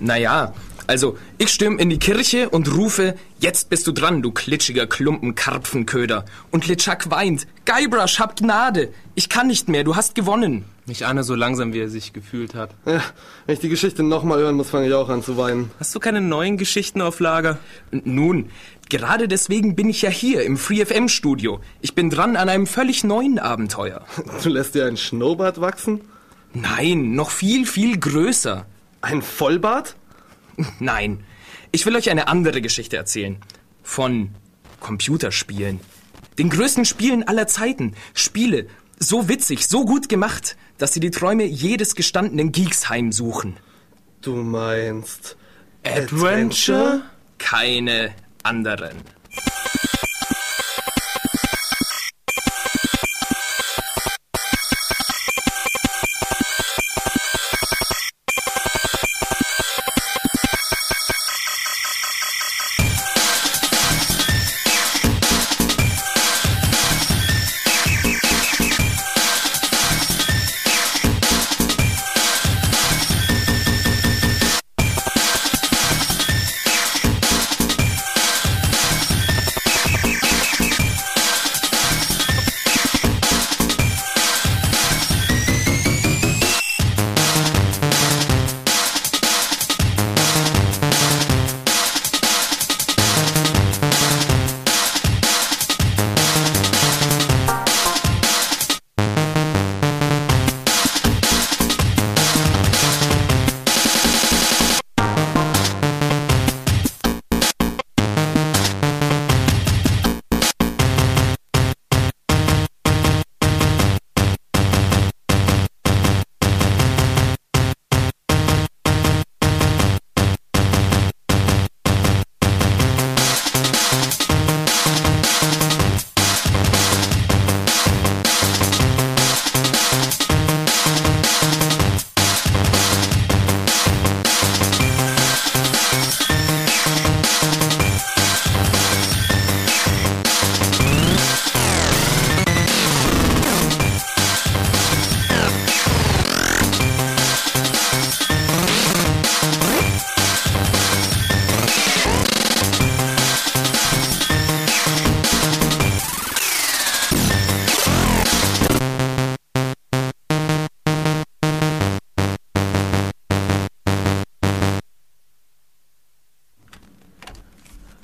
Naja, also ich stürm in die Kirche und rufe, jetzt bist du dran, du klitschiger Klumpen Karpfenköder. Und Litschak weint, Guybrush, hab Gnade, ich kann nicht mehr, du hast gewonnen. Ich ahne so langsam, wie er sich gefühlt hat. Ja, wenn ich die Geschichte nochmal hören muss, fange ich auch an zu weinen. Hast du keine neuen Geschichten auf Lager? Nun, gerade deswegen bin ich ja hier im Free FM Studio. Ich bin dran an einem völlig neuen Abenteuer. Du lässt dir ein Schnurrbart wachsen? Nein, noch viel, viel größer. Ein Vollbart? Nein, ich will euch eine andere Geschichte erzählen. Von Computerspielen. Den größten Spielen aller Zeiten. Spiele, so witzig, so gut gemacht, dass sie die Träume jedes gestandenen Geeks heimsuchen. Du meinst Adventure? Keine anderen.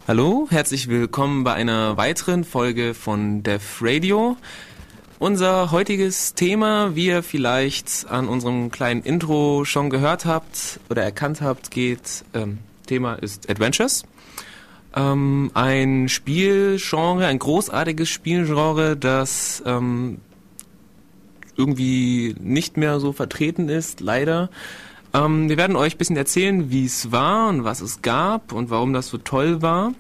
Hallo, herzlich willkommen bei einer weiteren Folge von Def Radio. Unser heutiges Thema, wie ihr vielleicht an unserem kleinen Intro schon gehört habt oder erkannt habt, geht, ähm, Thema ist Adventures. Ähm, ein Spielgenre, ein großartiges Spielgenre, das ähm, irgendwie nicht mehr so vertreten ist, leider. Ähm, wir werden euch ein bisschen erzählen, wie es war und was es gab und warum das so toll war.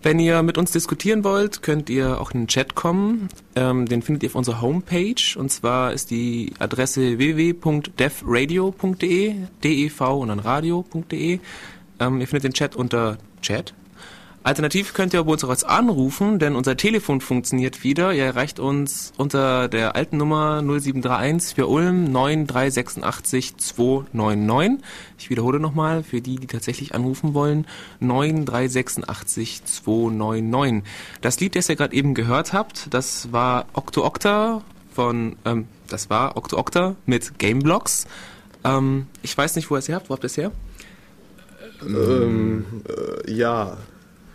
Wenn ihr mit uns diskutieren wollt, könnt ihr auch in den Chat kommen. Ähm, den findet ihr auf unserer Homepage. Und zwar ist die Adresse www.devradio.de, dev und dann radio.de. Ähm, ihr findet den Chat unter Chat Alternativ könnt ihr aber uns auch jetzt anrufen, denn unser Telefon funktioniert wieder. Ihr erreicht uns unter der alten Nummer 0731 für Ulm 9386 299. Ich wiederhole nochmal für die, die tatsächlich anrufen wollen, 9386 299. Das Lied, das ihr gerade eben gehört habt, das war Octo Octa von, ähm, das war Octo Octa mit Gameblocks. Ähm, ich weiß nicht, wo ihr es her habt. Wo habt ihr es her? Ähm, äh, ja.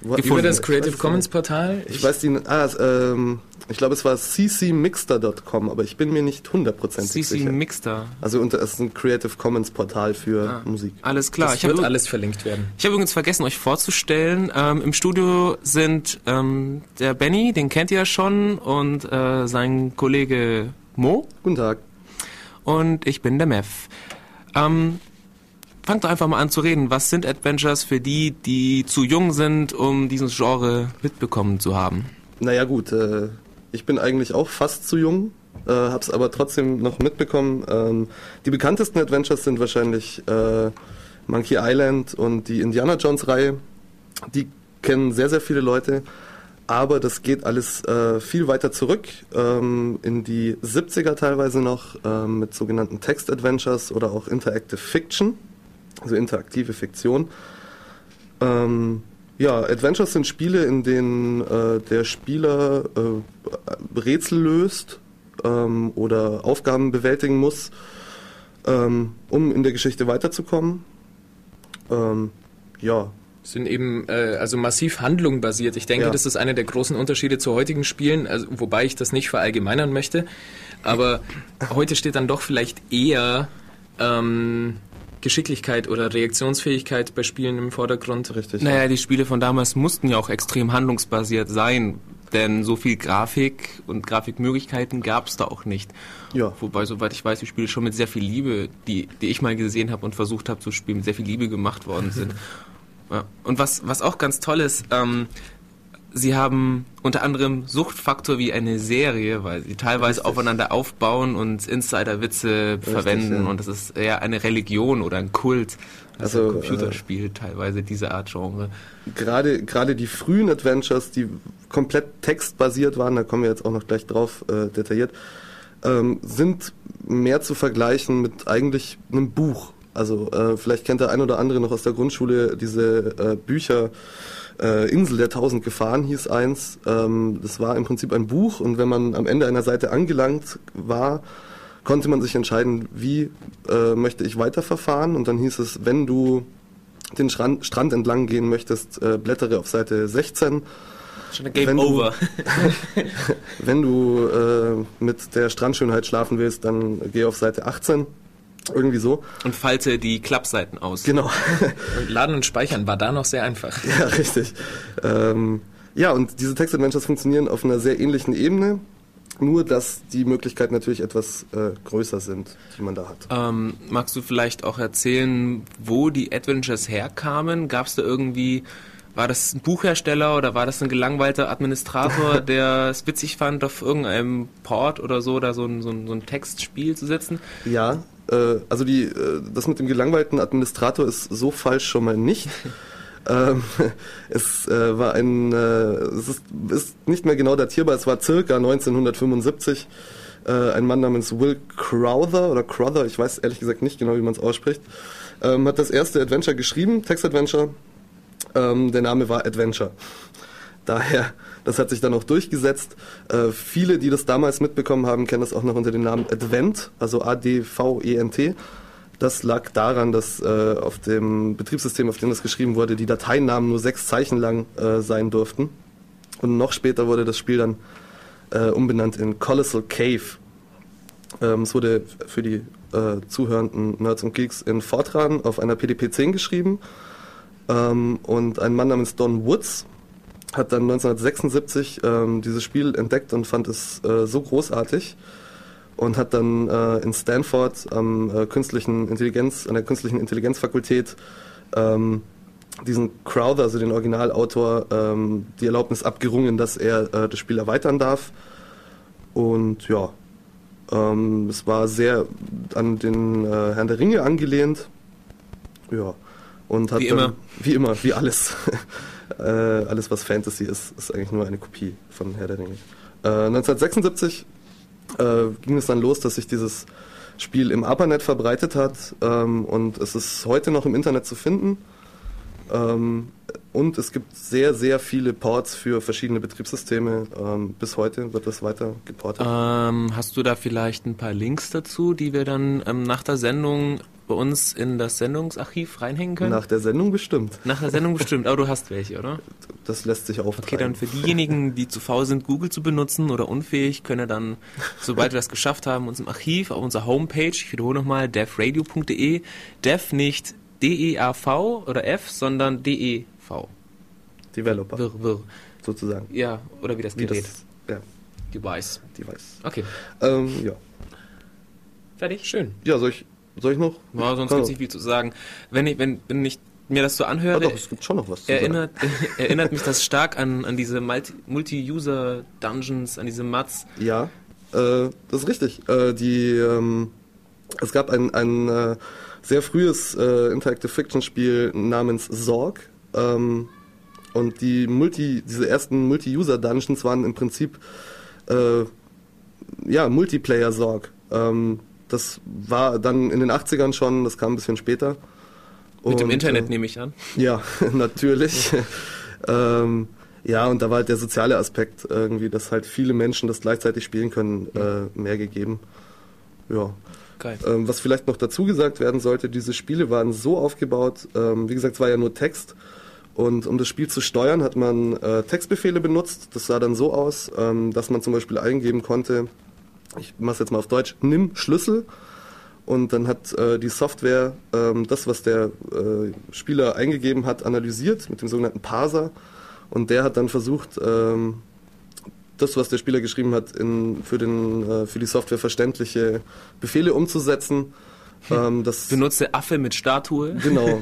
Über das Creative Commons Portal? Ich, ich weiß die, ah, ähm, ich glaube es war ccmixter.com, aber ich bin mir nicht hundertprozentig sicher. ccmixter. Also unter, es ist ein Creative Commons Portal für ah, Musik. Alles klar. Das ich wird alles verlinkt werden. Ich habe übrigens vergessen, euch vorzustellen. Ähm, Im Studio sind ähm, der Benny, den kennt ihr ja schon, und äh, sein Kollege Mo. Guten Tag. Und ich bin der Mev. Ähm, fangt doch einfach mal an zu reden. Was sind Adventures für die, die zu jung sind, um dieses Genre mitbekommen zu haben? Naja gut, äh, ich bin eigentlich auch fast zu jung, äh, hab's aber trotzdem noch mitbekommen. Ähm, die bekanntesten Adventures sind wahrscheinlich äh, Monkey Island und die Indiana Jones Reihe. Die kennen sehr, sehr viele Leute. Aber das geht alles äh, viel weiter zurück, ähm, in die 70er teilweise noch, ähm, mit sogenannten Text-Adventures oder auch Interactive Fiction. Also interaktive Fiktion. Ähm, ja, Adventures sind Spiele, in denen äh, der Spieler äh, Rätsel löst ähm, oder Aufgaben bewältigen muss, ähm, um in der Geschichte weiterzukommen. Ähm, ja, sind eben äh, also massiv handlungbasiert. Ich denke, Ja. das ist einer der großen Unterschiede zu heutigen Spielen, also, wobei ich das nicht verallgemeinern möchte. Aber heute steht dann doch vielleicht eher ähm, Geschicklichkeit oder Reaktionsfähigkeit bei Spielen im Vordergrund. richtig. Naja, die Spiele von damals mussten ja auch extrem handlungsbasiert sein, denn so viel Grafik und Grafikmöglichkeiten gab es da auch nicht. Ja. Wobei, soweit ich weiß, die Spiele schon mit sehr viel Liebe, die, die ich mal gesehen habe und versucht habe zu spielen, mit sehr viel Liebe gemacht worden sind. Ja. Und was, was auch ganz toll ist, ähm, sie haben unter anderem Suchtfaktor wie eine Serie, weil sie teilweise Richtig. aufeinander aufbauen und Insider-Witze verwenden ja. und das ist eher eine Religion oder ein Kult. Also, Also, ein Computerspiel teilweise diese Art Genre. gerade gerade die frühen Adventures, die komplett textbasiert waren, da kommen wir jetzt auch noch gleich drauf äh, detailliert, ähm, sind mehr zu vergleichen mit eigentlich einem Buch. Also äh, vielleicht kennt der ein oder andere noch aus der Grundschule diese äh, Bücher. Äh, Insel der tausend Gefahren hieß eins. Ähm, das war im Prinzip ein Buch und wenn man am Ende einer Seite angelangt war, konnte man sich entscheiden, wie äh, möchte ich weiterverfahren und dann hieß es, wenn du den Strand, Strand entlang gehen möchtest, äh, blättere auf Seite 16. Schon ein Game Wenn du- Over. Wenn du äh, mit der Strandschönheit schlafen willst, dann geh auf Seite 18. Irgendwie so. Und falte die Klappseiten aus. Genau. Und Laden und Speichern war da noch sehr einfach. ja, richtig. Ähm, ja, und diese Text-Adventures funktionieren auf einer sehr ähnlichen Ebene. Nur, dass die Möglichkeiten natürlich etwas äh, größer sind, die man da hat. Ähm, magst du vielleicht auch erzählen, wo die Adventures herkamen? Gab es da irgendwie, war das ein Buchhersteller oder war das ein gelangweilter Administrator, der es witzig fand, auf irgendeinem Port oder so da so ein, so ein, so ein Textspiel zu setzen? Ja, äh, also die, äh, das mit dem gelangweilten Administrator ist so falsch schon mal nicht. ähm, es äh, war ein, äh, es ist, ist nicht mehr genau datierbar, es war circa 1975. Äh, ein Mann namens Will Crowther oder Crowther, ich weiß ehrlich gesagt nicht genau, wie man es ausspricht, ähm, hat das erste Adventure geschrieben, Text-Adventure. Ähm, der Name war Adventure. Daher, das hat sich dann auch durchgesetzt. Äh, viele, die das damals mitbekommen haben, kennen das auch noch unter dem Namen Advent, also A-D-V-E-N-T. Das lag daran, dass äh, auf dem Betriebssystem, auf dem das geschrieben wurde, die Dateinamen nur sechs Zeichen lang äh, sein durften. Und noch später wurde das Spiel dann äh, umbenannt in Colossal Cave. Ähm, es wurde für die äh, zuhörenden Nerds und Geeks in Fortran auf einer PDP-10 geschrieben. Ähm, und ein Mann namens Don Woods hat dann 1976 ähm, dieses Spiel entdeckt und fand es äh, so großartig und hat dann äh, in Stanford am äh, künstlichen Intelligenz, an der künstlichen Intelligenzfakultät ähm, diesen Crowther, also den Originalautor, ähm, die Erlaubnis abgerungen, dass er äh, das Spiel erweitern darf. Und ja, ähm, es war sehr an den äh, Herrn der Ringe angelehnt. Ja. Und hat Wie dann, immer. Wie immer, wie alles. äh, alles, was Fantasy ist, ist eigentlich nur eine Kopie von Herr der Ringe. Äh, 1976 äh, ging es dann los, dass sich dieses Spiel im ARPANET verbreitet hat ähm, und es ist heute noch im Internet zu finden. Ähm, und es gibt sehr, sehr viele Ports für verschiedene Betriebssysteme. Ähm, bis heute wird das weiter geportet. Ähm, hast du da vielleicht ein paar Links dazu, die wir dann ähm, nach der Sendung bei uns in das Sendungsarchiv reinhängen können? Nach der Sendung bestimmt. Nach der Sendung bestimmt, aber du hast welche, oder? Das lässt sich auftreiben. Okay, dann für diejenigen, die zu faul sind, Google zu benutzen oder unfähig, können dann, sobald wir das geschafft haben, uns im Archiv auf unserer Homepage, ich wiederhole nochmal, devradio.de, dev nicht D-E-A-V oder F, sondern D-E-V. Developer, Wirr, wirr. sozusagen. Ja, oder wie das Wie Gerät. das ja, Device. Device. Okay, Ähm, ja. fertig? Schön. ja, soll ich, soll ich noch? Ja, sonst Kann- gibt's nicht viel zu sagen. Wenn ich, wenn, wenn ich mir das so Ah, anhöre, doch, es gibt schon noch was zu erinnert, erinnert mich das stark an, an diese Multi- Multi-User-Dungeons, an diese Mats. Ja, äh, das ist richtig. Äh, die, ähm, es gab ein, ein äh, sehr frühes äh, Interactive Fiction Spiel namens Zorg. Ähm, und die Multi, diese ersten Multi-User Dungeons waren im Prinzip äh, ja, Multiplayer-Sorg. Ähm, das war dann in den 80ern schon, das kam ein bisschen später. Mit dem Internet äh, nehme ich an. Ja, natürlich. ähm, ja, und da war halt der soziale Aspekt irgendwie, dass halt viele Menschen das gleichzeitig spielen können, äh, mehr gegeben. Ja. Geil. Ähm, was vielleicht noch dazu gesagt werden sollte, diese Spiele waren so aufgebaut, ähm, wie gesagt, es war ja nur Text. Und um das Spiel zu steuern, hat man äh, Textbefehle benutzt. Das sah dann so aus, ähm, dass man zum Beispiel eingeben konnte, ich mache jetzt mal auf Deutsch, nimm Schlüssel. Und dann hat äh, die Software ähm, das, was der äh, Spieler eingegeben hat, analysiert mit dem sogenannten Parser. Und der hat dann versucht, ähm, das, was der Spieler geschrieben hat, in, für, den, äh, für die Software verständliche Befehle umzusetzen. Ähm, das, Benutzt der Affe mit Statue. Genau.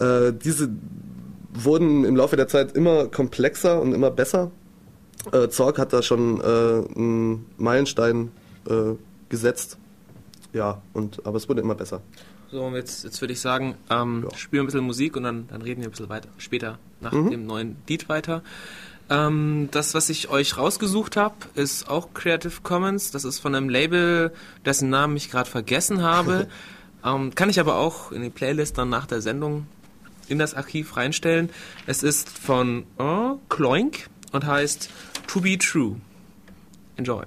äh, äh, diese wurden im Laufe der Zeit immer komplexer und immer besser. Äh, Zorg hat da schon äh, einen Meilenstein äh, gesetzt. Ja, und, aber es wurde immer besser. So, und jetzt, jetzt würde ich sagen, ähm, Ja. spielen wir ein bisschen Musik und dann, dann reden wir ein bisschen weiter, später nach dem neuen Lied weiter. Ähm, das, was ich euch rausgesucht habe, ist auch Creative Commons. Das ist von einem Label, dessen Namen ich gerade vergessen habe. ähm, kann ich aber auch in die Playlist dann nach der Sendung in das Archiv reinstellen. Es ist von oh, Kloink und heißt To Be True. Enjoy.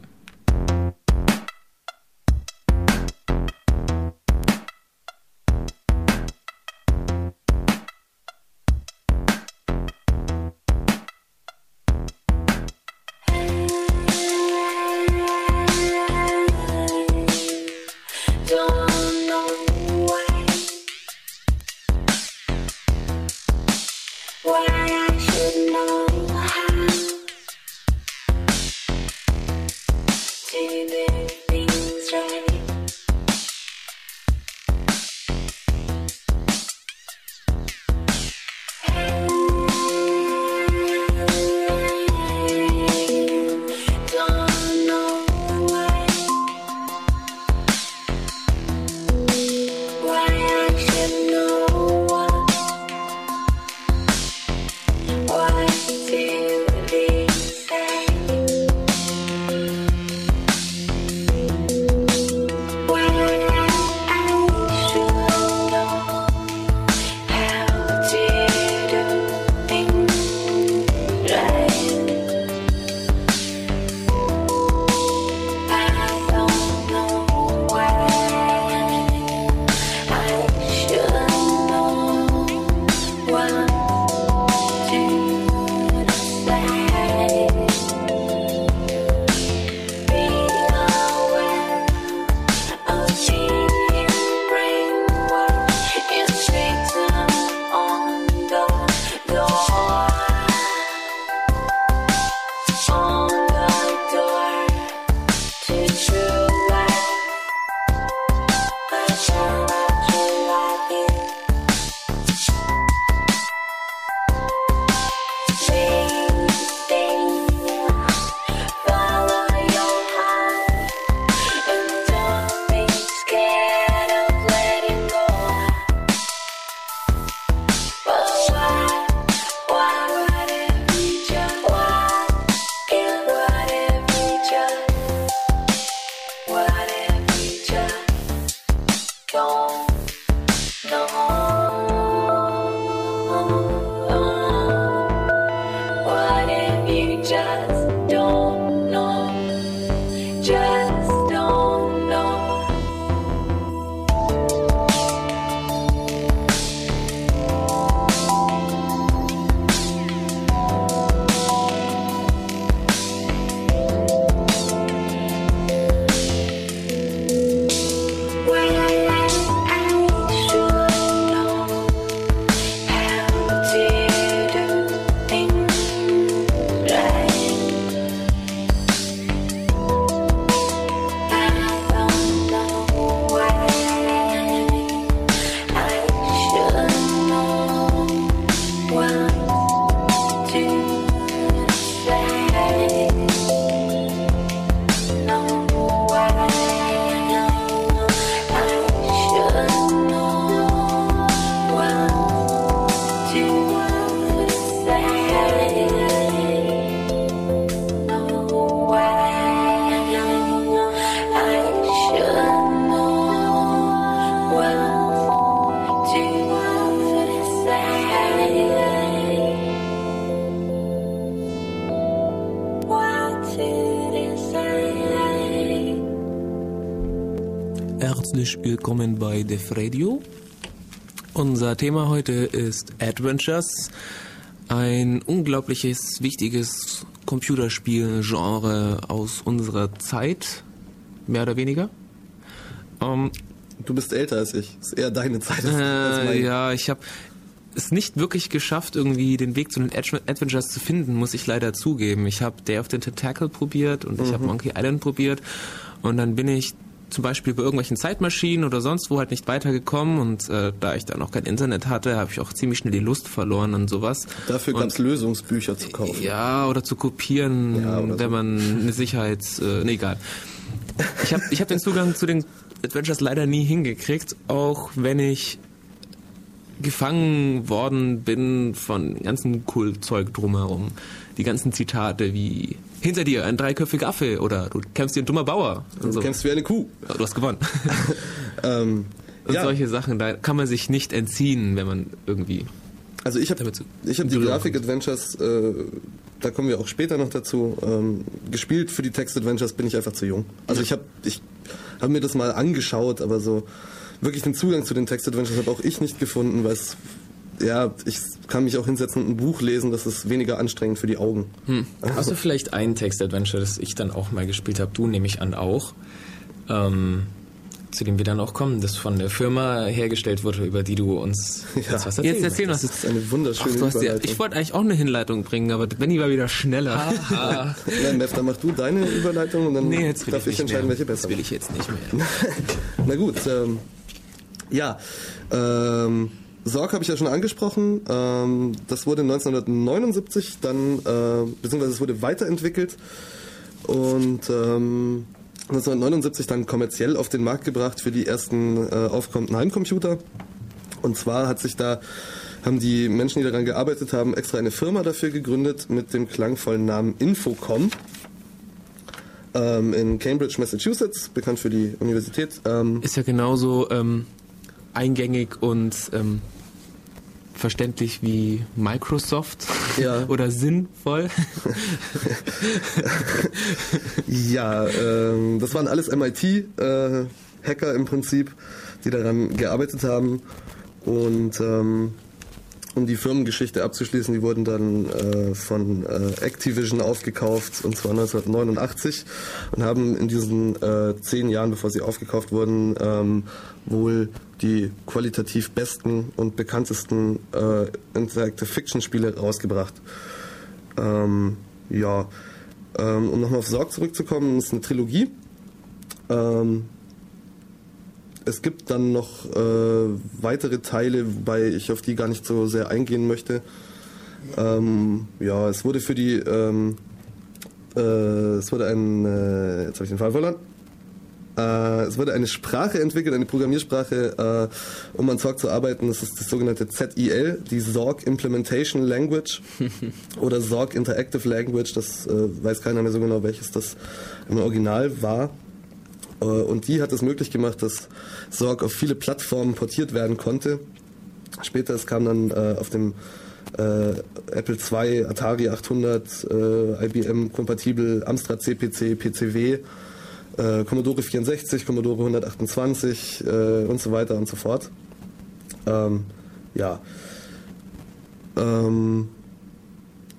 Bei Def Radio. Unser Thema heute ist Adventures, ein unglaubliches, wichtiges Computerspiel-Genre aus unserer Zeit, mehr oder weniger. Ähm, Du bist älter als ich. Ist eher deine Zeit als, als äh, meine. ja, ich habe es nicht wirklich geschafft, irgendwie den Weg zu den Adve- Adventures zu finden, muss ich leider zugeben. Ich habe Day of the Tentacle probiert und ich habe Monkey Island probiert und dann bin ich zum Beispiel bei irgendwelchen Zeitmaschinen oder sonst wo halt nicht weitergekommen und äh, da ich dann auch kein Internet hatte, habe ich auch ziemlich schnell die Lust verloren an sowas. Dafür gab es Lösungsbücher zu kaufen. Ja, oder zu kopieren, Ja, oder wenn so. man eine Sicherheits... Äh, nee, egal. Ich habe ich hab den Zugang zu den Adventures leider nie hingekriegt, auch wenn ich gefangen worden bin von ganzen Kultzeug drumherum. Die ganzen Zitate wie hinter dir ein dreiköpfiger Affe oder du kämpfst wie ein dummer Bauer. Und Du so. kämpfst wie eine Kuh. Du hast gewonnen. Ähm, Und ja, solche Sachen, da kann man sich nicht entziehen, wenn man irgendwie also ich habe hab die Grafik-Adventures, äh, da kommen wir auch später noch dazu, ähm, gespielt. Für die Text-Adventures bin ich einfach zu jung. Also ich habe ich hab mir das mal angeschaut, aber so wirklich den Zugang zu den Text-Adventures habe auch ich nicht gefunden, weil es ja, ich kann mich auch hinsetzen und ein Buch lesen, das ist weniger anstrengend für die Augen. Hast du vielleicht ein Text-Adventure, das ich dann auch mal gespielt habe? Du nehme ich an auch. Ähm, zu dem wir dann auch kommen, das von der Firma hergestellt wurde, über die du uns Ja. jetzt was erzählen Jetzt erzähl was. Das ist eine wunderschöne Ach, Überleitung. ich wollte eigentlich auch eine Hinleitung bringen, aber Benny war wieder schneller. Ah, Nein, Mev, dann mach du deine Überleitung und dann Nee, jetzt will darf ich, ich, entscheiden, mehr. welche besser Das will ich jetzt nicht mehr. Na gut, ähm, ja, ähm, Sorg habe ich ja schon angesprochen. Ähm, das wurde 1979 dann, äh, beziehungsweise es wurde weiterentwickelt und ähm, 1979 dann kommerziell auf den Markt gebracht für die ersten äh, aufkommenden Heimcomputer. Und zwar hat sich da haben die Menschen, die daran gearbeitet haben, extra eine Firma dafür gegründet mit dem klangvollen Namen Infocom ähm, in Cambridge, Massachusetts, bekannt für die Universität. Ähm, Ist ja genauso ähm, eingängig und ähm, verständlich wie Microsoft Ja. oder sinnvoll. ja, ähm, das waren alles MIT-Hacker im Prinzip, die daran gearbeitet haben. Und ähm, um die Firmengeschichte abzuschließen, die wurden dann äh, von äh, Activision aufgekauft, und zwar 1989, und haben in diesen äh, zehn Jahren, bevor sie aufgekauft wurden, ähm, wohl die qualitativ besten und bekanntesten äh, Interactive Fiction Spiele rausgebracht. Ähm, ja, ähm, um nochmal auf Sorg zurückzukommen, ist eine Trilogie. Ähm, es gibt dann noch äh, weitere Teile, wobei ich auf die gar nicht so sehr eingehen möchte. Ähm, ja, es wurde für die, ähm, äh, es wurde ein, äh, jetzt habe ich den Fall verloren. Äh, es wurde eine Sprache entwickelt, eine Programmiersprache, äh, um an Sorg zu arbeiten. Das ist das sogenannte ZIL, die Sorg Implementation Language oder Sorg Interactive Language. Das äh, weiß keiner mehr so genau, welches das im Original war. Äh, Und die hat es möglich gemacht, dass Sorg auf viele Plattformen portiert werden konnte. Später es kam dann äh, auf dem äh, Apple II, Atari 800, äh, IBM kompatibel, Amstrad CPC, PCW, äh, Commodore 64, Commodore 128 äh, und so weiter und so fort. Ähm, ja. Ähm,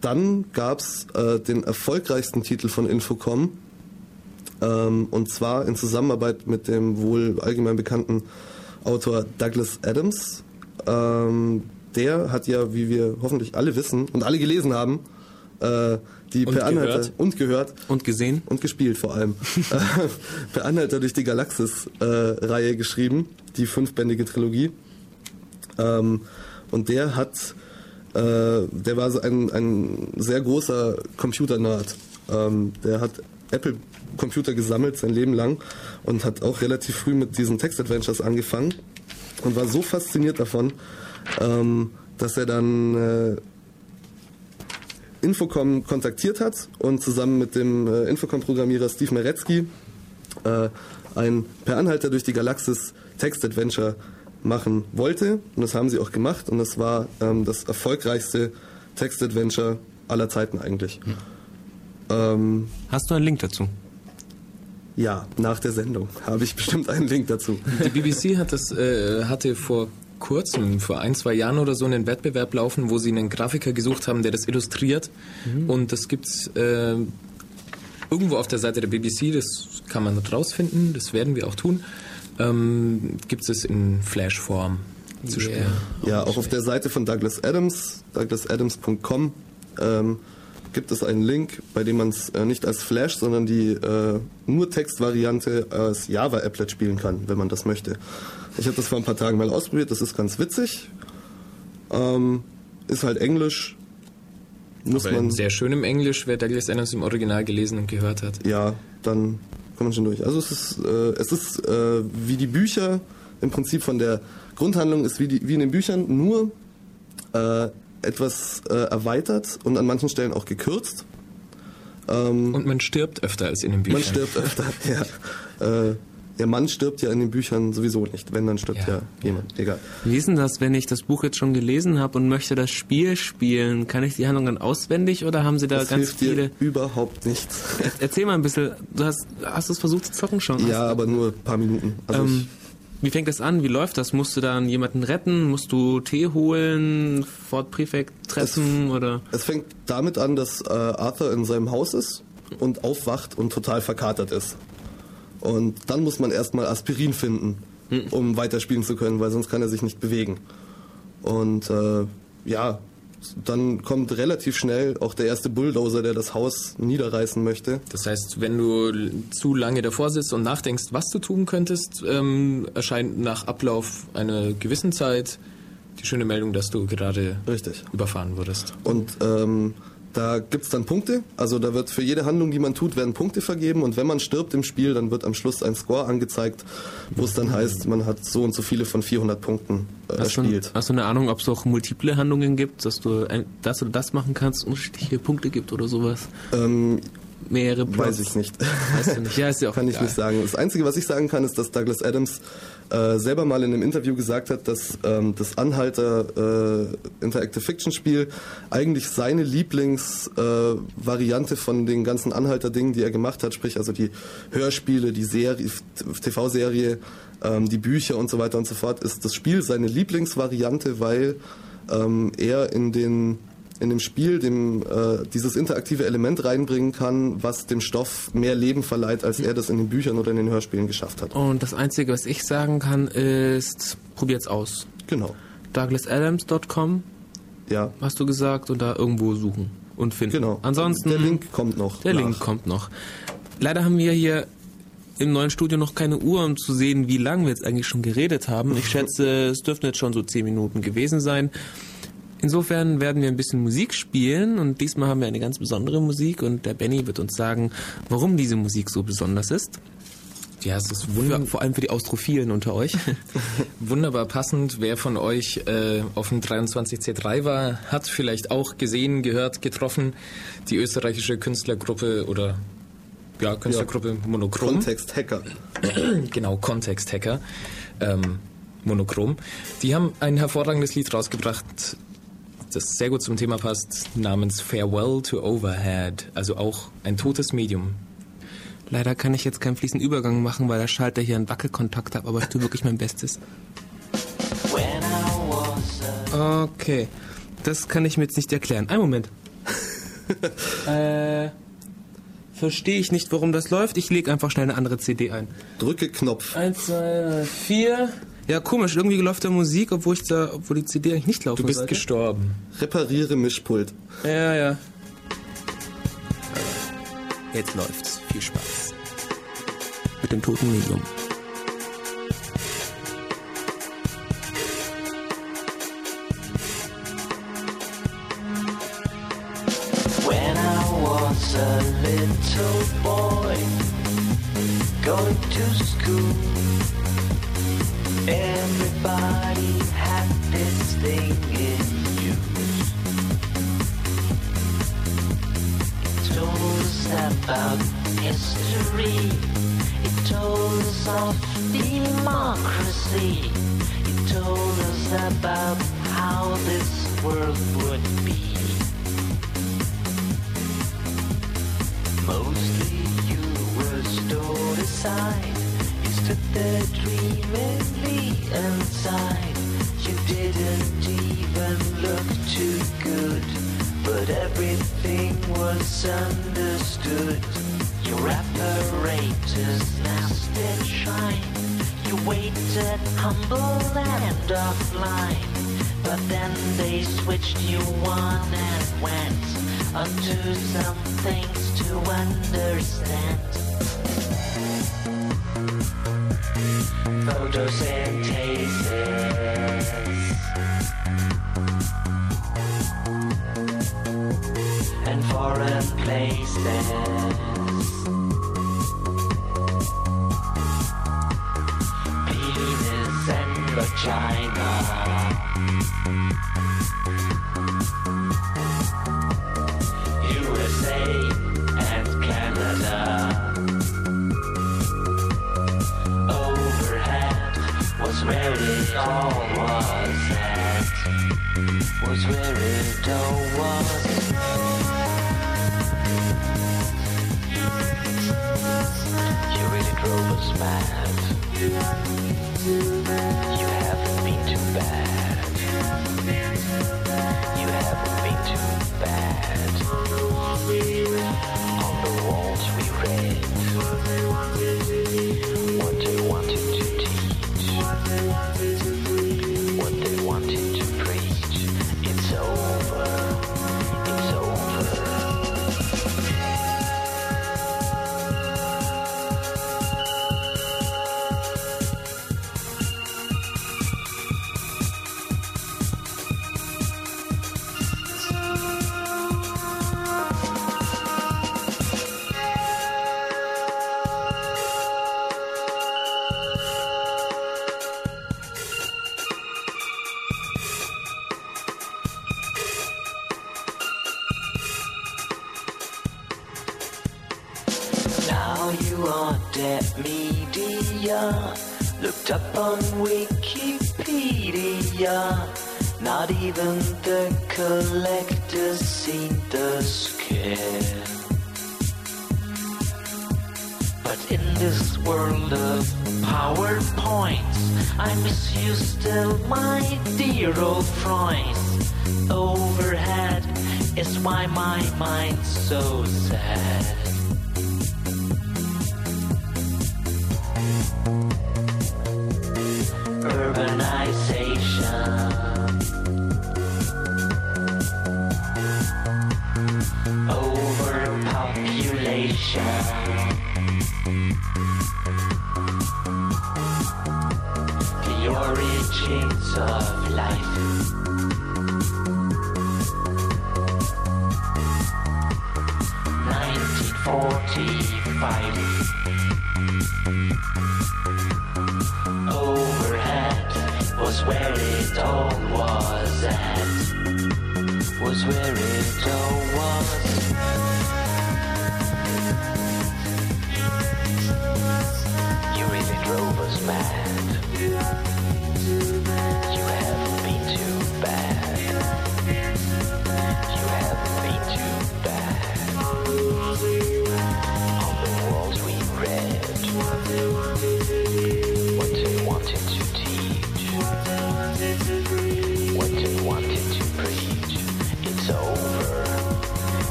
dann gab es äh, den erfolgreichsten Titel von Infocom, ähm, und zwar in Zusammenarbeit mit dem wohl allgemein bekannten Autor Douglas Adams. Ähm, der hat ja, wie wir hoffentlich alle wissen und alle gelesen haben, äh, die Und Per Anhalter gehört. und gehört Und gesehen? und gespielt vor allem. äh, per Anhalter durch die Galaxis-Reihe geschrieben, die fünfbändige Trilogie. Ähm, und der hat, äh, der war so ein, ein sehr großer Computer-Nerd. Ähm, der hat Apple-Computer gesammelt sein Leben lang und hat auch relativ früh mit diesen Text-Adventures angefangen und war so fasziniert davon, ähm, dass er dann äh, Infocom kontaktiert hat und zusammen mit dem äh, Infocom-Programmierer Steve Meretzky äh, ein Per Anhalter durch die Galaxis Text-Adventure machen wollte. Und das haben sie auch gemacht. Und das war ähm, das erfolgreichste Text-Adventure aller Zeiten eigentlich. Ähm, Hast du einen Link dazu? Ja, nach der Sendung habe ich bestimmt einen Link dazu. Die BBC hat das, äh, hatte vor kurzem, vor ein, zwei Jahren oder so, einen Wettbewerb laufen, wo sie einen Grafiker gesucht haben, der das illustriert. Und das gibt's äh, irgendwo auf der Seite der BBC, das kann man rausfinden, das werden wir auch tun. Ähm, gibt es in Flash-Form zu Yeah. spielen. Ja, auch auf der Seite von Douglas Adams, douglasadams.com, ähm, gibt es einen Link, bei dem man es äh, nicht als Flash, sondern die äh, nur Textvariante als Java-Applet spielen kann, wenn man das möchte. Ich habe das vor ein paar Tagen mal ausprobiert, das ist ganz witzig. Ähm, ist halt Englisch. Muss Aber man. in sehr schönem Englisch, wer Douglas Adams im Original gelesen und gehört hat. ja, dann kommt man schon durch. Also es ist, äh, es ist äh, wie die Bücher, im Prinzip von der Grundhandlung ist wie, die, wie in den Büchern, nur äh, etwas äh, erweitert und an manchen Stellen auch gekürzt. Ähm, Und man stirbt öfter als in den Büchern. man stirbt öfter, ja. Der Mann stirbt ja in den Büchern sowieso nicht. Wenn, dann stirbt ja, Ja. jemand. Egal. Wie ist denn das, wenn ich das Buch jetzt schon gelesen habe und möchte das Spiel spielen? Kann ich die Handlung dann auswendig oder haben sie da Das ganz hilft viele... dir überhaupt nichts. Erzähl mal ein bisschen, du hast, hast du es versucht zu zocken schon? ja, aber nur ein paar Minuten. Also Ähm, wie fängt das an? Wie läuft das? Musst du dann jemanden retten? Musst du Tee holen? Fort Prefekt treffen? oder? ich, es fängt damit an, dass äh, Arthur in seinem Haus ist und aufwacht und total verkatert ist. Und dann muss man erstmal Aspirin finden, um weiterspielen zu können, weil sonst kann er sich nicht bewegen. Und äh, ja, dann kommt relativ schnell auch der erste Bulldozer, der das Haus niederreißen möchte. Das heißt, wenn du zu lange davor sitzt und nachdenkst, was du tun könntest, ähm, erscheint nach Ablauf einer gewissen Zeit die schöne Meldung, dass du gerade Richtig. überfahren wurdest. Und ähm, da gibt's dann Punkte. Also da wird für jede Handlung, die man tut, werden Punkte vergeben. Und wenn man stirbt im Spiel, dann wird am Schluss ein Score angezeigt, wo es dann heißt, man hat so und so viele von 400 Punkten äh, Hast du, hast du eine Ahnung, ob es auch multiple Handlungen gibt, dass du ein, das oder das machen kannst, unterschiedliche Punkte gibt oder sowas? Ähm, Mehrere Plots? weiß ich nicht. Weißt du nicht? Ja, ist ja auch kann ich egal. nicht sagen. Das Einzige, was ich sagen kann, ist, dass Douglas Adams äh, selber mal in einem Interview gesagt hat, dass ähm, das Anhalter äh, Interactive Fiction Spiel eigentlich seine Lieblingsvariante äh, Variante von den ganzen Anhalter-Dingen, die er gemacht hat, sprich also die Hörspiele, die Serie, TV-Serie, ähm, die Bücher und so weiter und so fort, ist das Spiel seine Lieblingsvariante, weil ähm, er in den in dem Spiel dem äh, dieses interaktive Element reinbringen kann, was dem Stoff mehr Leben verleiht, als er das in den Büchern oder in den Hörspielen geschafft hat. Und das Einzige, was ich sagen kann, ist, probiert's aus. Genau. douglasadams.com, Ja, hast du gesagt, und da irgendwo suchen und finden. genau. Ansonsten... der Link kommt noch. Der nach. Link kommt noch. Leider haben wir hier im neuen Studio noch keine Uhr, um zu sehen, wie lange wir jetzt eigentlich schon geredet haben. Ich schätze, es dürften jetzt schon so 10 Minuten gewesen sein. Insofern werden wir ein bisschen Musik spielen und diesmal haben wir eine ganz besondere Musik und der Benny wird uns sagen, warum diese Musik so besonders ist. Ja, es ist Für, wund vor allem für die Austrophilen unter euch. wunderbar passend. Wer von euch äh, auf dem 23C3 war, hat vielleicht auch gesehen, gehört, getroffen die österreichische Künstlergruppe oder ja, Künstlergruppe Monochrom. Kontext Hacker. genau, Kontext-Hacker, ähm, Monochrom. Die haben ein hervorragendes Lied rausgebracht, das sehr gut zum Thema passt, namens Farewell to Overhead, also auch ein totes Medium. Leider kann ich jetzt keinen fließenden Übergang machen, weil der Schalter hier einen Wackelkontakt hat, aber ich tue wirklich mein Bestes. Okay, das kann ich mir jetzt nicht erklären. Einen Moment. äh, verstehe ich nicht, warum das läuft. Ich lege einfach schnell eine andere CD ein. Drücke Knopf. Eins, zwei, drei, vier. Ja, komisch, irgendwie läuft da Musik, obwohl ich da, obwohl die CD eigentlich nicht laufen Du bist sollte. gestorben. Repariere Mischpult. Ja, ja. Jetzt läuft's. Viel Spaß. Mit dem toten Medium. When I was a little boy, going to school, Everybody had this thing in you. It told us about history. It told us of democracy. It told us about how this world would be. Mostly you were stored aside. You stood there dreaming inside. You didn't even look too good, but everything was understood. Your apparatus now still shine. You waited humble and offline, but then they switched you on and went onto some things to understand. Photosynthesis and foreign places. Penis and vagina. star was was where it all was. You really drove us mad.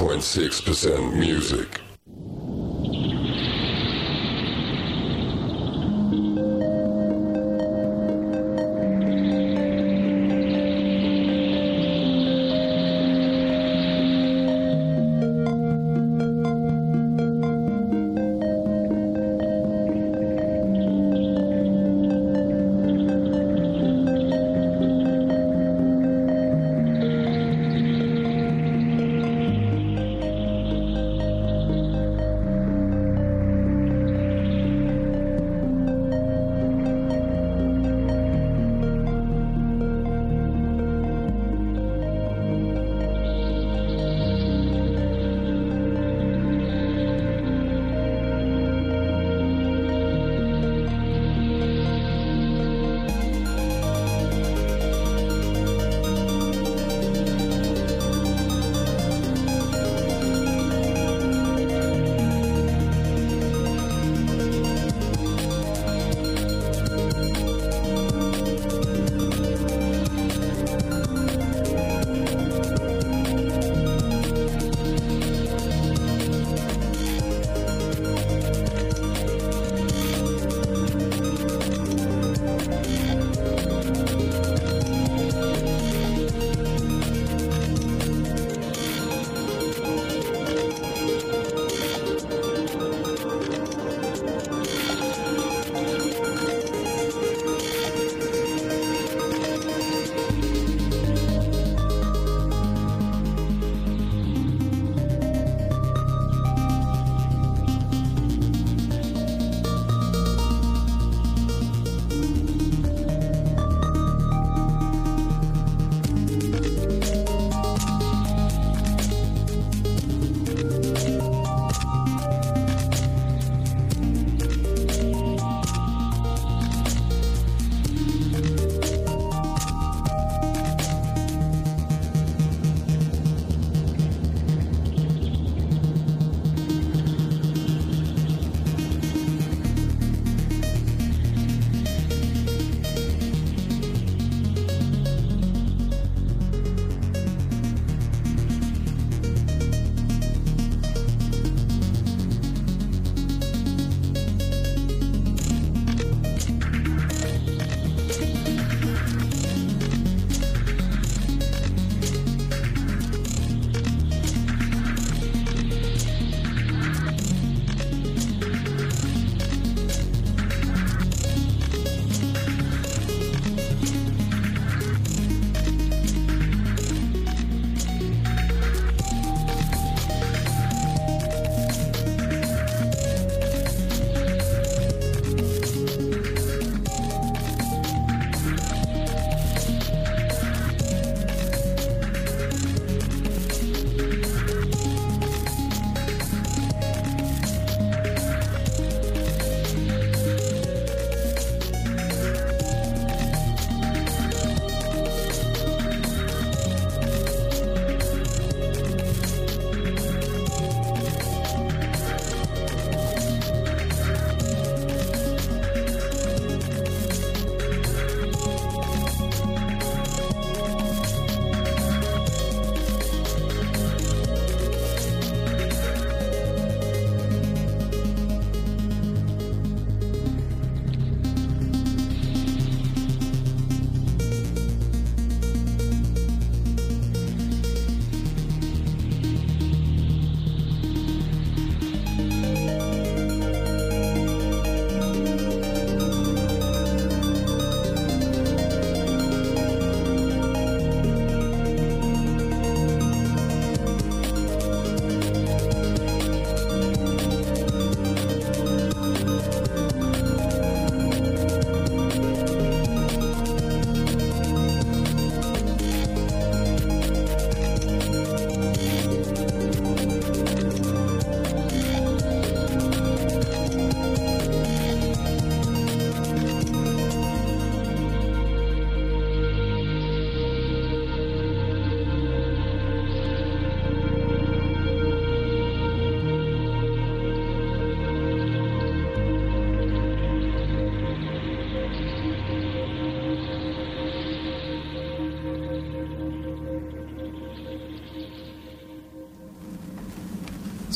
98.6% music.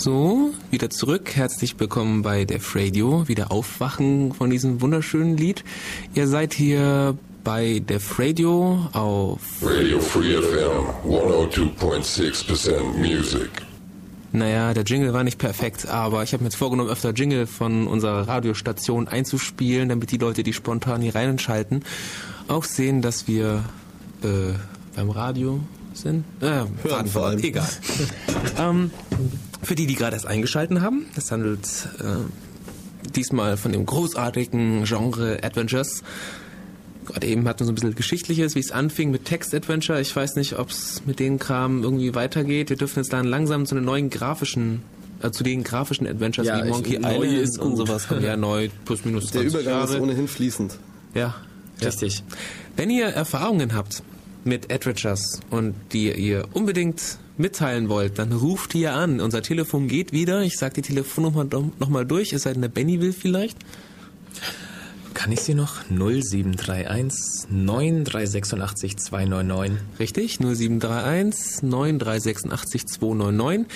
So, wieder zurück. Herzlich willkommen bei Def Radio. Wieder aufwachen von diesem wunderschönen Lied. Ihr seid hier bei Def Radio auf, Radio Free FM 102.6% music. naja, der Jingle war nicht perfekt, aber ich habe mir jetzt vorgenommen, öfter Jingle von unserer Radiostation einzuspielen, damit die Leute, die spontan hier reinschalten, auch sehen, dass wir äh, beim Radio sind. Äh, Faden vor allem. Egal. ähm, für die, die gerade erst eingeschalten haben, es handelt äh, diesmal von dem großartigen Genre Adventures. Gerade eben hatten wir so ein bisschen Geschichtliches, wie es anfing mit Text-Adventure. Ich weiß nicht, ob es mit den Kram irgendwie weitergeht. Wir dürfen jetzt dann langsam zu den neuen grafischen, äh, zu den grafischen Adventures Ja, wie ich- Monkey neu Island ist und sowas kommen. Ja, neu, plus minus 20 Der Übergang Jahre. ist ohnehin fließend. Ja, ja. Richtig. Wenn ihr Erfahrungen habt mit Adventures und die ihr unbedingt mitteilen wollt, dann ruft hier an. Unser Telefon geht wieder. Ich sag die Telefonnummer nochmal durch, es sei denn, der Benny will vielleicht. Kann ich sie noch? 0731 9386 299. Richtig, 0731 9386 299.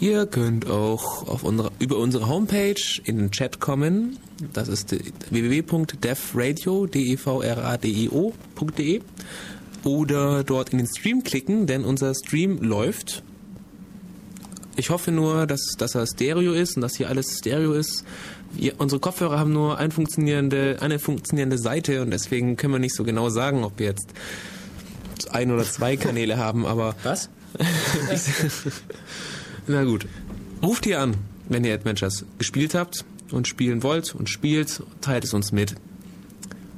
Ihr könnt auch auf unsere, über unsere Homepage in den Chat kommen. Das ist die- www.devradio, D-E-V-R-A-D-I-O.de. Oder dort in den Stream klicken, denn unser Stream läuft. Ich hoffe nur, dass, dass er Stereo ist und dass hier alles Stereo ist. Wir, unsere Kopfhörer haben nur ein funktionierende, eine funktionierende Seite und deswegen können wir nicht so genau sagen, ob wir jetzt ein oder zwei Kanäle haben, aber Was? na gut. Ruft hier an, wenn ihr Adventures gespielt habt und spielen wollt und spielt, teilt es uns mit.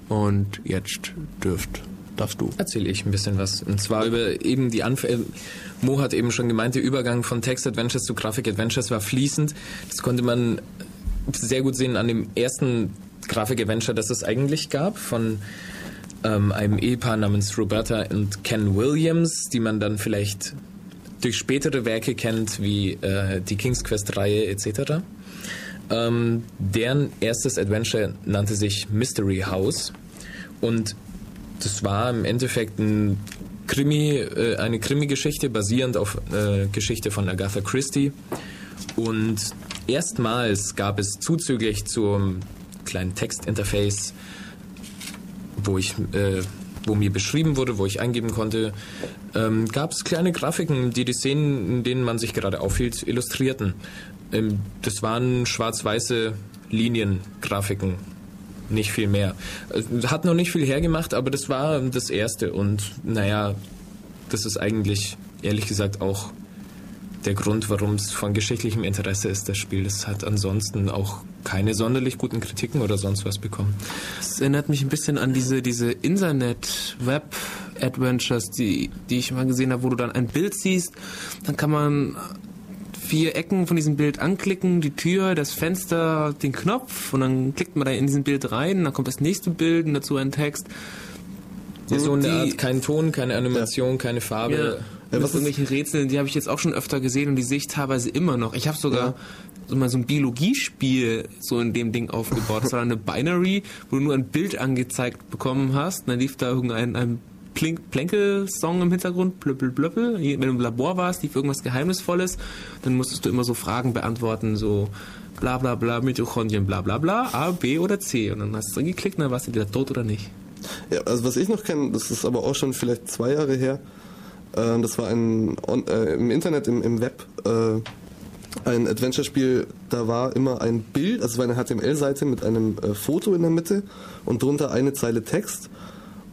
Und jetzt dürft, darfst du. Erzähle ich ein bisschen was. Und zwar über eben die Anfänge. Mo hat eben schon gemeint, der Übergang von Text-Adventures zu Grafik-Adventures war fließend. Das konnte man sehr gut sehen an dem ersten Grafik-Adventure, das es eigentlich gab, von ähm, einem Ehepaar namens Roberta und Ken Williams, die man dann vielleicht durch spätere Werke kennt, wie äh, die King's Quest-Reihe etc. Ähm, deren erstes Adventure nannte sich Mystery House und das war im Endeffekt ein Krimi, äh, eine Krimi-Geschichte basierend auf äh, Geschichte von Agatha Christie und erstmals gab es zuzüglich zum kleinen Textinterface, wo ich äh, wo mir beschrieben wurde, wo ich eingeben konnte, ähm, gab es kleine Grafiken, die die Szenen, in denen man sich gerade aufhielt, illustrierten. Ähm, das waren schwarz-weiße Liniengrafiken, nicht viel mehr. Äh, Hat noch nicht viel hergemacht, aber das war das Erste und naja, das ist eigentlich ehrlich gesagt auch der Grund, warum es von geschichtlichem Interesse ist, das Spiel. Das hat ansonsten auch keine sonderlich guten Kritiken oder sonst was bekommen. Das erinnert mich ein bisschen an diese, diese Internet-Web-Adventures, die, die ich mal gesehen habe, wo du dann ein Bild siehst, dann kann man vier Ecken von diesem Bild anklicken, die Tür, das Fenster, den Knopf und dann klickt man da in diesen Bild rein, dann kommt das nächste Bild und dazu ein Text. Ja, so eine die- Art, kein Ton, keine Animation, keine Farbe. Ja, Ja, was irgendwelchen Rätseln, die habe ich jetzt auch schon öfter gesehen und die sehe ich teilweise immer noch. Ich habe sogar so mal so ein Biologiespiel so in dem Ding aufgebaut. Das war eine Binary, wo du nur ein Bild angezeigt bekommen hast. Und dann lief da irgendein ein Plänkel-Song im Hintergrund, blöppel, blöppel. Wenn du im Labor warst, lief irgendwas Geheimnisvolles. Dann musstest du immer so Fragen beantworten, so bla bla bla, Mitochondrien, bla bla bla, A, B oder C. Und dann hast du dran geklickt und dann warst du wieder tot oder nicht. Ja, also was ich noch kenne, das ist aber auch schon vielleicht zwei Jahre her. Ähm, das war ein on, äh, im Internet, im, im Web, äh, ein Adventure-Spiel. Da war immer ein Bild, also war eine HTML-Seite mit einem äh, Foto in der Mitte und drunter eine Zeile Text.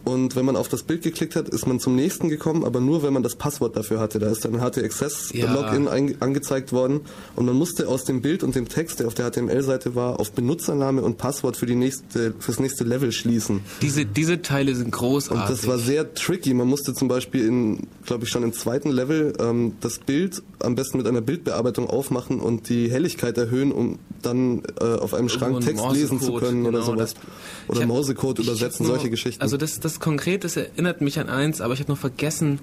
Und wenn man auf das Bild geklickt hat, ist man zum nächsten gekommen, aber nur wenn man das Passwort dafür hatte. Da ist dann Ja. HT-Access-Login angezeigt worden und man musste aus dem Bild und dem Text, der auf der HTML-Seite war, auf Benutzername und Passwort für die nächste, fürs nächste Level schließen. Diese, diese Teile sind großartig. Und das war sehr tricky. Man musste zum Beispiel in, glaube ich, schon im zweiten Level ähm, das Bild am besten mit einer Bildbearbeitung aufmachen und die Helligkeit erhöhen, um dann äh, auf einem Schrank Text lesen zu können oder genau, sowas. Oder hab- Morsecode ich übersetzen, solche Geschichten. Also das, das konkret, das erinnert mich an eins, aber ich habe noch vergessen,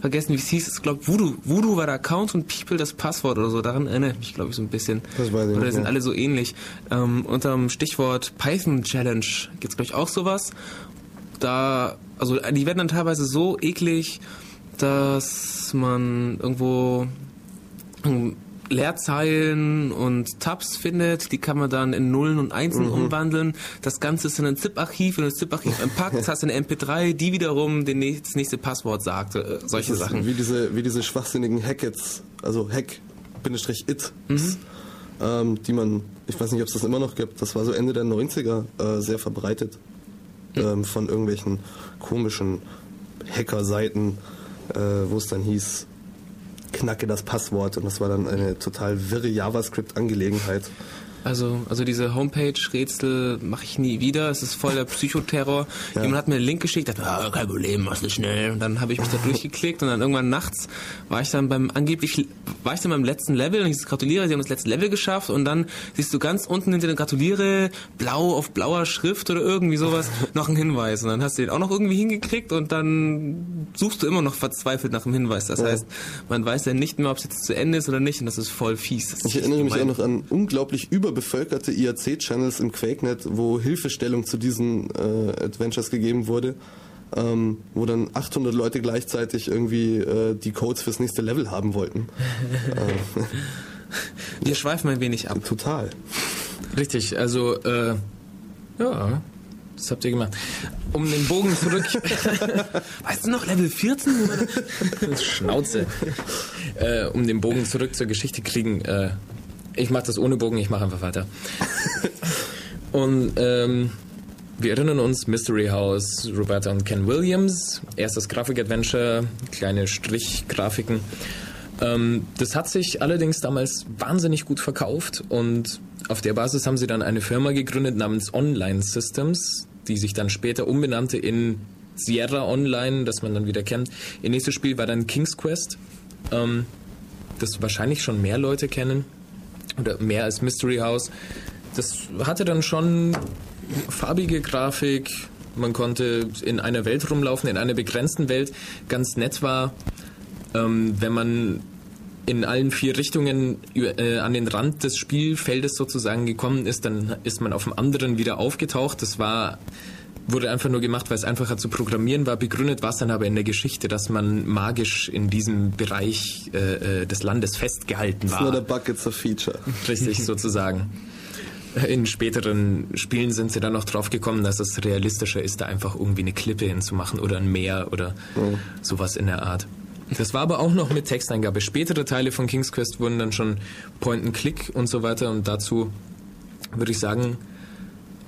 vergessen, wie es hieß. Ich glaube, Voodoo, Voodoo war der Account und People das Passwort oder so. Daran erinnere ich mich, glaube ich, so ein bisschen. Das weiß ich oder sind alle so ähnlich. Ähm, unter dem Stichwort Python Challenge gibt's glaube ich, auch sowas. Da, also die werden dann teilweise so eklig, dass man irgendwo Leerzeilen und Tabs findet, die kann man dann in Nullen und Einsen umwandeln. Das Ganze ist in ein ZIP-Archiv, wenn du das ZIP-Archiv entpackt, hast du eine MP3, die wiederum den nächst- das nächste Passwort sagt, äh, solche Sachen. Wie diese, wie diese schwachsinnigen Hackets, also Hack-It, ähm, die man, ich weiß nicht, ob es das immer noch gibt, das war so Ende der 90er äh, sehr verbreitet ähm, von irgendwelchen komischen Hacker-Seiten, äh, wo es dann hieß, knacke das Passwort und das war dann eine total wirre JavaScript-Angelegenheit. Also, also diese Homepage-Rätsel mache ich nie wieder. Es ist voll der Psychoterror. Ja. Jemand hat mir einen Link geschickt, dachte, ah, kein Problem, machst du schnell. Und dann habe ich mich da durchgeklickt und dann irgendwann nachts war ich dann beim angeblich war ich dann beim letzten Level und ich gratuliere, sie haben das letzte Level geschafft und dann siehst du ganz unten hinter den Gratuliere blau auf blauer Schrift oder irgendwie sowas noch einen Hinweis und dann hast du den auch noch irgendwie hingekriegt und dann suchst du immer noch verzweifelt nach dem Hinweis. Das Ja. heißt, man weiß ja nicht mehr, ob es jetzt zu Ende ist oder nicht und das ist voll fies. Ist Ich erinnere mich auch gemein. noch an unglaublich überbevölkerte IRC-Channels im QuakeNet, wo Hilfestellung zu diesen äh, Adventures gegeben wurde, ähm, wo dann 800 Leute gleichzeitig irgendwie äh, die Codes fürs nächste Level haben wollten. Wir schweifen ein wenig ab. total. Richtig, also, äh, ja, das habt ihr gemacht. Um den Bogen zurück. Weißt du noch, Level 14? wo man da- Schnauze. Äh, um den Bogen zurück zur Geschichte kriegen. Äh, ich mache das ohne Bogen, ich mache einfach weiter. Und ähm, wir erinnern uns, Mystery House, Roberta und Ken Williams, erstes Grafik-Adventure, kleine Strichgrafiken. Ähm, das hat sich allerdings damals wahnsinnig gut verkauft und auf der Basis haben sie dann eine Firma gegründet namens Online Systems, die sich dann später umbenannte in Sierra Online, das man dann wieder kennt. Ihr nächstes Spiel war dann King's Quest, ähm, das wahrscheinlich schon mehr Leute kennen oder mehr als Mystery House. Das hatte dann schon farbige Grafik. Man konnte in einer Welt rumlaufen, in einer begrenzten Welt. Ganz nett war, ähm, wenn man in allen vier Richtungen äh, an den Rand des Spielfeldes sozusagen gekommen ist, dann ist man auf dem anderen wieder aufgetaucht. Das war wurde einfach nur gemacht, weil es einfacher zu programmieren war. Begründet war es dann aber in der Geschichte, dass man magisch in diesem Bereich äh, äh, des Landes festgehalten It's not a war. bug, it's a feature. Richtig sozusagen. In späteren Spielen sind sie dann noch drauf gekommen, dass es realistischer ist, da einfach irgendwie eine Klippe hinzumachen oder ein Meer oder sowas in der Art. Das war aber auch noch mit Texteingabe. Spätere Teile von King's Quest wurden dann schon Point-and-Click und so weiter und dazu würde ich sagen,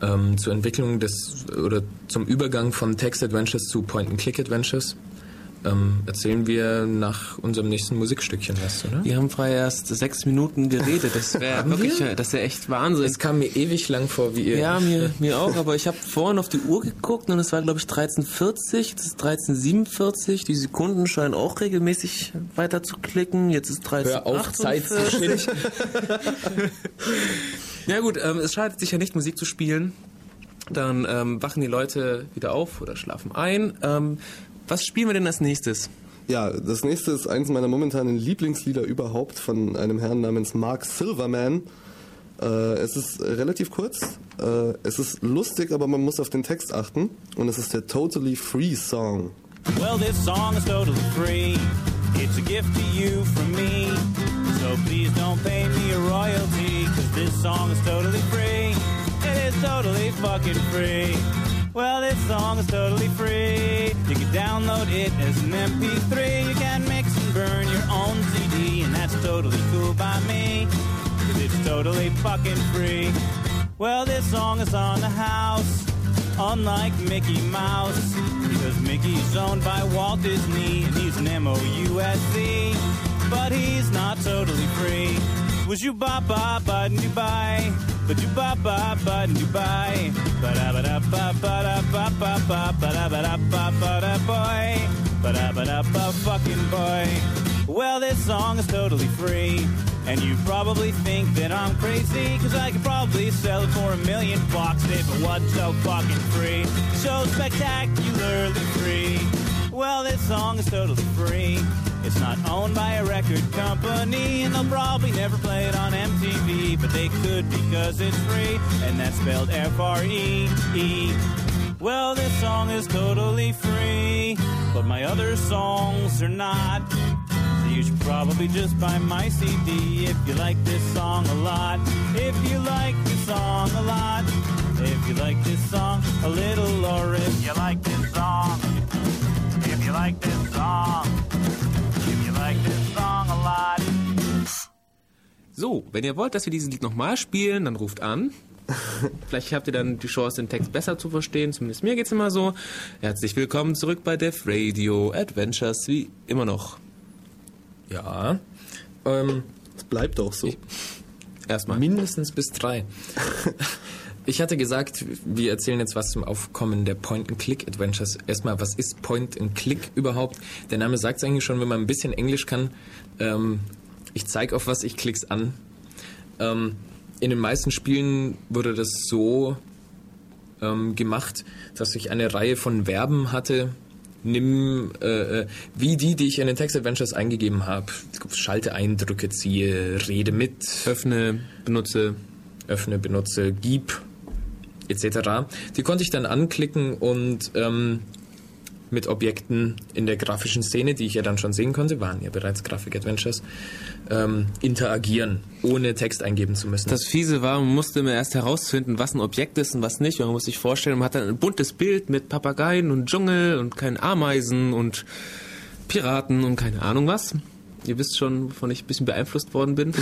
ähm, zur Entwicklung des oder zum Übergang von Text-Adventures zu Point-and-Click-Adventures ähm, erzählen wir nach unserem nächsten Musikstückchen was, oder? Wir haben frei erst sechs Minuten geredet. Das wäre wirklich, wir? das wäre echt Wahnsinn. Es kam mir ewig lang vor, wie ihr. ja, mir, mir auch, aber ich habe vorhin auf die Uhr geguckt und es war, glaube ich, 13.40, das ist 13.47, die Sekunden scheinen auch regelmäßig weiter zu klicken, jetzt ist 13.48. Hör auf, Zeit zu. Ja gut, ähm, es schadet sich ja nicht, Musik zu spielen. Dann ähm, wachen die Leute wieder auf oder schlafen ein. Ähm, was spielen wir denn als nächstes? Ja, das nächste ist eins meiner momentanen Lieblingslieder überhaupt von einem Herrn namens Mark Silverman. Äh, es ist relativ kurz, äh, es ist lustig, aber man muss auf den Text achten. Und es ist der Totally Free Song. Well, this song is totally free. It's a gift to you from me. So please don't pay me a royalty, cause this song is totally free. It is totally fucking free. Well, this song is totally free. You can download it as an MP3. You can mix and burn your own CD, and that's totally cool by me. Cause it's totally fucking free. Well, this song is on the house, unlike Mickey Mouse. Because Mickey's owned by Walt Disney, and he's an M-O-U-S-E. But he's not totally free. Was you ba ba ba Dubai? But you ba ba ba Dubai. Ba da ba da ba ba da ba ba ba ba da ba da ba ba da boy. Ba da ba da ba fucking boy. Well, this song is totally free. And you probably think that I'm crazy, cause I could probably sell it for a million bucks if it wasn't so fucking free. So spectacularly free. Well, this song is totally free. It's not owned by a record company, and they'll probably never play it on MTV, but they could because it's free, and that's spelled F R E E. Well, this song is totally free, but my other songs are not. So you should probably just buy my CD if you like this song a lot. If you like this song a lot. If you like this song a little, or if you like this song. If you like this song. So, wenn ihr wollt, dass wir dieses Lied nochmal spielen, dann ruft an. Vielleicht habt ihr dann die Chance, den Text besser zu verstehen. Zumindest mir geht's immer so. Herzlich willkommen zurück bei Def Radio Adventures, wie immer noch. Ja. Ähm, Es bleibt auch so. Erstmal. mindestens bis drei. Ich hatte gesagt, wir erzählen jetzt was zum Aufkommen der Point-and-Click-Adventures. Erstmal, was ist Point-and-Click überhaupt? Der Name sagt es eigentlich schon, wenn man ein bisschen Englisch kann. Ähm, ich zeige auf was, ich klick's an. Ähm, in den meisten Spielen wurde das so ähm, gemacht, dass ich eine Reihe von Verben hatte. Nimm, äh, äh, wie die, die ich in den Text-Adventures eingegeben habe. Schalte ein, drücke, ziehe, rede mit, Öffne, benutze. öffne, benutze, gib, etc. Die konnte ich dann anklicken und ähm, mit Objekten in der grafischen Szene, die ich ja dann schon sehen konnte, waren ja bereits Grafik-Adventures, ähm, interagieren, ohne Text eingeben zu müssen. Das Fiese war, man musste immer erst herausfinden, was ein Objekt ist und was nicht. Und man muss sich vorstellen, man hat dann ein buntes Bild mit Papageien und Dschungel und keinen Ameisen und Piraten und keine Ahnung was. Ihr wisst schon, wovon ich ein bisschen beeinflusst worden bin.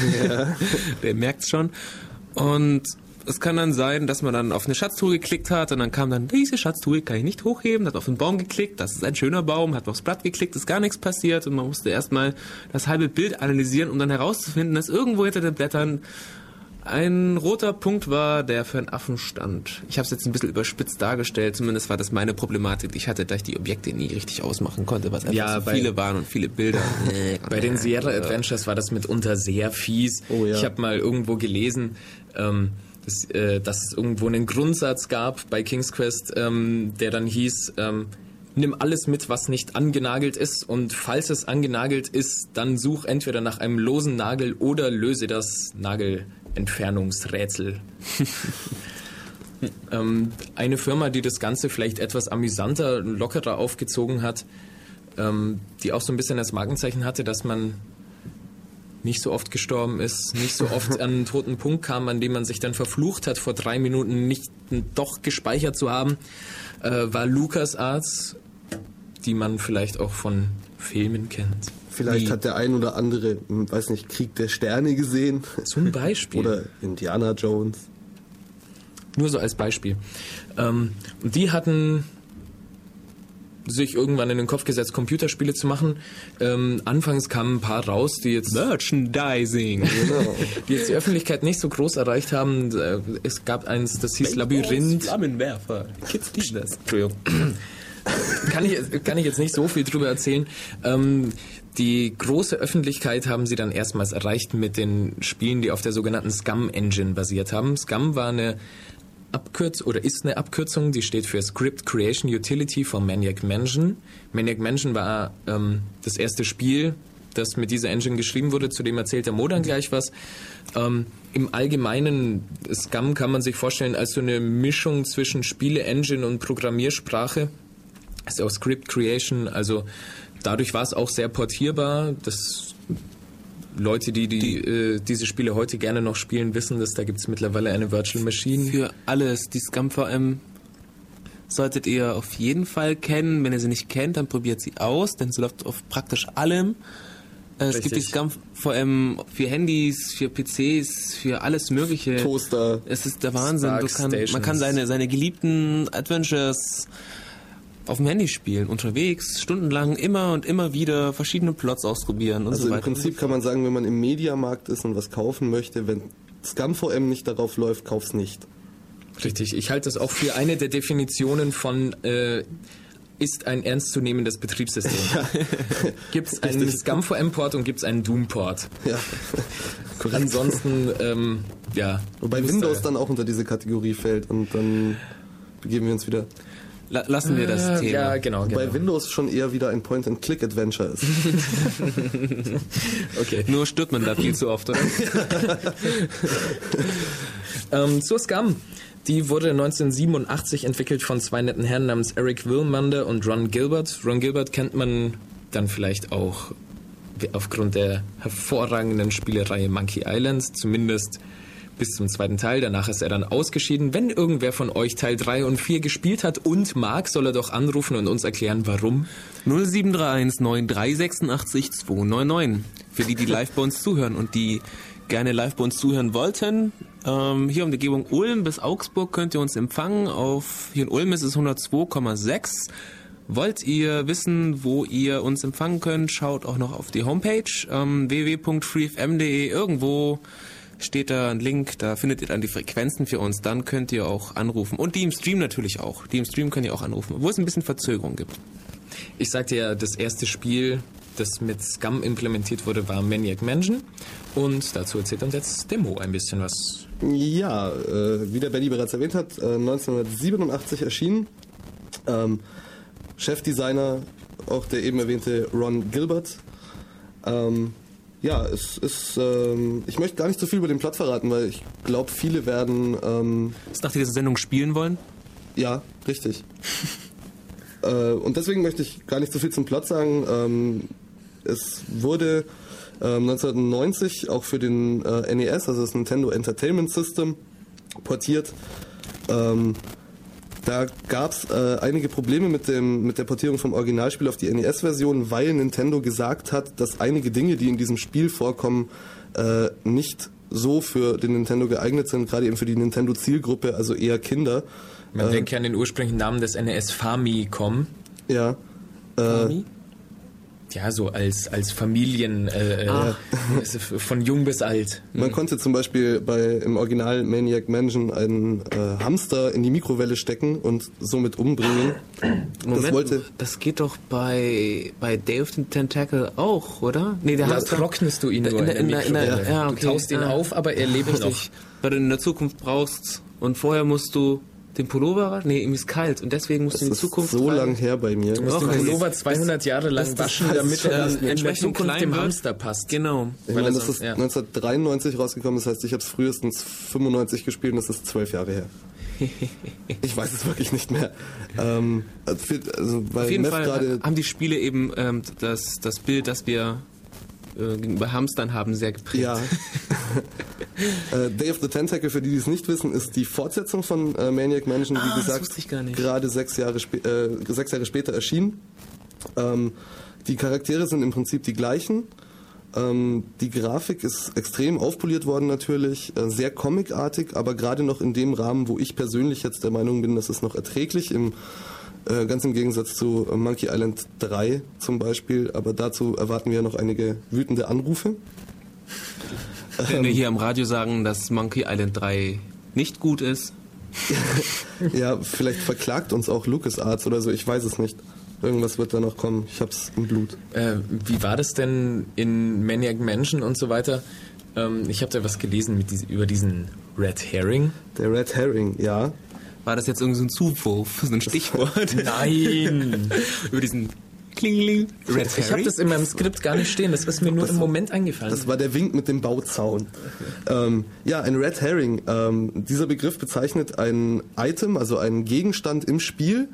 Wer merkt's schon. Und es kann dann sein, dass man dann auf eine Schatztruhe geklickt hat und dann kam dann, diese Schatztruhe kann ich nicht hochheben, hat auf den Baum geklickt, das ist ein schöner Baum, hat aufs Blatt geklickt, ist gar nichts passiert und man musste erstmal das halbe Bild analysieren, um dann herauszufinden, dass irgendwo hinter den Blättern ein roter Punkt war, der für einen Affen stand. Ich habe es jetzt ein bisschen überspitzt dargestellt, zumindest war das meine Problematik, ich hatte, da ich die Objekte nie richtig ausmachen konnte, was einfach Ja, so viele waren und viele Bilder. Bei den Sierra Adventures war das mitunter sehr fies. Oh ja. Ich habe mal irgendwo gelesen, ähm, dass, äh, dass es irgendwo einen Grundsatz gab bei King's Quest, ähm, der dann hieß, ähm, nimm alles mit, was nicht angenagelt ist und falls es angenagelt ist, dann such entweder nach einem losen Nagel oder löse das Nagelentfernungsrätsel. ähm, eine Firma, die das Ganze vielleicht etwas amüsanter, lockerer aufgezogen hat, ähm, die auch so ein bisschen das Markenzeichen hatte, dass man nicht so oft gestorben ist, nicht so oft an einen toten Punkt kam, an dem man sich dann verflucht hat, vor drei Minuten nicht doch gespeichert zu haben, äh, war LucasArts, die man vielleicht auch von Filmen kennt. Vielleicht Wie hat der ein oder andere, hm, weiß nicht, Krieg der Sterne gesehen. Zum Beispiel. Oder Indiana Jones. Nur so als Beispiel. Ähm, und die hatten sich irgendwann in den Kopf gesetzt, Computerspiele zu machen. Ähm, anfangs kamen ein paar raus, die jetzt Merchandising. die jetzt die Öffentlichkeit nicht so groß erreicht haben. Äh, Es gab eins, das hieß Labyrinth. Flammenwerfer. Kids lieben das. Entschuldigung. Kann ich, kann ich jetzt nicht so viel drüber erzählen. Ähm, die große Öffentlichkeit haben sie dann erstmals erreicht mit den Spielen, die auf der sogenannten Scum Engine basiert haben. Scum war eine Abkürzung oder ist eine Abkürzung, die steht für Script Creation Utility von Maniac Mansion. Maniac Mansion war ähm, das erste Spiel, das mit dieser Engine geschrieben wurde, zu dem erzählt der Mo dann gleich was. Ähm, Im Allgemeinen, Scum kann man sich vorstellen als so eine Mischung zwischen Spiele-Engine und Programmiersprache. Ist auch Script Creation, also dadurch war es auch sehr portierbar. Das Leute, die, die, äh, diese Spiele heute gerne noch spielen, wissen, dass da gibt es mittlerweile eine Virtual Machine. Für alles, die Scum VM solltet ihr auf jeden Fall kennen. Wenn ihr sie nicht kennt, dann probiert sie aus, denn sie läuft auf praktisch allem. Äh, Es gibt die Richtig. Scum VM für Handys, für PCs, für alles mögliche. Toaster. Es ist der Wahnsinn. Kann, man kann seine, seine geliebten Adventures auf dem Handy spielen, unterwegs, stundenlang, immer und immer wieder verschiedene Plots ausprobieren und Also so im weiter. Prinzip kann man sagen, wenn man im Mediamarkt ist und was kaufen möchte, wenn ScumVM nicht darauf läuft, kauf's nicht. Richtig, ich halte das auch für eine der Definitionen von äh, ist ein ernstzunehmendes Betriebssystem. gibt es einen ScumVM-Port und gibt es einen Doom-Port. Ja. Ansonsten, ähm, ja. Wobei Windows da- dann auch unter diese Kategorie fällt und dann begeben wir uns wieder. La lassen wir das Ah, Thema. Ja, genau, Wobei genau. Windows schon eher wieder ein Point-and-Click-Adventure ist. Okay. Nur stirbt man da viel zu oft, oder? Ähm, zur Scum. Die wurde 1987 entwickelt von zwei netten Herren namens Eric Wilmander und Ron Gilbert. Ron Gilbert kennt man dann vielleicht auch aufgrund der hervorragenden Spielereihe Monkey Island, zumindest bis zum zweiten Teil. Danach ist er dann ausgeschieden. Wenn irgendwer von euch Teil 3 und 4 gespielt hat und mag, soll er doch anrufen und uns erklären, warum. 0731 9386 299. Für die, die live bei uns zuhören und die gerne live bei uns zuhören wollten. Ähm, hier um die Umgebung Ulm bis Augsburg könnt ihr uns empfangen. Auf, hier in Ulm ist es 102,6. Wollt ihr wissen, wo ihr uns empfangen könnt, schaut auch noch auf die Homepage ähm, www.freefm.de. Irgendwo steht da ein Link, da findet ihr dann die Frequenzen für uns. Dann könnt ihr auch anrufen. Und die im Stream natürlich auch. Die im Stream könnt ihr auch anrufen, wo es ein bisschen Verzögerung gibt. Ich sagte ja, das erste Spiel, das mit Scum implementiert wurde, war Maniac Mansion. Und dazu erzählt uns jetzt Demo ein bisschen was. Ja, äh, wie der Benny bereits erwähnt hat, äh, 1987 erschienen. Ähm, Chefdesigner, auch der eben erwähnte Ron Gilbert. Ähm, ja, es ist. Ähm, ich möchte gar nicht so viel über den Plot verraten, weil ich glaube, viele werden. Ähm, Was nach dieser Sendung spielen wollen? ja, richtig. äh, und deswegen möchte ich gar nicht so viel zum Plot sagen. Ähm, es wurde ähm, 1990 auch für den äh, NES, also das Nintendo Entertainment System, portiert. Ähm, da gab es äh, einige Probleme mit, dem, mit der Portierung vom Originalspiel auf die NES-Version, weil Nintendo gesagt hat, dass einige Dinge, die in diesem Spiel vorkommen, äh, nicht so für den Nintendo geeignet sind, gerade eben für die Nintendo-Zielgruppe, also eher Kinder. Man Äh, denkt ja an den ursprünglichen Namen des NES Famicom. Ja. Äh, Ja, so als, als Familien, äh, äh, also von jung bis alt. Man konnte zum Beispiel bei im Original Maniac Mansion einen äh, Hamster in die Mikrowelle stecken und somit umbringen. das wollte das geht doch bei, bei Day of the Tentacle auch, oder? Nee, der Da Hamster- trocknest du ihn nur in der, in der in der, in der, Mikrowelle. ja, okay. Du taust ihn ah. auf, aber er lebt noch. Richtig. Weil du ihn in der Zukunft brauchst und vorher musst du den Pullover, nee, ihm ist kalt und deswegen musst das du in ist Zukunft so lang her bei mir. Du musst Doch, den Pullover ist- 200 Jahre lang waschen, damit er in der entsprechend dem wird. Hamster passt. Genau. Ich Weil meine, das ist ja. 1993 rausgekommen, das heißt, ich habe es frühestens 95 gespielt und das ist zwölf Jahre her. ich weiß es wirklich nicht mehr. Ähm, also Auf jeden Meth Fall gerade haben die Spiele eben ähm, das, das Bild, das wir äh, gegenüber Hamstern haben, sehr geprägt. Ja. äh, Day of the Tentacle, für die, die es nicht wissen, ist die Fortsetzung von äh, Maniac Mansion, wie Ah, das gesagt, gerade sechs Jahre, äh, sechs Jahre später erschienen. Ähm, die Charaktere sind im Prinzip die gleichen. Ähm, die Grafik ist extrem aufpoliert worden natürlich, äh, sehr comicartig, aber gerade noch in dem Rahmen, wo ich persönlich jetzt der Meinung bin, dass es noch erträglich, im, äh, ganz im Gegensatz zu äh, Monkey Island 3 zum Beispiel, aber dazu erwarten wir noch einige wütende Anrufe. Wenn wir hier am Radio sagen, dass Monkey Island 3 nicht gut ist, Ja, vielleicht verklagt uns auch LucasArts oder so, ich weiß es nicht. Irgendwas wird da noch kommen, ich hab's im Blut. Äh, wie war das denn in Maniac Mansion und so weiter? Ähm, ich habe da was gelesen mit über diesen Red Herring. Der Red Herring, ja. War das jetzt irgendwie so ein Zuwurf, so ein Stichwort? Nein! Über diesen Klingling Red ich habe das in meinem Skript gar nicht stehen, das ist mir nur im Moment eingefallen. Das war der Wink mit dem Bauzaun. Ähm, ja, ein Red Herring. Ähm, dieser Begriff bezeichnet ein Item, also einen Gegenstand im Spiel,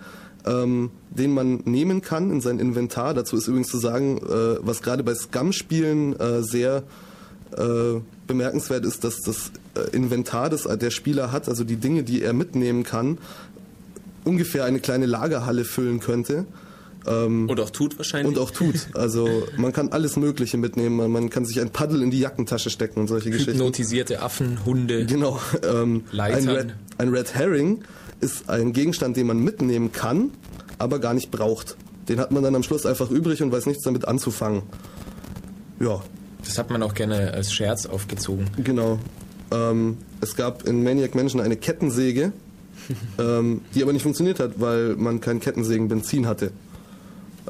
ähm, den man nehmen kann in sein Inventar. Dazu ist übrigens zu sagen, äh, was gerade bei Scum-Spielen äh, sehr äh, bemerkenswert ist, dass das Inventar, das der Spieler hat, also die Dinge, die er mitnehmen kann, ungefähr eine kleine Lagerhalle füllen könnte. Ähm, Und auch tut wahrscheinlich. und auch tut. Also man kann alles Mögliche mitnehmen. Man- Man kann sich ein Paddel in die Jackentasche stecken und solche Geschichten. Hypnotisierte Affen, Hunde. Genau. Ähm, ein, Leitern. Red, ein Red Herring ist ein Gegenstand, den man mitnehmen kann, aber gar nicht braucht. Den hat man dann am Schluss einfach übrig und weiß nichts damit anzufangen. Ja, Das hat man auch gerne als Scherz aufgezogen. genau. Ähm, es gab in Maniac Mansion eine Kettensäge, ähm, die aber nicht funktioniert hat, weil man kein Kettensägenbenzin hatte.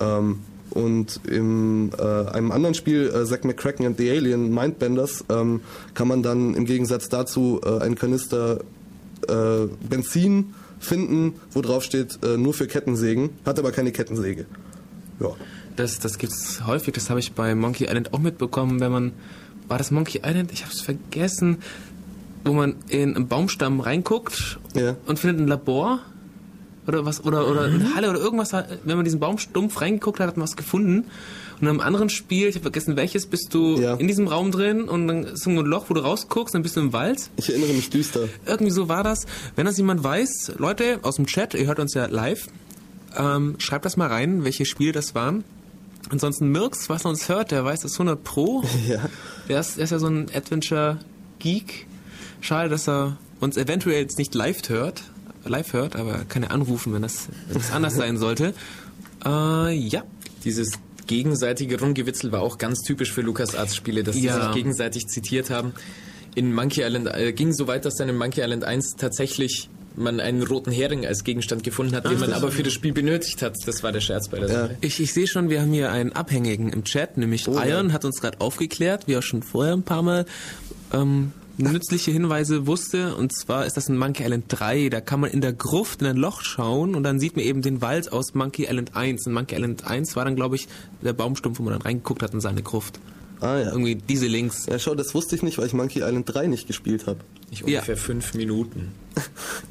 Ähm, und in äh, einem anderen Spiel, äh, Zack McCracken and the Alien, Mindbenders, ähm, kann man dann im Gegensatz dazu äh, einen Kanister äh, Benzin finden, wo drauf steht, äh, nur für Kettensägen, hat aber keine Kettensäge. Ja. Das, das gibt's häufig, das habe ich bei Monkey Island auch mitbekommen, wenn man. War das Monkey Island? Ich habe es vergessen. Wo man in einen Baumstamm reinguckt Ja. und findet ein Labor oder was oder oder Mhm. eine Halle oder irgendwas. Wenn man diesen Baumstumpf reingeguckt hat, hat man was gefunden. Und in einem anderen Spiel, ich habe vergessen welches, bist du Ja. in diesem Raum drin und dann ist irgendwo ein Loch, wo du rausguckst, dann bist du im Wald. Ich erinnere mich düster. Irgendwie so war das. Wenn das jemand weiß, Leute aus dem Chat, ihr hört uns ja live, ähm, schreibt das mal rein, welche Spiele das waren. Ansonsten Mirks, was uns hört, der weiß das 100 Pro. Ja. Der ist, der ist ja so ein Adventure-Geek. Schade, dass er uns eventuell jetzt nicht live hört, live hört, aber er kann ja anrufen, wenn das, wenn das anders sein sollte. Äh, ja. Dieses gegenseitige Rumgewitzel war auch ganz typisch für LucasArts Spiele, dass sie Ja. sich gegenseitig zitiert haben. In Monkey Island äh, ging so weit, dass dann in Monkey Island 1 tatsächlich man einen roten Hering als Gegenstand gefunden hat, den man aber für das Spiel benötigt hat. Das war der Scherz bei der Ja. Sache. Ich, ich sehe schon, wir haben hier einen Abhängigen im Chat, nämlich Oh, ja. Iron hat uns gerade aufgeklärt, wie auch schon vorher ein paar Mal ähm, nützliche Hinweise wusste. Und zwar ist das in Monkey Island 3. Da kann man in der Gruft in ein Loch schauen und dann sieht man eben den Wald aus Monkey Island 1. In Monkey Island 1 war dann, glaube ich, der Baumstumpf, wo man dann reingeguckt hat in seine Gruft. Ah ja. Irgendwie diese Links. Ja, schau, das wusste ich nicht, weil ich Monkey Island 3 nicht gespielt habe. Ich Ja. ungefähr fünf Minuten.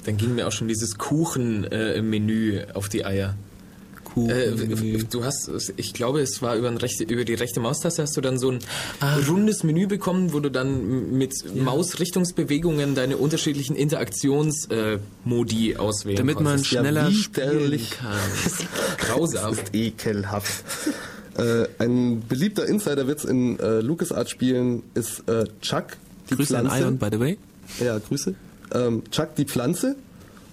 Dann ging mir auch schon dieses Kuchen-Menü auf die Eier. Cool. Äh, du hast, ich glaube, es war über, ein rechte, über die rechte Maustaste hast du dann so ein Ah. rundes Menü bekommen, wo du dann mit Mausrichtungsbewegungen deine unterschiedlichen Interaktionsmodi äh, auswählen Damit man konntest. Ja, schneller spielen kann. Grausam. Ekelhaft. Äh, ein beliebter Insiderwitz in äh, LucasArts-Spielen ist äh, Chuck, die Grüße an Pflanze. Iron, by the way. Ja, Grüße. Ähm, Chuck, die Pflanze.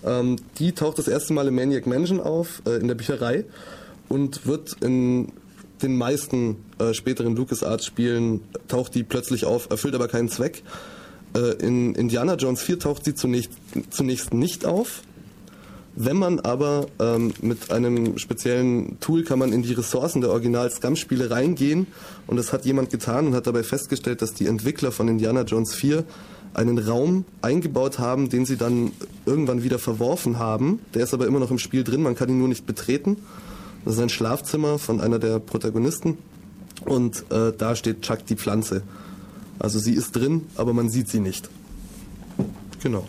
Ähm, die taucht das erste Mal in Maniac Mansion auf, äh, in der Bücherei, und wird in den meisten äh, späteren LucasArts-Spielen taucht die plötzlich auf, erfüllt aber keinen Zweck. Äh, in Indiana Jones 4 taucht sie zunächst, zunächst nicht auf. Wenn man aber ähm, mit einem speziellen Tool kann man in die Ressourcen der Original-Scum-Spiele reingehen und das hat jemand getan und hat dabei festgestellt, dass die Entwickler von Indiana Jones 4 einen Raum eingebaut haben, den sie dann irgendwann wieder verworfen haben. Der ist aber immer noch im Spiel drin, man kann ihn nur nicht betreten. Das ist ein Schlafzimmer von einer der Protagonisten und äh, da steht Chuck die Pflanze. Also sie ist drin, aber man sieht sie nicht. Genau.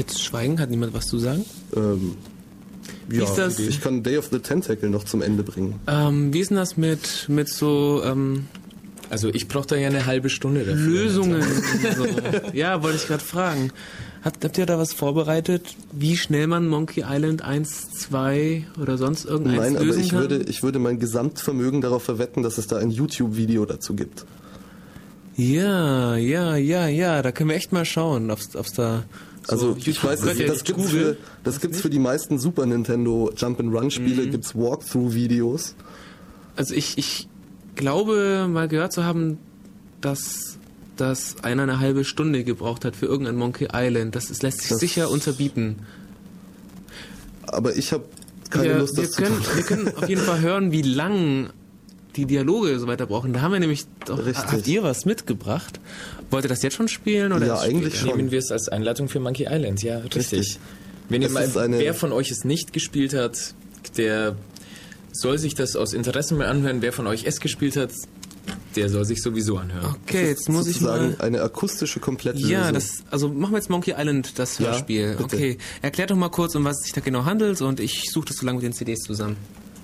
Jetzt schweigen, hat niemand was zu sagen? Ähm, ja, ist das- ich kann Day of the Tentacle noch zum Ende bringen. Ähm, wie ist denn das mit, mit so ähm, Also ich brauche da ja eine halbe Stunde dafür. Lösungen? so. Ja, wollte ich gerade fragen. Habt, habt ihr da was vorbereitet, wie schnell man Monkey Island 1, 2 oder sonst irgendeins Nein, aber lösen ich kann? würde, ich würde mein Gesamtvermögen darauf verwetten, dass es da ein YouTube-Video dazu gibt. ja, ja, ja, ja, da können wir echt mal schauen, ob's, ob's da so Also ich weiß, das, das gibt's für, das gibt's für die meisten Super Nintendo Jump-and-Run-Spiele, Mhm. gibt's Walkthrough-Videos. Also ich, ich glaube mal gehört zu haben, dass das einer eine halbe Stunde gebraucht hat für irgendein Monkey Island. Das ist, lässt sich Das- sicher unterbieten. Aber ich habe keine wir, Lust, wir, das zu können, tun. wir können auf jeden Fall hören, wie lang die Dialoge so weiter brauchen. Da haben wir nämlich doch, Richtig. habt ihr was mitgebracht? Wollt ihr das jetzt schon spielen oder Ja, eigentlich später? schon. Nehmen wir es als Einleitung für Monkey Island, ja, richtig. Richtig. Wenn ihr mal, wer von euch es nicht gespielt hat, der soll sich das aus Interesse mal anhören. Wer von euch es gespielt hat, der soll sich sowieso anhören. Okay, jetzt muss ich mal. eine akustische Komplettlösung. Ja, das, also machen wir jetzt Monkey Island, das Ja, Hörspiel. bitte. okay, erklär doch mal kurz, um was es sich da genau handelt und ich suche das so lange mit den CDs zusammen.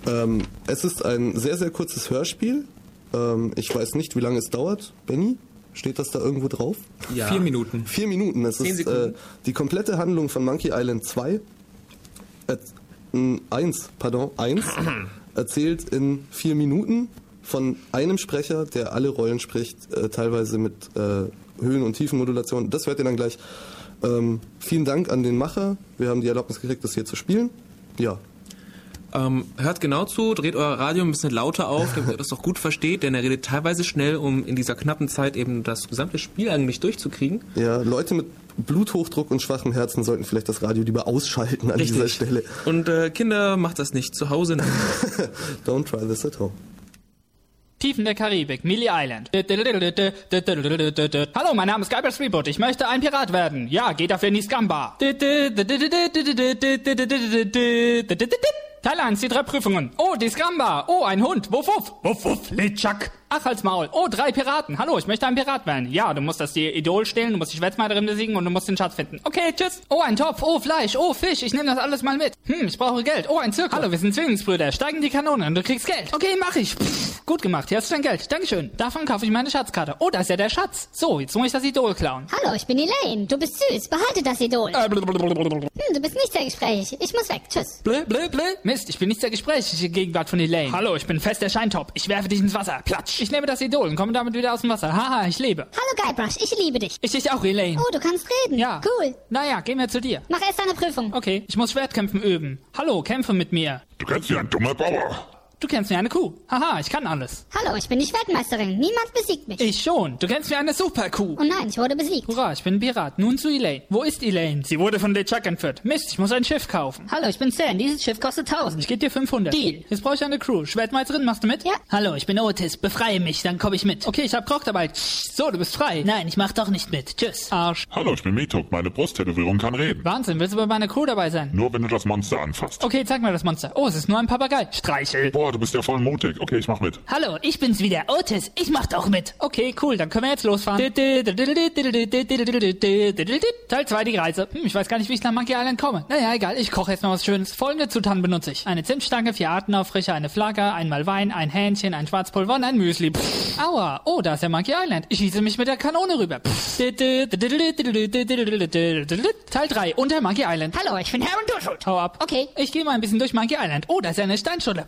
Ähm, es ist ein sehr, sehr kurzes Hörspiel. Ähm, ich weiß nicht, wie lange es dauert. Benny, steht das da irgendwo drauf? Ja. Vier Minuten. Vier Minuten. Es Zehn ist äh, die komplette Handlung von Monkey Island 2. Äh, mh, eins, pardon, eins. erzählt in vier Minuten von einem Sprecher, der alle Rollen spricht, äh, teilweise mit äh, Höhen- und Tiefenmodulation. Das hört ihr dann gleich. Ähm, vielen Dank an den Macher. Wir haben die Erlaubnis gekriegt, das hier zu spielen. Ja, Ähm, hört genau zu, dreht euer Radio ein bisschen lauter auf, damit ihr das doch gut versteht, denn er redet teilweise schnell, um in dieser knappen Zeit eben das gesamte Spiel eigentlich durchzukriegen. ja, Leute mit Bluthochdruck und schwachem Herzen sollten vielleicht das Radio lieber ausschalten an dieser Stelle. Und äh, Kinder, macht das nicht zu Hause. nein. Don't try this at home. Tiefen der Karibik, Mealy Island. Hallo, mein Name ist Guybrush Threepwood. Ich möchte ein Pirat werden. Ja, geht dafür in die Scamba. Teil 1, die drei Prüfungen. Oh, die Scamba. Oh, ein Hund. Wuff, wuff. Wuff, wuff, Litschak. Ach, halt's Maul. Oh, drei Piraten. Hallo, ich möchte ein Pirat werden. Ja, du musst das dir Idol stehlen, du musst die Schwätzmeisterin besiegen und du musst den Schatz finden. Okay, tschüss. Oh, ein Topf. Oh, Fleisch. Oh, Fisch. Ich nehme das alles mal mit. Hm, ich brauche Geld. Oh, ein Zirkel. Hallo, wir sind Zwillingsbrüder. Steigen die Kanone und du kriegst Geld. Okay, mach ich. Pff, gut gemacht. Hier hast du dein Geld. Dankeschön. Davon kaufe ich meine Schatzkarte. Oh, da ist ja der Schatz. So, jetzt muss ich das Idol klauen. Hallo, ich bin Elaine. Du bist süß. Behalte das Idol. Äh. Hm, du bist nicht sehr gesprächig. Ich muss weg. Tschüss. Blö, blö, blö. Mist, ich bin nicht sehr gesprächig in Gegenwart von Elaine. Hallo, ich bin fest der Scheintop. Ich werfe dich ins Wasser. Platsch. Ich nehme das Idol und komme damit wieder aus dem Wasser. Haha, ich lebe. Hallo Guybrush, ich liebe dich. Ich dich auch, Elaine. Oh, du kannst reden. Ja. Cool. Naja, gehen wir zu dir. Mach erst deine Prüfung. Okay, ich muss Schwertkämpfen üben. Hallo, kämpfe mit mir. Du kennst wie ein dummer Bauer. Du kennst mir eine Kuh. Haha, ich kann alles. Hallo, ich bin die Schwertmeisterin. Niemand besiegt mich. Ich schon. Du kennst mir eine Superkuh. Oh nein, ich wurde besiegt. Hurra, ich bin ein Pirat. Nun zu Elaine. Wo ist Elaine? Sie wurde von LeChuck entführt. Mist, ich muss ein Schiff kaufen. Hallo, ich bin Stan. Dieses Schiff kostet 1000. Ich gebe dir 500. Deal. Jetzt brauche ich eine Crew. Schwertmeisterin, machst du mit? Ja. Hallo, ich bin Otis. Befreie mich, dann komme ich mit. Okay, ich hab Krog dabei. So, du bist frei. Nein, ich mach doch nicht mit. Tschüss. Arsch. Hallo, ich bin Mitok. Meine Brusttätowierung kann reden. Wahnsinn, willst du bei meiner Crew dabei sein? Nur wenn du das Monster anfasst. Okay, zeig mir das Monster. Oh, es ist nur ein Papagei. Streichel. Boah, du bist ja voll mutig. Okay, ich mach mit. Hallo, ich bin's wieder. Otis. Ich mach doch mit. Okay, cool, dann können wir jetzt losfahren. Teil 2, die Reise. Hm, ich weiß gar nicht, wie ich nach Monkey Island komme. Naja, egal, ich koche jetzt noch was Schönes. Folgende Zutaten benutze ich. Eine Zimtstange, vier Artenaufricher, eine Flagge, einmal Wein, ein Hähnchen, ein Schwarzpulver und ein Müsli. Pff, aua, oh, da ist ja Monkey Island. Ich schieße mich mit der Kanone rüber. Pff. Teil 3, unter Monkey Island. Hallo, ich bin Herr und Duschut. Hau ab. Okay. Ich gehe mal ein bisschen durch Monkey Island. Oh, da ist ja eine Steinschule.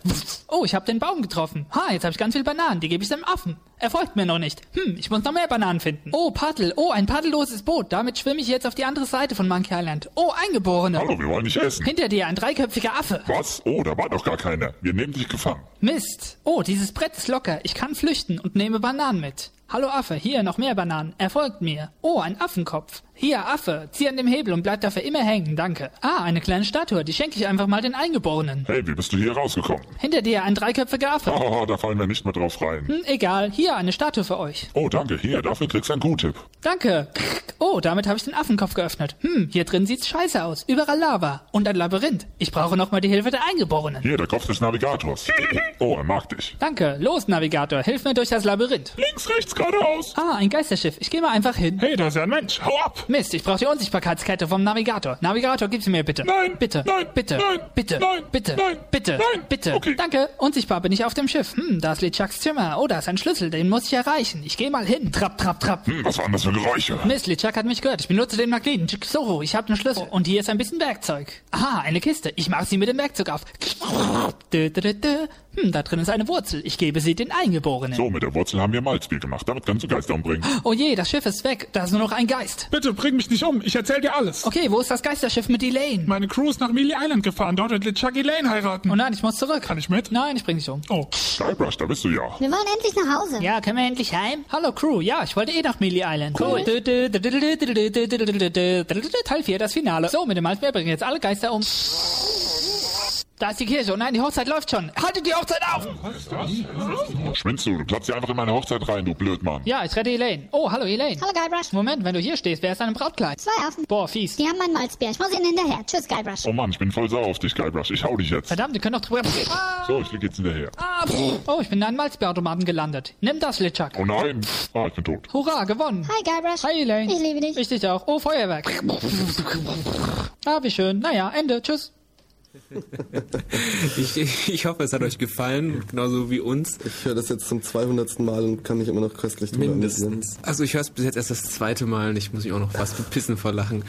Oh, ich habe den Baum getroffen. Ha, jetzt habe ich ganz viel Bananen. Die gebe ich dem Affen. Er folgt mir noch nicht. Hm, ich muss noch mehr Bananen finden. Oh, Paddel. Oh, ein paddelloses Boot. Damit schwimme ich jetzt auf die andere Seite von Monkey Island. Oh, Eingeborene. Hallo, wir wollen dich essen. Hinter dir ein dreiköpfiger Affe. Was? Oh, da war doch gar keiner. Wir nehmen dich gefangen. Mist. Oh, dieses Brett ist locker. Ich kann flüchten und nehme Bananen mit. Hallo Affe, hier noch mehr Bananen. Er folgt mir. Oh, ein Affenkopf. Hier, Affe, zieh an dem Hebel und bleib dafür immer hängen, danke. Ah, eine kleine Statue, die schenke ich einfach mal den Eingeborenen. Hey, wie bist du hier rausgekommen? Hinter dir ein dreiköpfiger Affe. Oh, da fallen wir nicht mehr drauf rein. Hm, egal, hier eine Statue für euch. Oh, danke. Hier, dafür kriegst du einen Q-Tipp. Danke. Oh, damit habe ich den Affenkopf geöffnet. Hm, hier drin sieht's scheiße aus. Überall Lava. Und ein Labyrinth. Ich brauche nochmal die Hilfe der Eingeborenen. Hier, der Kopf des Navigators. Oh, er mag dich. Danke. Los, Navigator, hilf mir durch das Labyrinth. Links, rechts, geradeaus. Ah, ein Geisterschiff. Ich gehe mal einfach hin. Hey, da ist ja ein Mensch. Hau ab. Mist, ich brauche die Unsichtbarkeitskette vom Navigator. Navigator, gib sie mir bitte. Nein, Bitte. nein, Bitte. nein, Bitte. nein, Bitte. nein, Bitte. nein. Bitte. Okay. Danke. Unsichtbar bin ich auf dem Schiff. Hm, da ist LeChucks Zimmer. Oh, da ist ein Schlüssel. Den muss ich erreichen. Ich gehe mal hin. Trapp, trapp, trapp. Hm, was waren das für Geräusche? Mist, LeChuck hat mich gehört. Ich benutze den Magneten. So, ich habe einen Schlüssel. Und hier ist ein bisschen Werkzeug. Aha, eine Kiste. Ich mache sie mit dem Werkzeug auf. Hm, da drin ist eine Wurzel. Ich gebe sie den Eingeborenen. So, mit der Wurzel haben wir Malzbier gemacht. Damit kannst du Geister umbringen. Oh je, das Schiff ist weg. Da ist nur noch ein Geist. Bitte bring mich nicht um, ich erzähl dir alles. Okay, wo ist das Geisterschiff mit Elaine? Meine Crew ist nach Mealy Island gefahren, dort wird LeChuck Elaine heiraten. Oh nein, ich muss zurück. Kann ich mit? Nein, ich bring dich um. Oh, Skybrush, da bist du ja. Wir wollen endlich nach Hause. Ja, können wir endlich heim? Hallo Crew, ja, ich wollte eh nach Mealy Island. Cool. Teil 4, das Finale. So, mit dem Malzmeer bringen jetzt alle Geister um. Da ist die Kirche. Oh nein, die Hochzeit läuft schon. Haltet die Hochzeit auf! Schwimmst du? Du klappst hier einfach in meine Hochzeit rein, du Blödmann. Ja, ich rette Elaine. Oh, hallo Elaine. Hallo Guybrush. Moment, wenn du hier stehst, wer ist dein Brautkleid? Zwei Affen. Boah, fies. Die haben mein Malzbier. Ich muss ihnen hinterher. Tschüss, Guybrush. Oh Mann, ich bin voll sauer auf dich, Skybrush. Ich hau dich jetzt. Verdammt, die können doch drüber... Ah, So, ich flieg jetzt hinterher. ah, oh, ich bin in einem Malzbierautomaten gelandet. Nimm das, LeChuck. Oh nein. Ah, ich bin tot. Hurra, gewonnen. Hi, Guybrush. Hi Elaine. Ich liebe dich. Ich dich auch. Oh, Feuerwerk. Ah, wie schön. Naja, Ende. Tschüss. Ich, ich hoffe, es hat euch gefallen, genauso wie uns. Ich höre das jetzt zum 200. Mal und kann mich immer noch köstlich drüber. Mindestens. Also ich höre es bis jetzt erst das zweite Mal und ich muss mich auch noch fast bepissen vor Lachen.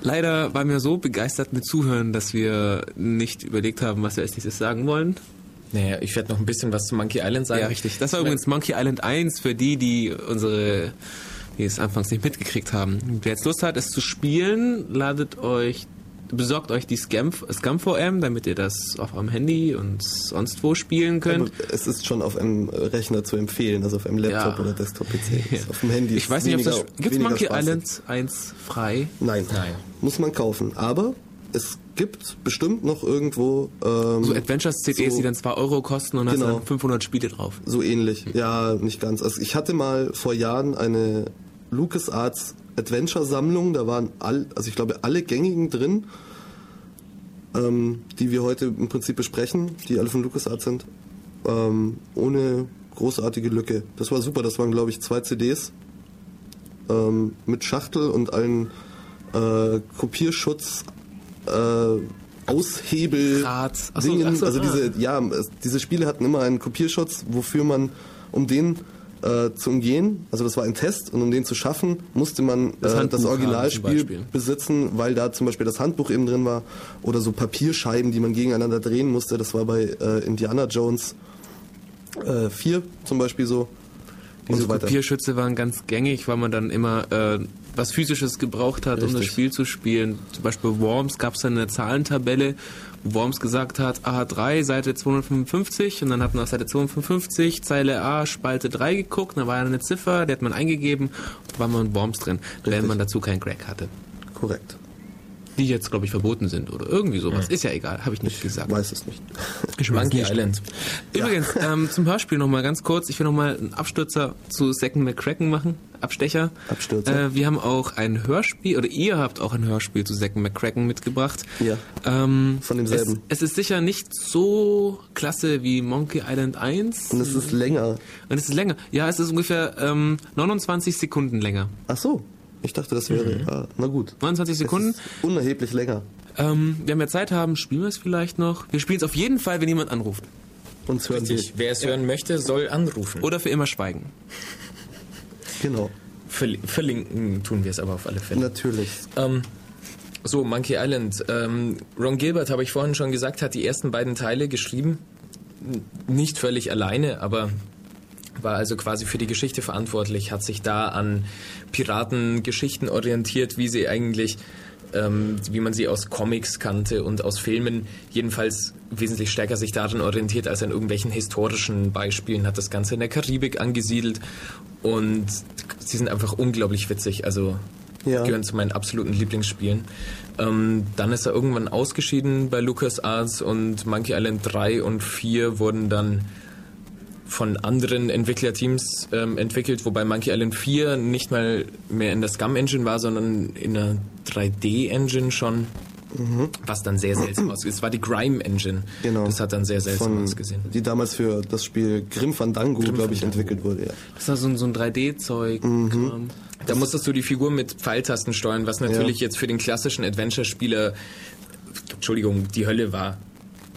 Leider waren wir so begeistert mit Zuhören, dass wir nicht überlegt haben, was wir als nächstes sagen wollen. Naja, ich werde noch ein bisschen was zu Monkey Island sagen. Ja, richtig. Das war übrigens Monkey Island 1 für die, die unsere, die es anfangs nicht mitgekriegt haben. Wer jetzt Lust hat, es zu spielen, ladet euch, besorgt euch die Scam, Scam VM, damit ihr das auf eurem Handy und sonst wo spielen könnt. Aber es ist schon auf einem Rechner zu empfehlen, also auf einem Laptop Ja. oder Desktop-PC. Ja. Auf dem Handy. Ich ist weiß nicht, ob weniger- das, gibt's weniger Monkey spaßig. Island 1 frei? Nein. Nein. Muss man kaufen. Aber es gibt bestimmt noch irgendwo ähm, So Adventures-CDs, so- die dann 2 Euro kosten und hast Genau. dann 500 Spiele drauf. so ähnlich. Ja, nicht ganz. Also ich hatte mal vor Jahren eine LucasArts Adventure-Sammlung. Da waren all, also ich glaube alle gängigen drin, ähm, die wir heute im Prinzip besprechen, die alle von LucasArts sind. Ähm, ohne großartige Lücke. Das war super, das waren glaube ich zwei CDs ähm, mit Schachtel und allen äh, Kopierschutz, äh, Aushebel, so, Dingen. so, also ah. diese, ja, es, diese Spiele hatten immer einen Kopierschutz, wofür man, um den äh, zu umgehen, also das war ein Test und um den zu schaffen, musste man Das äh, das Originalspiel besitzen, weil da zum Beispiel das Handbuch eben drin war oder so Papierscheiben, die man gegeneinander drehen musste. Das war bei äh, Indiana Jones äh, 4 zum Beispiel so. Diese so weiter. Kopierschütze waren ganz gängig, weil man dann immer äh, was Physisches gebraucht hat, um das Richtig. Spiel zu spielen. Zum Beispiel Worms gab es dann eine Zahlentabelle, Worms gesagt hat, A3, Seite 255 und dann hat man auf Seite 255 Zeile A, Spalte 3 geguckt, dann war da eine Ziffer, die hat man eingegeben und da war man Worms drin, wenn man dazu keinen Crack hatte. Korrekt. Die jetzt, glaube ich, verboten sind oder irgendwie sowas. Ist ja egal, habe ich nicht gesagt. Weiß es nicht. Ich Monkey nicht. Island. Übrigens, ähm, zum Hörspiel nochmal ganz kurz. Ich will nochmal einen Abstürzer zu Second McCracken machen. Abstecher. Abstürzer. Äh, wir haben auch ein Hörspiel, oder ihr habt auch ein Hörspiel zu Second McCracken mitgebracht. Ja. Ähm, Von demselben. Es, es ist sicher nicht so klasse wie Monkey Island 1. Und es ist länger. Und es ist länger. Ja, es ist ungefähr ähm, 29 Sekunden länger. Ach so. Ich dachte, das wäre. Ja, na gut. 29 Sekunden. Es ist unerheblich länger. Ähm, wenn wir Zeit haben, spielen wir es vielleicht noch. Wir spielen es auf jeden Fall, wenn jemand anruft. Uns hören Richtig. Wer es hören möchte, soll anrufen. Oder für immer schweigen. Genau. Verli- verlinken tun wir es aber auf alle Fälle. Natürlich. Ähm, so, Monkey Island. Ähm, Ron Gilbert, habe ich vorhin schon gesagt, hat die ersten beiden Teile geschrieben. Nicht völlig alleine, aber war also quasi für die Geschichte verantwortlich, hat sich da an Piratengeschichten orientiert, wie sie eigentlich, ähm, wie man sie aus Comics kannte und aus Filmen, jedenfalls wesentlich stärker sich daran orientiert als an irgendwelchen historischen Beispielen, hat das Ganze in der Karibik angesiedelt und sie sind einfach unglaublich witzig, also Ja. gehören zu meinen absoluten Lieblingsspielen. Ähm, dann ist er irgendwann ausgeschieden bei LucasArts und Monkey Island 3 und 4 wurden dann von anderen Entwicklerteams ähm, entwickelt, wobei Monkey Island 4 nicht mal mehr in der Scum Engine war, sondern in einer 3D-Engine schon, was dann sehr seltsam aussieht. Es war die Grime Engine. Genau. Das hat dann sehr seltsam Von, ausgesehen. die damals für das Spiel Grim Fandango, glaube ich, entwickelt wurde. Ja. Das war so ein, so ein 3D-Zeug. Mhm. Da musstest du die Figur mit Pfeiltasten steuern, was natürlich jetzt für den klassischen Adventure-Spieler, Entschuldigung, die Hölle war.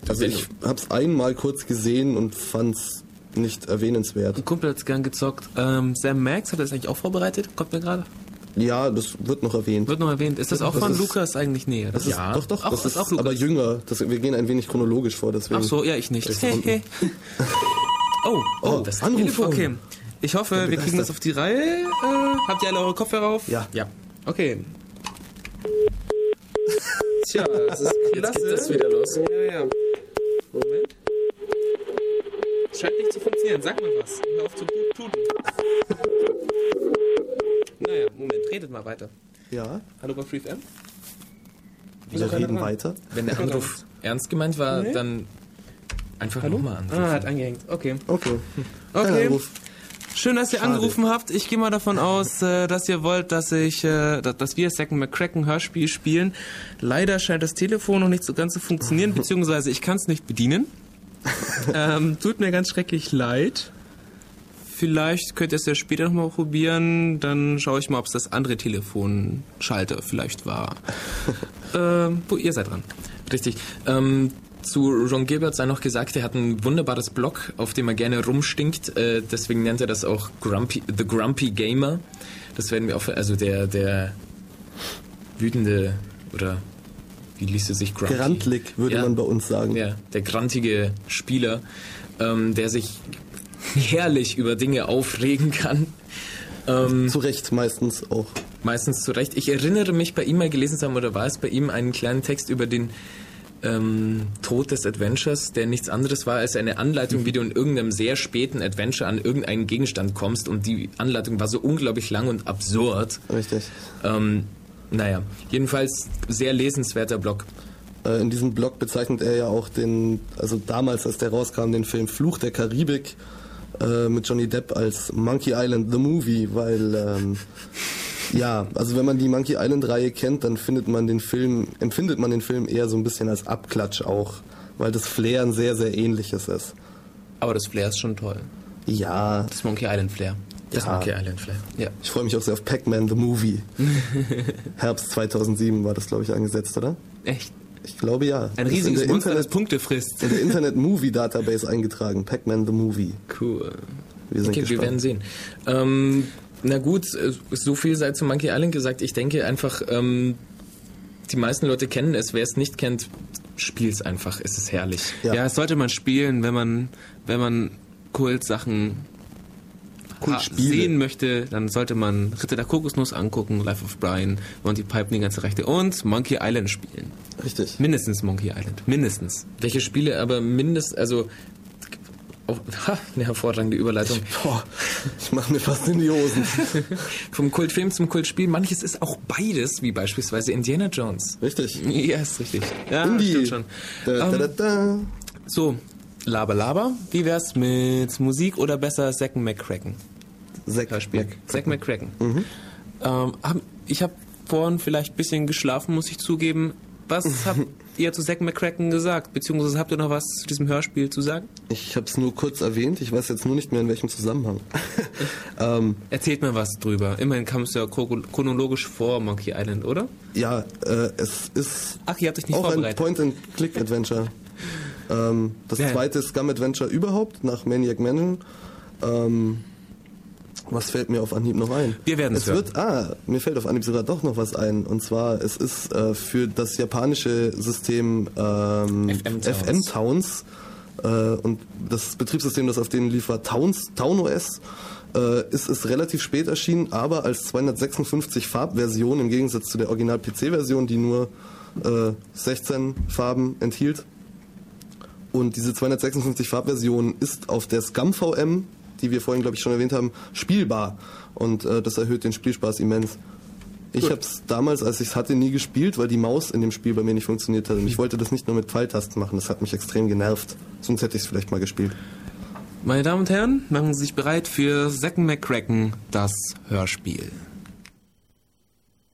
Also ich hab's einmal kurz gesehen und fand's nicht erwähnenswert. Ein Kumpel hat's gern gezockt. Ähm, Sam Max hat das eigentlich auch vorbereitet? Kommt mir gerade. Ja, das wird noch erwähnt. Wird noch erwähnt. Ist das auch Das von ist- Lukas eigentlich näher? Das ist, Doch, doch, Auch, das ist ist auch Lukas. aber jünger. Das, wir gehen ein wenig chronologisch vor, deswegen. Ach so, ja, ich nicht. Das Hey, hey. Oh, Oh, das Anruf. Telefon. Okay. Ich hoffe, wir kriegen das auf die Reihe. Äh, habt ihr alle eure Kopfhörer auf? Ja. Ja. Okay. Tja, das ist Jetzt klasse. geht das wieder los. Ja, ja. Moment. Scheint nicht zu funktionieren. Sag mal was. Hör auf zu tuten. Naja, Moment. Redet mal weiter. Ja, Hallo bei FreeFM? wir reden weiter. Wenn der Anruf ernst gemeint war, Nee. dann einfach nochmal anrufen. Ah, hat angehängt. Okay. Okay. Kein Okay. Anruf. Schön, dass ihr Schade. angerufen habt. Ich gehe mal davon aus, äh, dass ihr wollt, dass ich, äh, dass- dass wir Second McCracken Hörspiel spielen. Leider scheint das Telefon noch nicht so ganz zu funktionieren, beziehungsweise ich kann es nicht bedienen. ähm, tut mir ganz schrecklich leid. Vielleicht könnt ihr es ja später nochmal probieren. Dann schaue ich mal, ob es das andere Telefonschalter vielleicht war. ähm, wo ihr seid dran. Richtig. Ähm, zu Ron Gilbert sei noch gesagt, er hat ein wunderbares Blog, auf dem er gerne rumstinkt. Äh, deswegen nennt er das auch Grumpy, The Grumpy Gamer. Das werden wir auch, also der, der wütende oder wie liest es sich Grumpy? Grantlig, würde Ja. man bei uns sagen. Ja, der grantige Spieler, ähm, der sich herrlich über Dinge aufregen kann. Ähm, Zu Recht meistens auch. meistens zu Recht. Ich erinnere mich bei ihm mal gelesen zu haben, oder war es bei ihm einen kleinen Text über den ähm, Tod des Adventures, der nichts anderes war als eine Anleitung, wie du in irgendeinem sehr späten Adventure an irgendeinen Gegenstand kommst und die Anleitung war so unglaublich lang und absurd. Richtig. Ähm, naja, jedenfalls sehr lesenswerter Blog. Äh, in diesem Blog bezeichnet er ja auch den, also damals, als der rauskam, den Film Fluch der Karibik äh, mit Johnny Depp als Monkey Island the Movie, weil ähm, ja, also wenn man die Monkey Island Reihe kennt, dann findet man den Film, empfindet man den Film eher so ein bisschen als Abklatsch auch, weil das Flair ein sehr, sehr ähnliches ist. Aber das Flair ist schon toll. Ja. Das Monkey Island Flair. Das Ja. Monkey Island Flair. Ja. Ich freue mich auch sehr auf Pac-Man the Movie. Herbst 2007 war das, glaube ich, angesetzt, oder? Echt? Ich glaube ja. Ein riesiges in der Monster, das Internet, Punkte frisst. in der Internet Movie Database eingetragen. Pac-Man the Movie. Cool. Wir sind Okay, wir gespannt. werden sehen. Ähm, na gut, so viel sei zu Monkey Island gesagt. Ich denke einfach, ähm, die meisten Leute kennen es. Wer es nicht kennt, spiel's einfach. Es ist herrlich. Ja. Ja. das sollte man spielen, wenn man, wenn man Kult-Sachen ha- Kult-Spiele. sehen möchte, dann sollte man Ritter der Kokosnuss angucken, Life of Brian, Monty Python, die ganze Rechte und Monkey Island spielen. Richtig. Mindestens Monkey Island. Mindestens. Welche Spiele aber mindest, also auch, ha, eine hervorragende Überleitung. Boah, ich mache mir fast in die Hosen. Vom Kultfilm zum Kultspiel. Manches ist auch beides, wie beispielsweise Indiana Jones. Richtig. Ja, ist richtig. Ja, Indie. stimmt schon. Da, da, da, Ähm. So, Laber Laber. Wie wär's mit Musik oder besser Zack McCracken? Zack. Mac- Zack McCracken. Mhm. Ähm, hab, ich habe vorhin vielleicht ein bisschen geschlafen, muss ich zugeben. Was habt ihr zu Zack McCracken gesagt? Beziehungsweise habt ihr noch was zu diesem Hörspiel zu sagen? Ich habe es nur kurz erwähnt. Ich weiß jetzt nur nicht mehr in welchem Zusammenhang. ähm, Erzählt mir was drüber. Immerhin kam es ja chro- chronologisch vor Monkey Island, oder? ja, äh, es ist Ach, ihr habt euch nicht auch ein. Point-and-Click-Adventure. ähm, das Ja. zweite Scum-Adventure überhaupt nach Maniac Mansion. Ähm, was fällt mir auf Anhieb noch ein? Wir werden es es wird, ah, mir fällt auf Anhieb sogar doch noch was ein. Und zwar, es ist äh, für das japanische System ähm, FM-Towns. FM-Towns äh, und das Betriebssystem, das auf denen lief, war Towns, Town OS. Äh, ist es relativ spät erschienen, aber als 256 Farbversion im Gegensatz zu der Original-PC-Version, die nur äh, 16 Farben enthielt. Und diese 256 Farbversion ist auf der Scum VM, die wir vorhin glaube ich schon erwähnt haben, spielbar. Und äh, das erhöht den Spielspaß immens. Ich habe es damals, als ich es hatte, nie gespielt, weil die Maus in dem Spiel bei mir nicht funktioniert hat. Und ich wollte das nicht nur mit Pfeiltasten machen, das hat mich extrem genervt. Sonst hätte ich es vielleicht mal gespielt. Meine Damen und Herren, machen Sie sich bereit für Zack McCracken, das Hörspiel.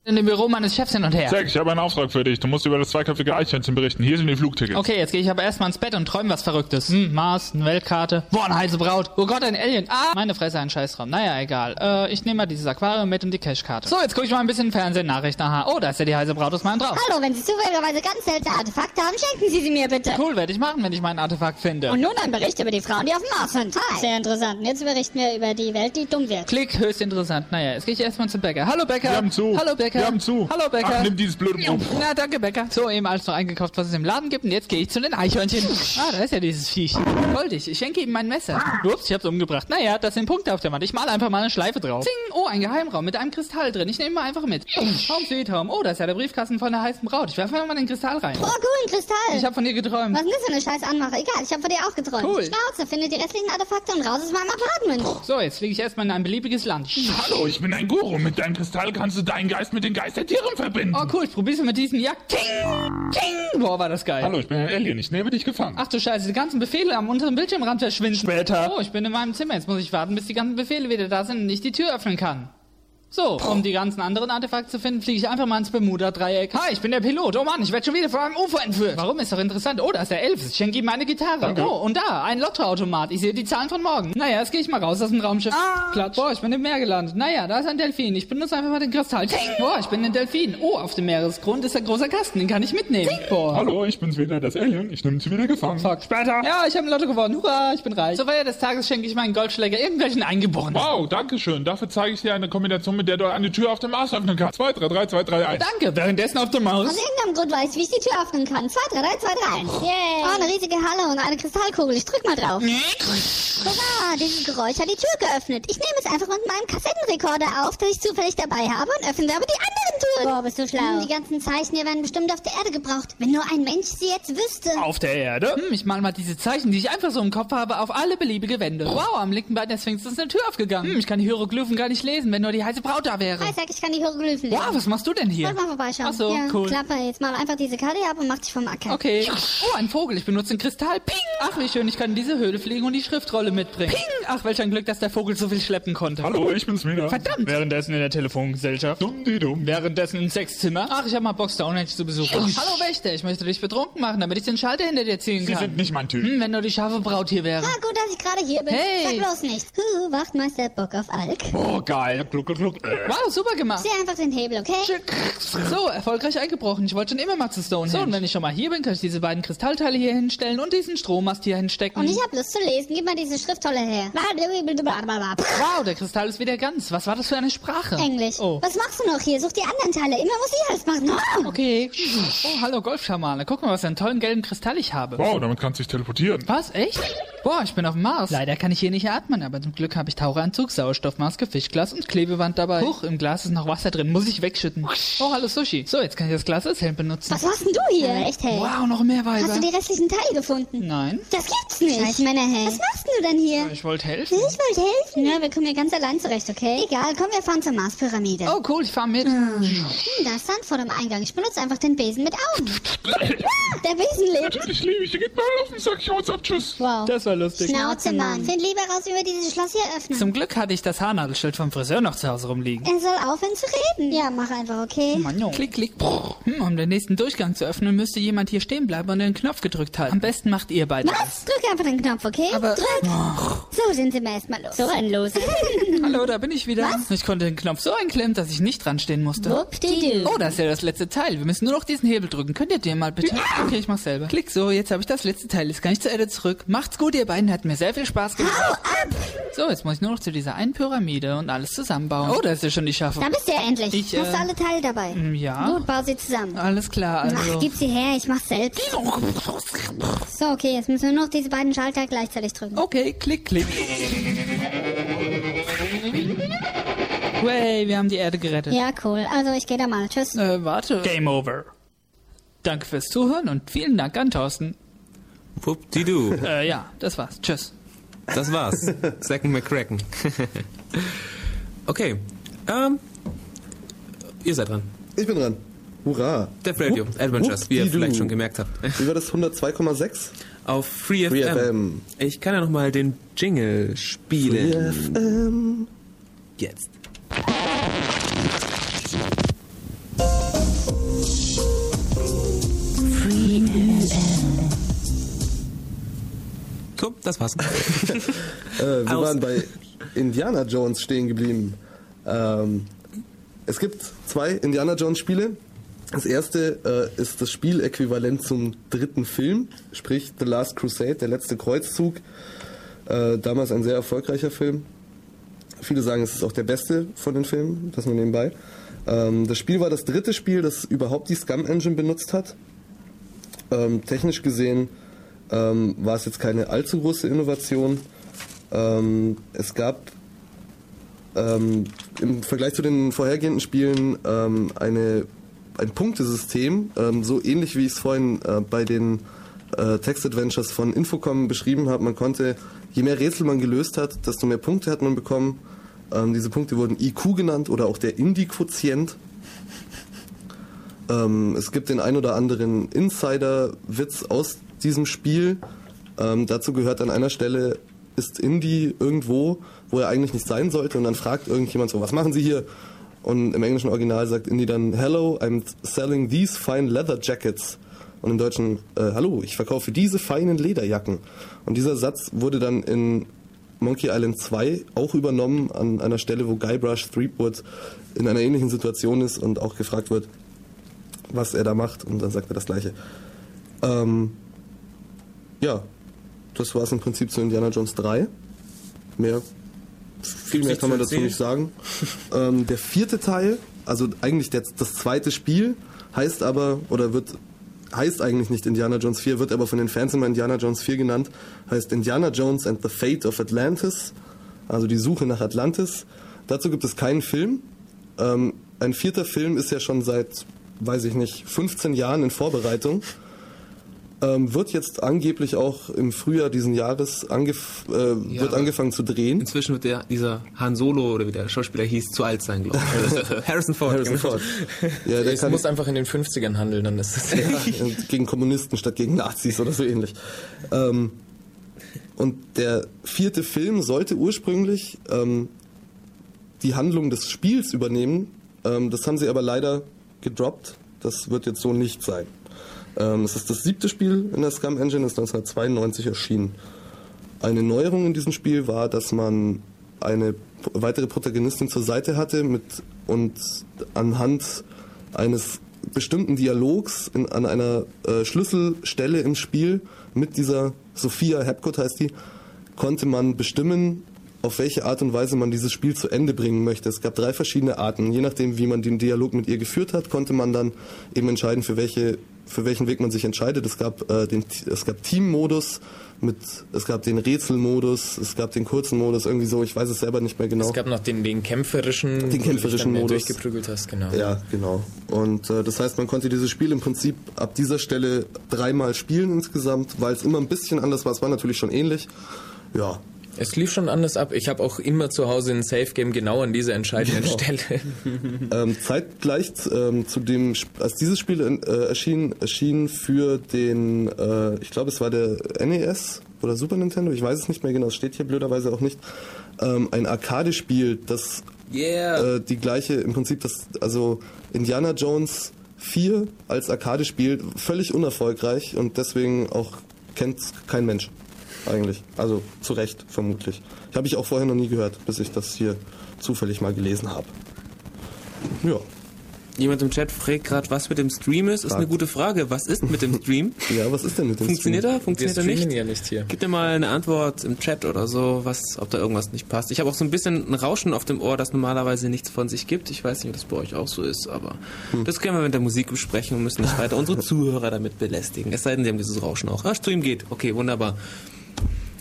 In dem Büro meines Chefs hin und her. Zack, ich habe einen Auftrag für dich. Du musst über das zweiköpfige Eichhörnchen berichten. Hier sind die Flugtickets. Okay, jetzt gehe ich aber erstmal ins Bett und träume was Verrücktes. Hm, Mars, eine Weltkarte. Boah, eine heiße Braut. Oh Gott, ein Alien. Ah, meine Fresse, ein Scheißraum. Naja, egal. Äh, ich nehme mal dieses Aquarium mit und die Cashkarte. So, jetzt gucke ich mal ein bisschen Fernsehen, Nachrichten. Aha. Oh, da ist ja die heiße Braut aus meinem Traum. Hallo, wenn Sie zufälligerweise ganz seltene Artefakte haben, schenken Sie sie mir bitte. Cool, werde ich machen, wenn ich mein Artefakt finde. Und nun ein Bericht über die Frauen, die auf dem Mars sind. Hi. Sehr interessant. Jetzt berichten wir über die Welt, die dumm wird. Klick, höchst interessant. Naja, jetzt gehe ich erstmal zum Bäcker. Hallo Bäcker. Wir haben zu. Hallo Bäcker. Wir haben zu. Hallo Bäcker. Ach, nimm dieses blöde Brot. Na, danke Bäcker. So, eben alles noch eingekauft, was es im Laden gibt. Und jetzt gehe ich zu den Eichhörnchen. Ah, da ist ja dieses Viech. Goldig. Ich schenke ihm mein Messer. Ups, ich hab's umgebracht. Naja, das sind Punkte auf der Wand. Ich male einfach mal eine Schleife drauf. Zing. Oh, ein Geheimraum mit einem Kristall drin. Ich nehme mal einfach mit. Home sweet home. Oh, da ist ja der Briefkasten von der heißen Braut. Ich werfe einfach mal den Kristall rein. Oh, cool, ein Kristall. Ich habe von dir geträumt. Was ist für eine scheiß Anmache? Egal, ich habe von dir auch geträumt. Cool. Schnauze, finde die restlichen Artefakte und raus aus meinem Apartment. So, jetzt fliege ich erstmal in ein beliebiges Land. Hallo, ich bin ein Guru. Mit deinem Kristall kannst du deinen Geist mit den Geistertieren verbinden. Oh, cool. Ich probier's mit diesem Jagd. Ting. Ting. Boah, war das geil. Hallo, ich bin ein Alien. Ich nehme dich gefangen. Ach du Scheiße, die ganzen Befehle am unteren Bildschirmrand verschwinden. Später. Oh, ich bin in meinem Zimmer. Jetzt muss ich warten, bis die ganzen Befehle wieder da sind und ich die Tür öffnen kann. So, um die ganzen anderen Artefakte zu finden, fliege ich einfach mal ins Bermuda-Dreieck. Hi, ich bin der Pilot. Oh Mann, ich werde schon wieder von einem UFO entführt. Warum? Ist doch interessant. Oh, da ist der Elvis. Ich schenke ihm meine Gitarre. Danke. Oh, und da, ein Lottoautomat. Ich sehe die Zahlen von morgen. Naja, jetzt gehe ich mal raus aus dem Raumschiff. Klatsch. Boah, ich bin im Meer gelandet. Naja, da ist ein Delfin. Ich benutze einfach mal den Kristall. Ting. Boah, ich bin ein Delfin. Oh, auf dem Meeresgrund ist ein großer Kasten. Den kann ich mitnehmen. Boah. Hallo, ich bin's wieder, das Alien. Ich nehme dich wieder gefangen. Fuck, später. Ja, ich habe ein Lotto gewonnen. Hurra, ich bin reich. Zur Feier des Tages schenke ich meinen Goldschläger irgendwelchen Eingeborenen. Wow, danke schön. Dafür zeige ich dir eine Kombination, mit der du eine Tür auf dem Mars öffnen kannst. 2, 3, 3, 2, 3, 1. Danke, währenddessen auf dem Aus Maus. irgendeinem Grund weiß ich, wie ich die Tür öffnen kann. 2, 3, 3, 2, 3. Yay. Oh, eine riesige Halle und eine Kristallkugel. Ich drück mal drauf. Hurra, dieses Geräusch hat die Tür geöffnet. Ich nehme es einfach mit meinem Kassettenrekorder auf, den ich zufällig dabei habe und öffne aber die anderen Türen. Boah, bist du schlau. Die ganzen Zeichen hier werden bestimmt auf der Erde gebraucht. Wenn nur ein Mensch sie jetzt wüsste. Auf der Erde? Hm, ich mal mal diese Zeichen, die ich einfach so im Kopf habe, auf alle beliebige Wände. Wow, am linken Bein der Sphinx ist eine Tür aufgegangen. Hm, ich kann die Hieroglyphen gar nicht lesen, wenn nur die heiße Braut da wäre. Hi, sag, ich kann die Hieroglyphen lesen. Wow, was machst du denn hier? Wollt mal vorbeischauen. Ach so, ja, cool. Klappe, jetzt mal einfach diese Karte ab und mach dich vom Acker. Okay. Oh, ein Vogel. Ich benutze den Kristall. Ping! Ach, wie schön. Ich kann in diese Höhle fliegen und die Schriftrolle mitbringen. Ping! Ach, welch ein Glück, dass der Vogel so viel schleppen konnte. Hallo, ich bin's wieder. Verdammt! Währenddessen in der Telefongesellschaft. Dumm, die dumm. Währenddessen im Sexzimmer. Ach, ich habe mal Bock, Stonehenge zu besuchen. Hallo Wächter, ich möchte dich betrunken machen, damit ich den Schalter hinter dir ziehen Sie kann. sind nicht mein Typ. Hm, wenn nur die scharfe Braut hier wäre. Ah, gut, dass ich gerade hier bin. Hey. Sag bloß nichts. Huh, Wachtmeister Bock auf Alk. Oh, geil. Gluck, gluck, gluck. Wow, super gemacht. Zieh einfach den Hebel, okay? So, erfolgreich eingebrochen. Ich wollte schon immer mal zu Stonehenge. So, und wenn ich schon mal hier bin, kann ich diese beiden Kristallteile hier hinstellen und diesen Strommast hier hinstecken. Und ich hab Lust zu lesen. Gib mal diese Schriftrolle her. Wow, der Kristall ist wieder ganz. Was war das für eine Sprache? Englisch. Oh. Was machst du noch hier? Such die anderen Teile. Immer muss ich alles machen. Oh. Okay. Oh, hallo Golfschamane. Guck mal, was für einen tollen gelben Kristall ich habe. Wow, damit kannst du dich teleportieren. Was? Echt? Boah, ich bin auf dem Mars. Leider kann ich hier nicht atmen, aber zum Glück habe ich Taucheranzug, Sauerstoffmaske, Fischglas und Klebeband dabei. Huch, im Glas ist noch Wasser drin. Muss ich wegschütten. Oh, hallo Sushi. So, jetzt kann ich das Glas als Helm benutzen. Was machst denn du hier? Echt, hey. Wow, noch mehr Weiber. Hast du die restlichen Teile gefunden? Nein. Das gibt's nicht. Scheiß Männer, hey. Was machst du denn hier? Ich wollte helfen. Ich wollte helfen. Ja, wir kommen hier ganz allein zurecht, okay? Egal, komm, wir fahren zur Marspyramide. Oh, cool, ich fahr mit. Hm, da ist Sand vor dem Eingang. Ich benutze einfach den Besen mit Augen. Ah, der Besen lebt. Natürlich liebe ich. Geht mal auf den Sack. Ich jetzt ab. Tschüss. Wow. Das war lustig. Schnauze, Mann. Find lieber raus, wie wir dieses Schloss hier öffnen. Zum Glück hatte ich das Haarnadelschild vom Friseur noch zu Hause rumliegen. Er soll aufhören zu reden. Ja, mach einfach, okay? Mann, Klick, klick. Hm, um den nächsten Durchgang zu öffnen, müsste jemand hier stehen bleiben und den Knopf gedrückt halten. Am besten macht ihr beide Was? Drück einfach den Knopf, okay? Aber- Drück. So sind sie mir erstmal los. So ein Loser. Hallo, da bin ich wieder. Was? Ich konnte den Knopf so einklemmen, dass ich nicht dran stehen musste. Wuppdidu. Oh, das ist ja das letzte Teil. Wir müssen nur noch diesen Hebel drücken. Könnt ihr den mal bitte? Okay, ich mach's selber. Klick so, jetzt habe ich das letzte Teil. Jetzt kann ich zur Erde zurück. Macht's gut, ihr beiden. Hat mir sehr viel Spaß gemacht. Hau ab! So, jetzt muss ich nur noch zu dieser einen Pyramide und alles zusammenbauen. Oh, da ist ja schon die Schafe. Da bist du ja endlich. Ich, Hast du äh, alle Teile dabei? Ja. Gut, bau sie zusammen. Alles klar, also. Ach, gib sie her, ich mach's selbst. So, okay, jetzt müssen wir nur noch diese beiden Schalter gleichzeitig drücken. Okay, klick, klick. Way, wir haben die Erde gerettet. Ja, cool. Also, ich gehe da mal. Tschüss. Äh, warte. Game over. Danke fürs Zuhören und vielen Dank an Thorsten. Wuppdidu. Äh, ja, das war's. Tschüss. Das war's. Second McCracken. okay. Ähm, ihr seid dran. Ich bin dran. Hurra. Death Radio Wupp, Adventures, wie ihr vielleicht schon gemerkt habt. Wie war das? 102,6? Auf Free Free FM. FM. Ich kann ja noch mal den Jingle spielen. FM. Jetzt. So, das war's. Äh, wir Aus- waren bei Indiana Jones stehen geblieben. Ähm, es gibt zwei Indiana Jones Spiele. Das erste äh, ist das Spieläquivalent zum dritten Film, sprich The Last Crusade, der letzte Kreuzzug. Äh, damals ein sehr erfolgreicher Film. Viele sagen, es ist auch der beste von den Filmen, das nur nebenbei. Ähm, das Spiel war das dritte Spiel, das überhaupt die Scum Engine benutzt hat. Ähm, technisch gesehen ähm, war es jetzt keine allzu große Innovation. Ähm, es gab ähm, im Vergleich zu den vorhergehenden Spielen ähm, eine, ein Punktesystem, ähm, so ähnlich wie ich es vorhin äh, bei den äh, Text-Adventures von Infocom beschrieben habe. Man konnte, je mehr Rätsel man gelöst hat, desto mehr Punkte hat man bekommen. Ähm, diese Punkte wurden IQ genannt oder auch der Indie-Quotient. Ähm, es gibt den ein oder anderen Insider-Witz aus diesem Spiel. Ähm, dazu gehört an einer Stelle, ist Indy irgendwo, wo er eigentlich nicht sein sollte und dann fragt irgendjemand so, was machen Sie hier? Und im englischen Original sagt Indy dann, Hello, I'm selling these fine leather jackets. Und im Deutschen, äh, hallo, ich verkaufe diese feinen Lederjacken. Und dieser Satz wurde dann in Monkey Island 2 auch übernommen an einer Stelle, wo Guybrush Threepwood in einer ähnlichen Situation ist und auch gefragt wird, was er da macht und dann sagt er das gleiche. Ähm, ja, das war es im Prinzip zu Indiana Jones 3. Mehr, viel mehr kann man zu dazu nicht sagen. ähm, der vierte Teil, also eigentlich der, das zweite Spiel, heißt aber, oder wird, heißt eigentlich nicht Indiana Jones 4, wird aber von den Fans immer Indiana Jones 4 genannt, heißt Indiana Jones and the Fate of Atlantis, also die Suche nach Atlantis. Dazu gibt es keinen Film. Ähm, ein vierter Film ist ja schon seit, weiß ich nicht, 15 Jahren in Vorbereitung. Ähm, wird jetzt angeblich auch im Frühjahr diesen Jahres angef äh, Ja. wird angefangen zu drehen. Inzwischen wird der, dieser Han Solo oder wie der Schauspieler hieß, zu alt sein, glaube ich. Harrison Ford. Harrison genau. Ford. Ja, der es kann muss einfach in den 50ern handeln, dann ist es. ja, gegen Kommunisten statt gegen Nazis oder so ähnlich. Ähm, Und der vierte Film sollte ursprünglich ähm, die Handlung des Spiels übernehmen. Ähm, das haben sie aber leider gedroppt. Das wird jetzt so nicht sein. Ähm, es ist das siebte Spiel in der Scum Engine, ist 1992 erschienen. Eine Neuerung in diesem Spiel war, dass man eine weitere Protagonistin zur Seite hatte mit und anhand eines bestimmten Dialogs in, an einer äh, Schlüsselstelle im Spiel mit dieser Sophia Hepcott heißt die, konnte man bestimmen, auf welche Art und Weise man dieses Spiel zu Ende bringen möchte. Es gab drei verschiedene Arten. Je nachdem, wie man den Dialog mit ihr geführt hat, konnte man dann eben entscheiden, für welche für welchen Weg man sich entscheidet. Es gab äh, den es gab Teammodus mit es gab den Rätselmodus, es gab den kurzen Modus, irgendwie so, ich weiß es selber nicht mehr genau. Es gab noch den, den kämpferischen, Den du kämpferischen dann mehr Modus. durchgeprügelt hast, genau. Ja, genau. Und äh, das heißt, man konnte dieses Spiel im Prinzip ab dieser Stelle dreimal spielen insgesamt, weil es immer ein bisschen anders war. Es war natürlich schon ähnlich. Ja. Es lief schon anders ab. Ich habe auch immer zu Hause ein Safe Game genau an dieser entscheidenden Genau. Stelle. ähm, zeitgleich ähm, zu dem, als dieses Spiel äh, erschien, erschien für den, äh, ich glaube, es war der NES oder Super Nintendo, ich weiß es nicht mehr genau, es steht hier blöderweise auch nicht, ähm, ein Arcade-Spiel, das Yeah. äh, die gleiche, im Prinzip das, also Indiana Jones 4 als Arcade-Spiel, völlig unerfolgreich und deswegen auch kennt kein Mensch eigentlich. Also zu Recht, vermutlich. Ich habe ich auch vorher noch nie gehört, bis ich das hier zufällig mal gelesen habe. Ja. Jemand im Chat fragt gerade, was mit dem Stream ist. Ist eine gute Frage. Was ist mit dem Stream? Ja, was ist denn mit dem Funktioniert Stream? er? Funktioniert Wir er nicht? streamen ja nicht hier. Gib dir mal eine Antwort im Chat oder so, was, ob da irgendwas nicht passt. Ich habe auch so ein bisschen ein Rauschen auf dem Ohr, das normalerweise nichts von sich gibt. Ich weiß nicht, ob das bei euch auch so ist, aber Hm. das können wir mit der Musik besprechen und müssen nicht weiter unsere Zuhörer damit belästigen. Es sei denn, sie haben dieses Rauschen auch. Ah, Stream geht. Okay, wunderbar.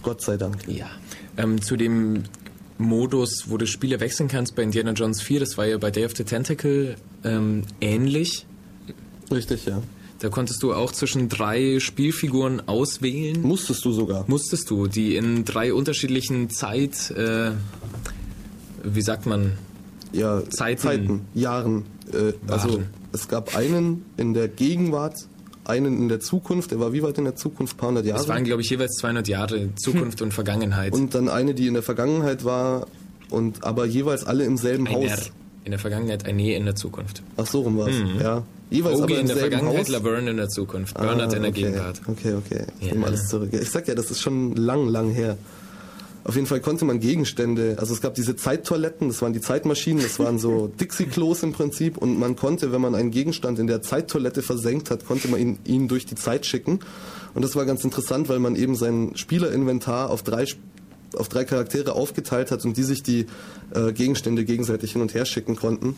Gott sei Dank. Ja. Ähm, zu dem Modus, wo du Spiele wechseln kannst bei Indiana Jones 4, das war ja bei Day of the Tentacle ähm, ähnlich. Richtig, ja. Da konntest du auch zwischen drei Spielfiguren auswählen. Musstest du sogar. Musstest du, die in drei unterschiedlichen Zeit, äh, wie sagt man, Ja, Zeiten. Zeiten Jahren. Äh, also es gab einen in der Gegenwart, einen in der Zukunft. Der war wie weit in der Zukunft? Ein paar hundert Jahre. es waren glaube ich jeweils 200 Jahre Zukunft und Vergangenheit. und dann eine, die in der Vergangenheit war und aber jeweils alle im selben ein R Haus. in der Vergangenheit, ein E in der Zukunft. Ach so rum war's. Mhm. Ja. Jeweils Ogi in der Vergangenheit, Haus. Laverne in der Zukunft, Ah, Bernard in der okay. Gegenwart. Okay, okay. Ich Ja. nehme alles zurück. Ich sag ja, das ist schon lang, lang her. Auf jeden Fall konnte man Gegenstände, also es gab diese Zeittoiletten, das waren die Zeitmaschinen, das waren so Dixie-Klos im Prinzip und man konnte, wenn man einen Gegenstand in der Zeittoilette versenkt hat, konnte man ihn, ihn durch die Zeit schicken. Und das war ganz interessant, weil man eben sein Spielerinventar auf drei auf drei Charaktere aufgeteilt hat und die sich die äh, Gegenstände gegenseitig hin und her schicken konnten.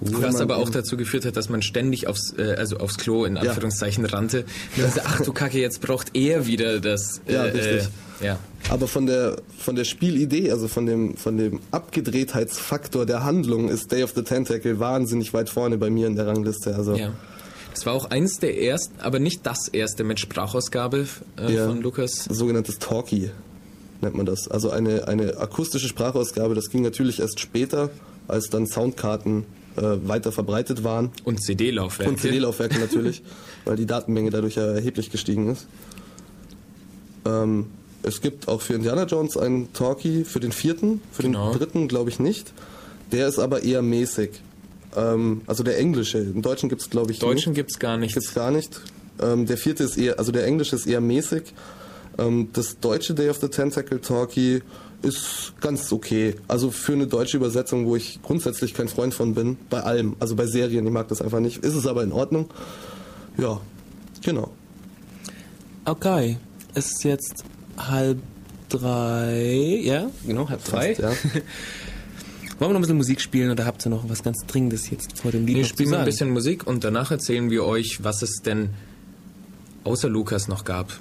Was aber auch dazu geführt hat, dass man ständig aufs, äh, also aufs Klo in Anführungszeichen rannte. Und dann so, ach du Kacke, jetzt braucht er wieder das. Äh, Ja, richtig. Äh, ja. Aber von der, von der Spielidee, also von dem, von dem Abgedrehtheitsfaktor der Handlung ist Day of the Tentacle wahnsinnig weit vorne bei mir in der Rangliste. Also, ja. Es war auch eins der ersten, aber nicht das erste mit Sprachausgabe äh, Ja. von Lukas. sogenanntes Talkie nennt man das. Also eine, eine akustische Sprachausgabe, das ging natürlich erst später, als dann Soundkarten weiter verbreitet waren. Und CD-Laufwerke. Und CD-Laufwerke natürlich, weil die Datenmenge dadurch ja erheblich gestiegen ist. Ähm, es gibt auch für Indiana Jones einen Talkie für den vierten, für Genau. den dritten glaube ich nicht. Der ist aber eher mäßig. Ähm, also der englische. Im Deutschen gibt es glaube ich Deutschen nicht. gibt's gar nicht. Gibt's gar nicht. Ähm, der vierte ist eher, also der englische ist eher mäßig. Ähm, das deutsche Day of the Tentacle Talkie ist ganz okay. Also für eine deutsche Übersetzung, wo ich grundsätzlich kein Freund von bin, bei allem, also bei Serien, ich mag das einfach nicht, ist es aber in Ordnung. Ja, genau. Okay. Es ist jetzt halb drei. Ja, genau, halb drei. Fast, ja. Wollen wir noch ein bisschen Musik spielen oder habt ihr noch was ganz Dringendes jetzt vor dem Lied Wir spielen mal ein bisschen Musik und danach erzählen wir euch, was es denn außer Lukas noch gab.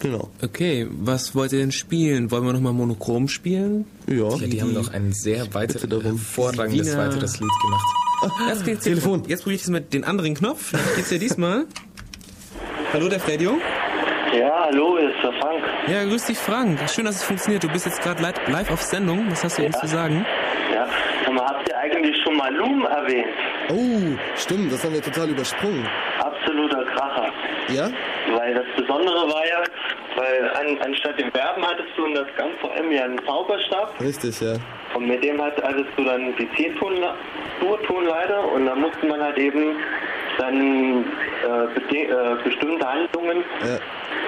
Genau. Okay, was wollt ihr denn spielen? Wollen wir nochmal Monochrom spielen? Ja. Ja, die haben noch ein sehr weiter, hervorragendes Wiener- weiteres Lied gemacht. Jetzt geht's Telefon. Jetzt probiere ich es mit den anderen Knopf. Vielleicht geht's ja diesmal. Hallo, der Fredio. Ja, hallo, ist der Frank. Ja, grüß dich, Frank. Schön, dass es funktioniert. Du bist jetzt gerade li- live auf Sendung. Was hast du uns zu sagen? Ja, sag mal, habt ihr eigentlich schon mal Loom erwähnt? Oh, stimmt, das haben wir total übersprungen. Absoluter Kracher. Ja? Weil das Besondere war ja, Weil an, anstatt dem Werben hattest du in das ganz vor allem ja einen Zauberstab Richtig, ja. und mit dem hat- hattest du dann die C-Tonleiter Tonleiter und da musste man halt eben dann äh, äh, bestimmte Handlungen Ja.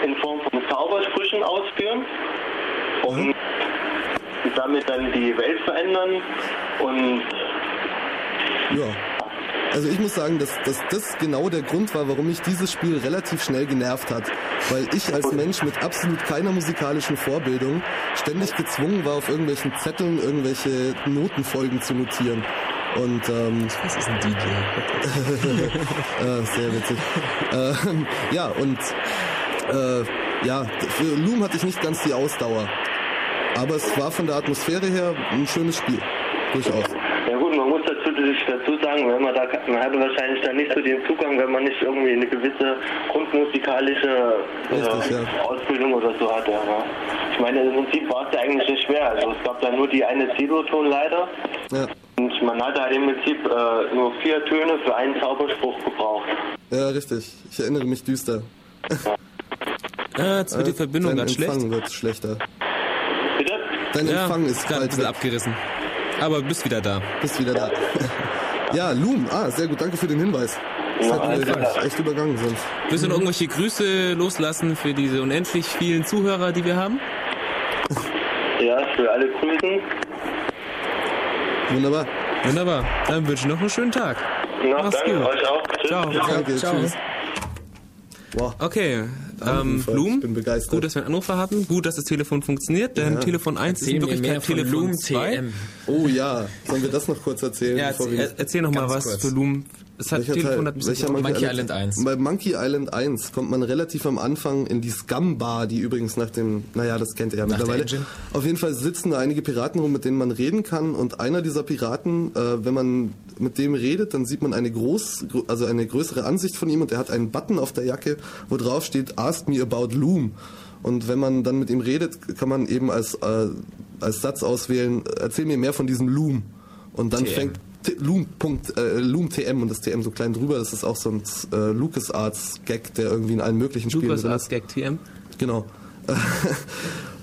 in Form von Zaubersprüchen ausführen und damit dann die Welt verändern und Ja. Also ich muss sagen, dass, dass das genau der Grund war, warum mich dieses Spiel relativ schnell genervt hat. Weil ich als Mensch mit absolut keiner musikalischen Vorbildung ständig gezwungen war, auf irgendwelchen Zetteln irgendwelche Notenfolgen zu notieren. Und ähm, Was ist ein DJ? äh, sehr witzig. Ähm, ja, und äh, ja, für Loom hatte ich nicht ganz die Ausdauer. Aber es war von der Atmosphäre her ein schönes Spiel. Durchaus. Ja gut, man muss dazu, dazu sagen, wenn man da, man hatte wahrscheinlich dann nicht so den Zugang, wenn man nicht irgendwie eine gewisse grundmusikalische äh, Richtig, ja. Ausbildung oder so hatte. Aber ich meine, im Prinzip war es ja eigentlich nicht schwer. Also es gab da nur die eine C-Dur-Tonleiter Ja. und man hatte halt im Prinzip äh, nur vier Töne für einen Zauberspruch gebraucht. Ja, richtig. Ich erinnere mich düster. Ah, jetzt wird die Äh, Verbindung dein ganz schlecht. Empfang wird schlechter. Bitte? Dein Ja, Empfang ist gerade ein bisschen weg. abgerissen. Aber du bist wieder da. Bist wieder da. ja, Loom. Ah, sehr gut. Danke für den Hinweis. Das Ja, hätten wir klar. echt übergangen sonst. Willst du noch irgendwelche Grüße loslassen für diese unendlich vielen Zuhörer, die wir haben? Ja, für alle Grüßen. Wunderbar. Wunderbar. Dann wünsche ich noch einen schönen Tag. Ja, Mach's danke gut. euch auch. Tschüss. Ciao. Danke, Ciao. tschüss. Wow. Okay, ähm, Anrufer, Blum, ich bin begeistert. gut, dass wir einen Anrufer hatten, gut, dass das Telefon funktioniert, denn Ja. Telefon 1 ist in Wirklichkeit Telefon Loom 2. TM. Oh ja. Sollen wir das noch kurz erzählen? Ja, bevor erzähl, wir- er- erzähl noch mal Ganz was kurz. für Loom. Das hat Welcher Telefon Teil? Welcher Monkey Island 1. Bei Monkey Island 1 kommt man relativ am Anfang in die Scum Bar, die übrigens nach dem, naja, das kennt ihr ja Nach mittlerweile. Auf jeden Fall sitzen da einige Piraten rum, mit denen man reden kann und einer dieser Piraten, äh, wenn man mit dem redet, dann sieht man eine groß, gro- also eine größere Ansicht von ihm und er hat einen Button auf der Jacke, wo drauf steht Ask me about Loom. Und wenn man dann mit ihm redet, kann man eben als, äh, als Satz auswählen, erzähl mir mehr von diesem Loom. Und dann TM. fängt Loom, Punkt, äh, Loom TM und das TM so klein drüber. Das ist auch so ein äh, LucasArts-Gag, der irgendwie in allen möglichen Spielen ist. Gag TM. Genau.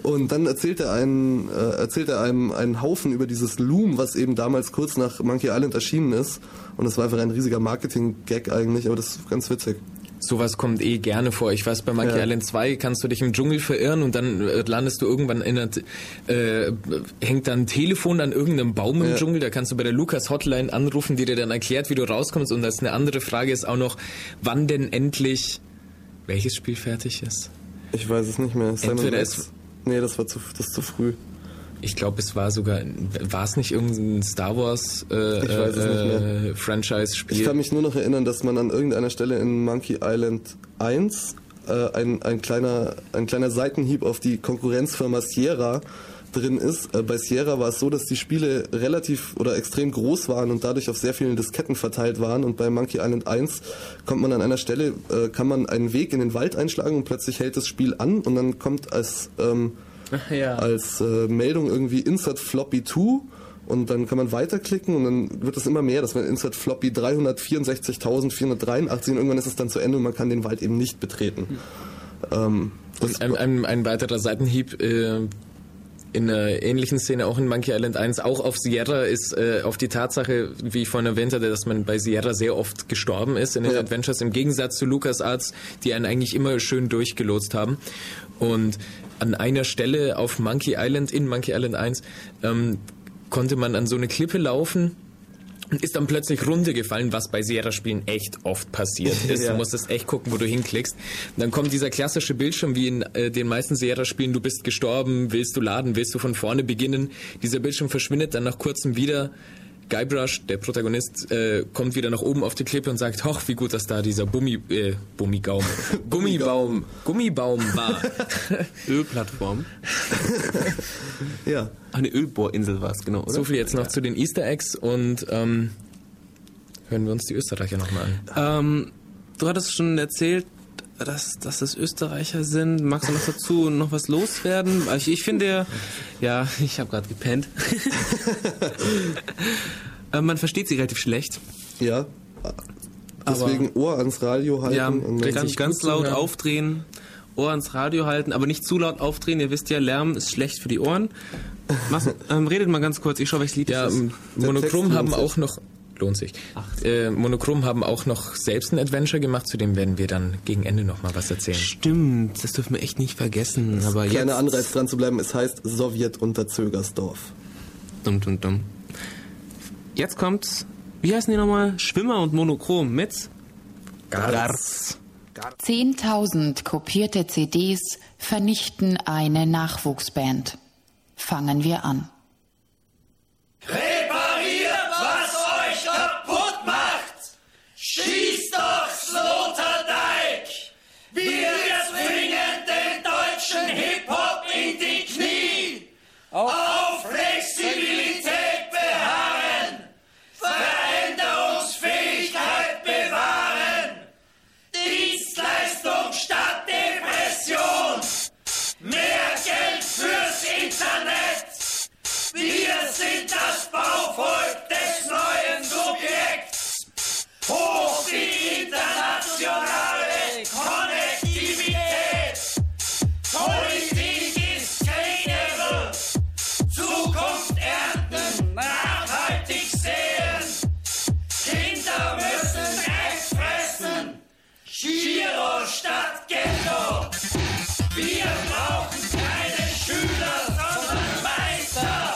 Und dann erzählt er, einen, äh, erzählt er einem einen Haufen über dieses Loom, was eben damals kurz nach Monkey Island erschienen ist. Und das war einfach ein riesiger Marketing-Gag eigentlich, aber das ist ganz witzig. Sowas kommt eh gerne vor. Ich weiß, bei Monkey Ja. Island 2 kannst du dich im Dschungel verirren und dann äh, landest du irgendwann in einer, äh, hängt dann ein Telefon an irgendeinem Baum im Ja. Dschungel. Da kannst du bei der Lukas Hotline anrufen, die dir dann erklärt, wie du rauskommst. Und das eine andere Frage ist auch noch, wann denn endlich welches Spiel fertig ist. Ich weiß es nicht mehr. Simon Entweder es- Nee, das war zu, das ist zu früh. Ich glaube, es war sogar, war es nicht irgendein Star Wars äh, äh, Franchise-Spiel? Ich kann mich nur noch erinnern, dass man an irgendeiner Stelle in Monkey Island 1 äh, ein, ein, kleiner, ein kleiner Seitenhieb auf die Konkurrenzfirma Sierra drin ist. Äh, bei Sierra war es so, dass die Spiele relativ oder extrem groß waren und dadurch auf sehr vielen Disketten verteilt waren. Und bei Monkey Island 1 kommt man an einer Stelle, äh, kann man einen Weg in den Wald einschlagen und plötzlich hält das Spiel an und dann kommt als, ähm, ja. als äh, Meldung irgendwie Insert Floppy 2 und dann kann man weiterklicken und dann wird es immer mehr, dass man Insert Floppy 364.483 und irgendwann ist es dann zu Ende und man kann den Wald eben nicht betreten. Ähm, das, Und ein, ein, ein weiterer Seitenhieb äh, in einer ähnlichen Szene, auch in Monkey Island 1, auch auf Sierra, ist äh, auf die Tatsache, wie ich vorhin erwähnt hatte, dass man bei Sierra sehr oft gestorben ist in den Ja. Adventures, im Gegensatz zu LucasArts, die einen eigentlich immer schön durchgelotst haben. Und an einer Stelle auf Monkey Island, in Monkey Island 1, ähm, konnte man an so eine Klippe laufen und ist dann plötzlich runtergefallen, was bei Sierra-Spielen echt oft passiert ist. Ja. Du musstest echt gucken, wo du hinklickst. Und dann kommt dieser klassische Bildschirm, wie in äh, den meisten Sierra-Spielen, du bist gestorben, willst du laden, willst du von vorne beginnen. Dieser Bildschirm verschwindet dann nach kurzem wieder. Guybrush, der Protagonist, äh, kommt wieder nach oben auf die Klippe und sagt, hoch, wie gut, dass da dieser Bummi, äh, Bummigaum, Gummibaum, Gummibaum war. Ölplattform. ja. Eine Ölbohrinsel war es, genau, oder? So viel jetzt noch zu den Easter Eggs und ähm, hören wir uns die Österreicher nochmal an. Ähm, du hattest schon erzählt, dass, dass es Österreicher sind. Magst du noch dazu noch was loswerden? Ich, ich finde, ja, ich habe gerade gepennt. äh, man versteht sie relativ schlecht. ja. Deswegen Ohr ans Radio halten. Ja, und dann- ganz, ganz laut zuhören. aufdrehen Ohr ans Radio halten, aber nicht zu laut aufdrehen. Ihr wisst ja, Lärm ist schlecht für die Ohren. Mach's, ähm, redet mal ganz kurz, ich schaue, welches Lied Ja, das ist. Monochrom haben auch noch lohnt sich. Äh, Monochrom haben auch noch selbst ein Adventure gemacht, zu dem werden wir dann gegen Ende noch mal was erzählen. Stimmt, das dürfen wir echt nicht vergessen. Aber Kleiner jetzt, Anreiz dran zu bleiben, es heißt Sowjet unter Zögersdorf. Dumm, dumm, dumm. Jetzt kommt, wie heißen die nochmal? Schwimmer und Monochrom mit Garz. 10.000 kopierte CDs vernichten eine Nachwuchsband. Fangen wir an. Repariert, Bauvolk des neuen Subjekts. Hoch die internationale Konnektivität. Politik ist Scalable. Zukunft ernten, nachhaltig sehen. Kinder müssen Eis fressen. Giro statt Ghetto. Wir brauchen keine Schüler, sondern Meister.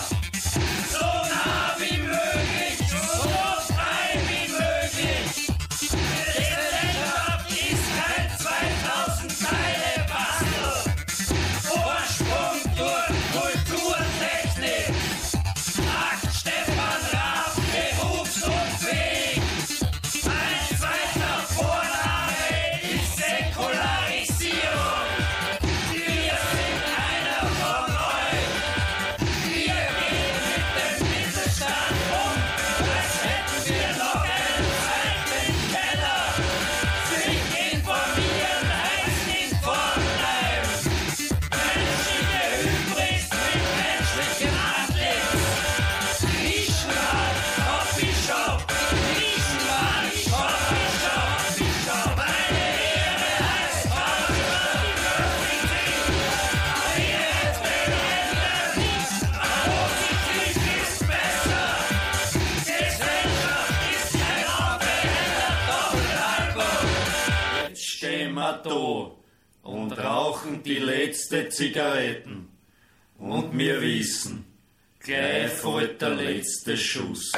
Rauchen die letzte Zigaretten. Und wir wissen, gleich fällt der letzte Schuss.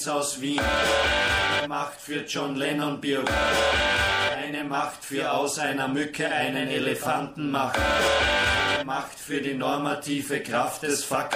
Heinz aus Wien. Eine Macht für John Lennon Biografie. Eine Macht für aus einer Mücke einen Elefanten machen. Eine Macht für die normative Kraft des Fuck.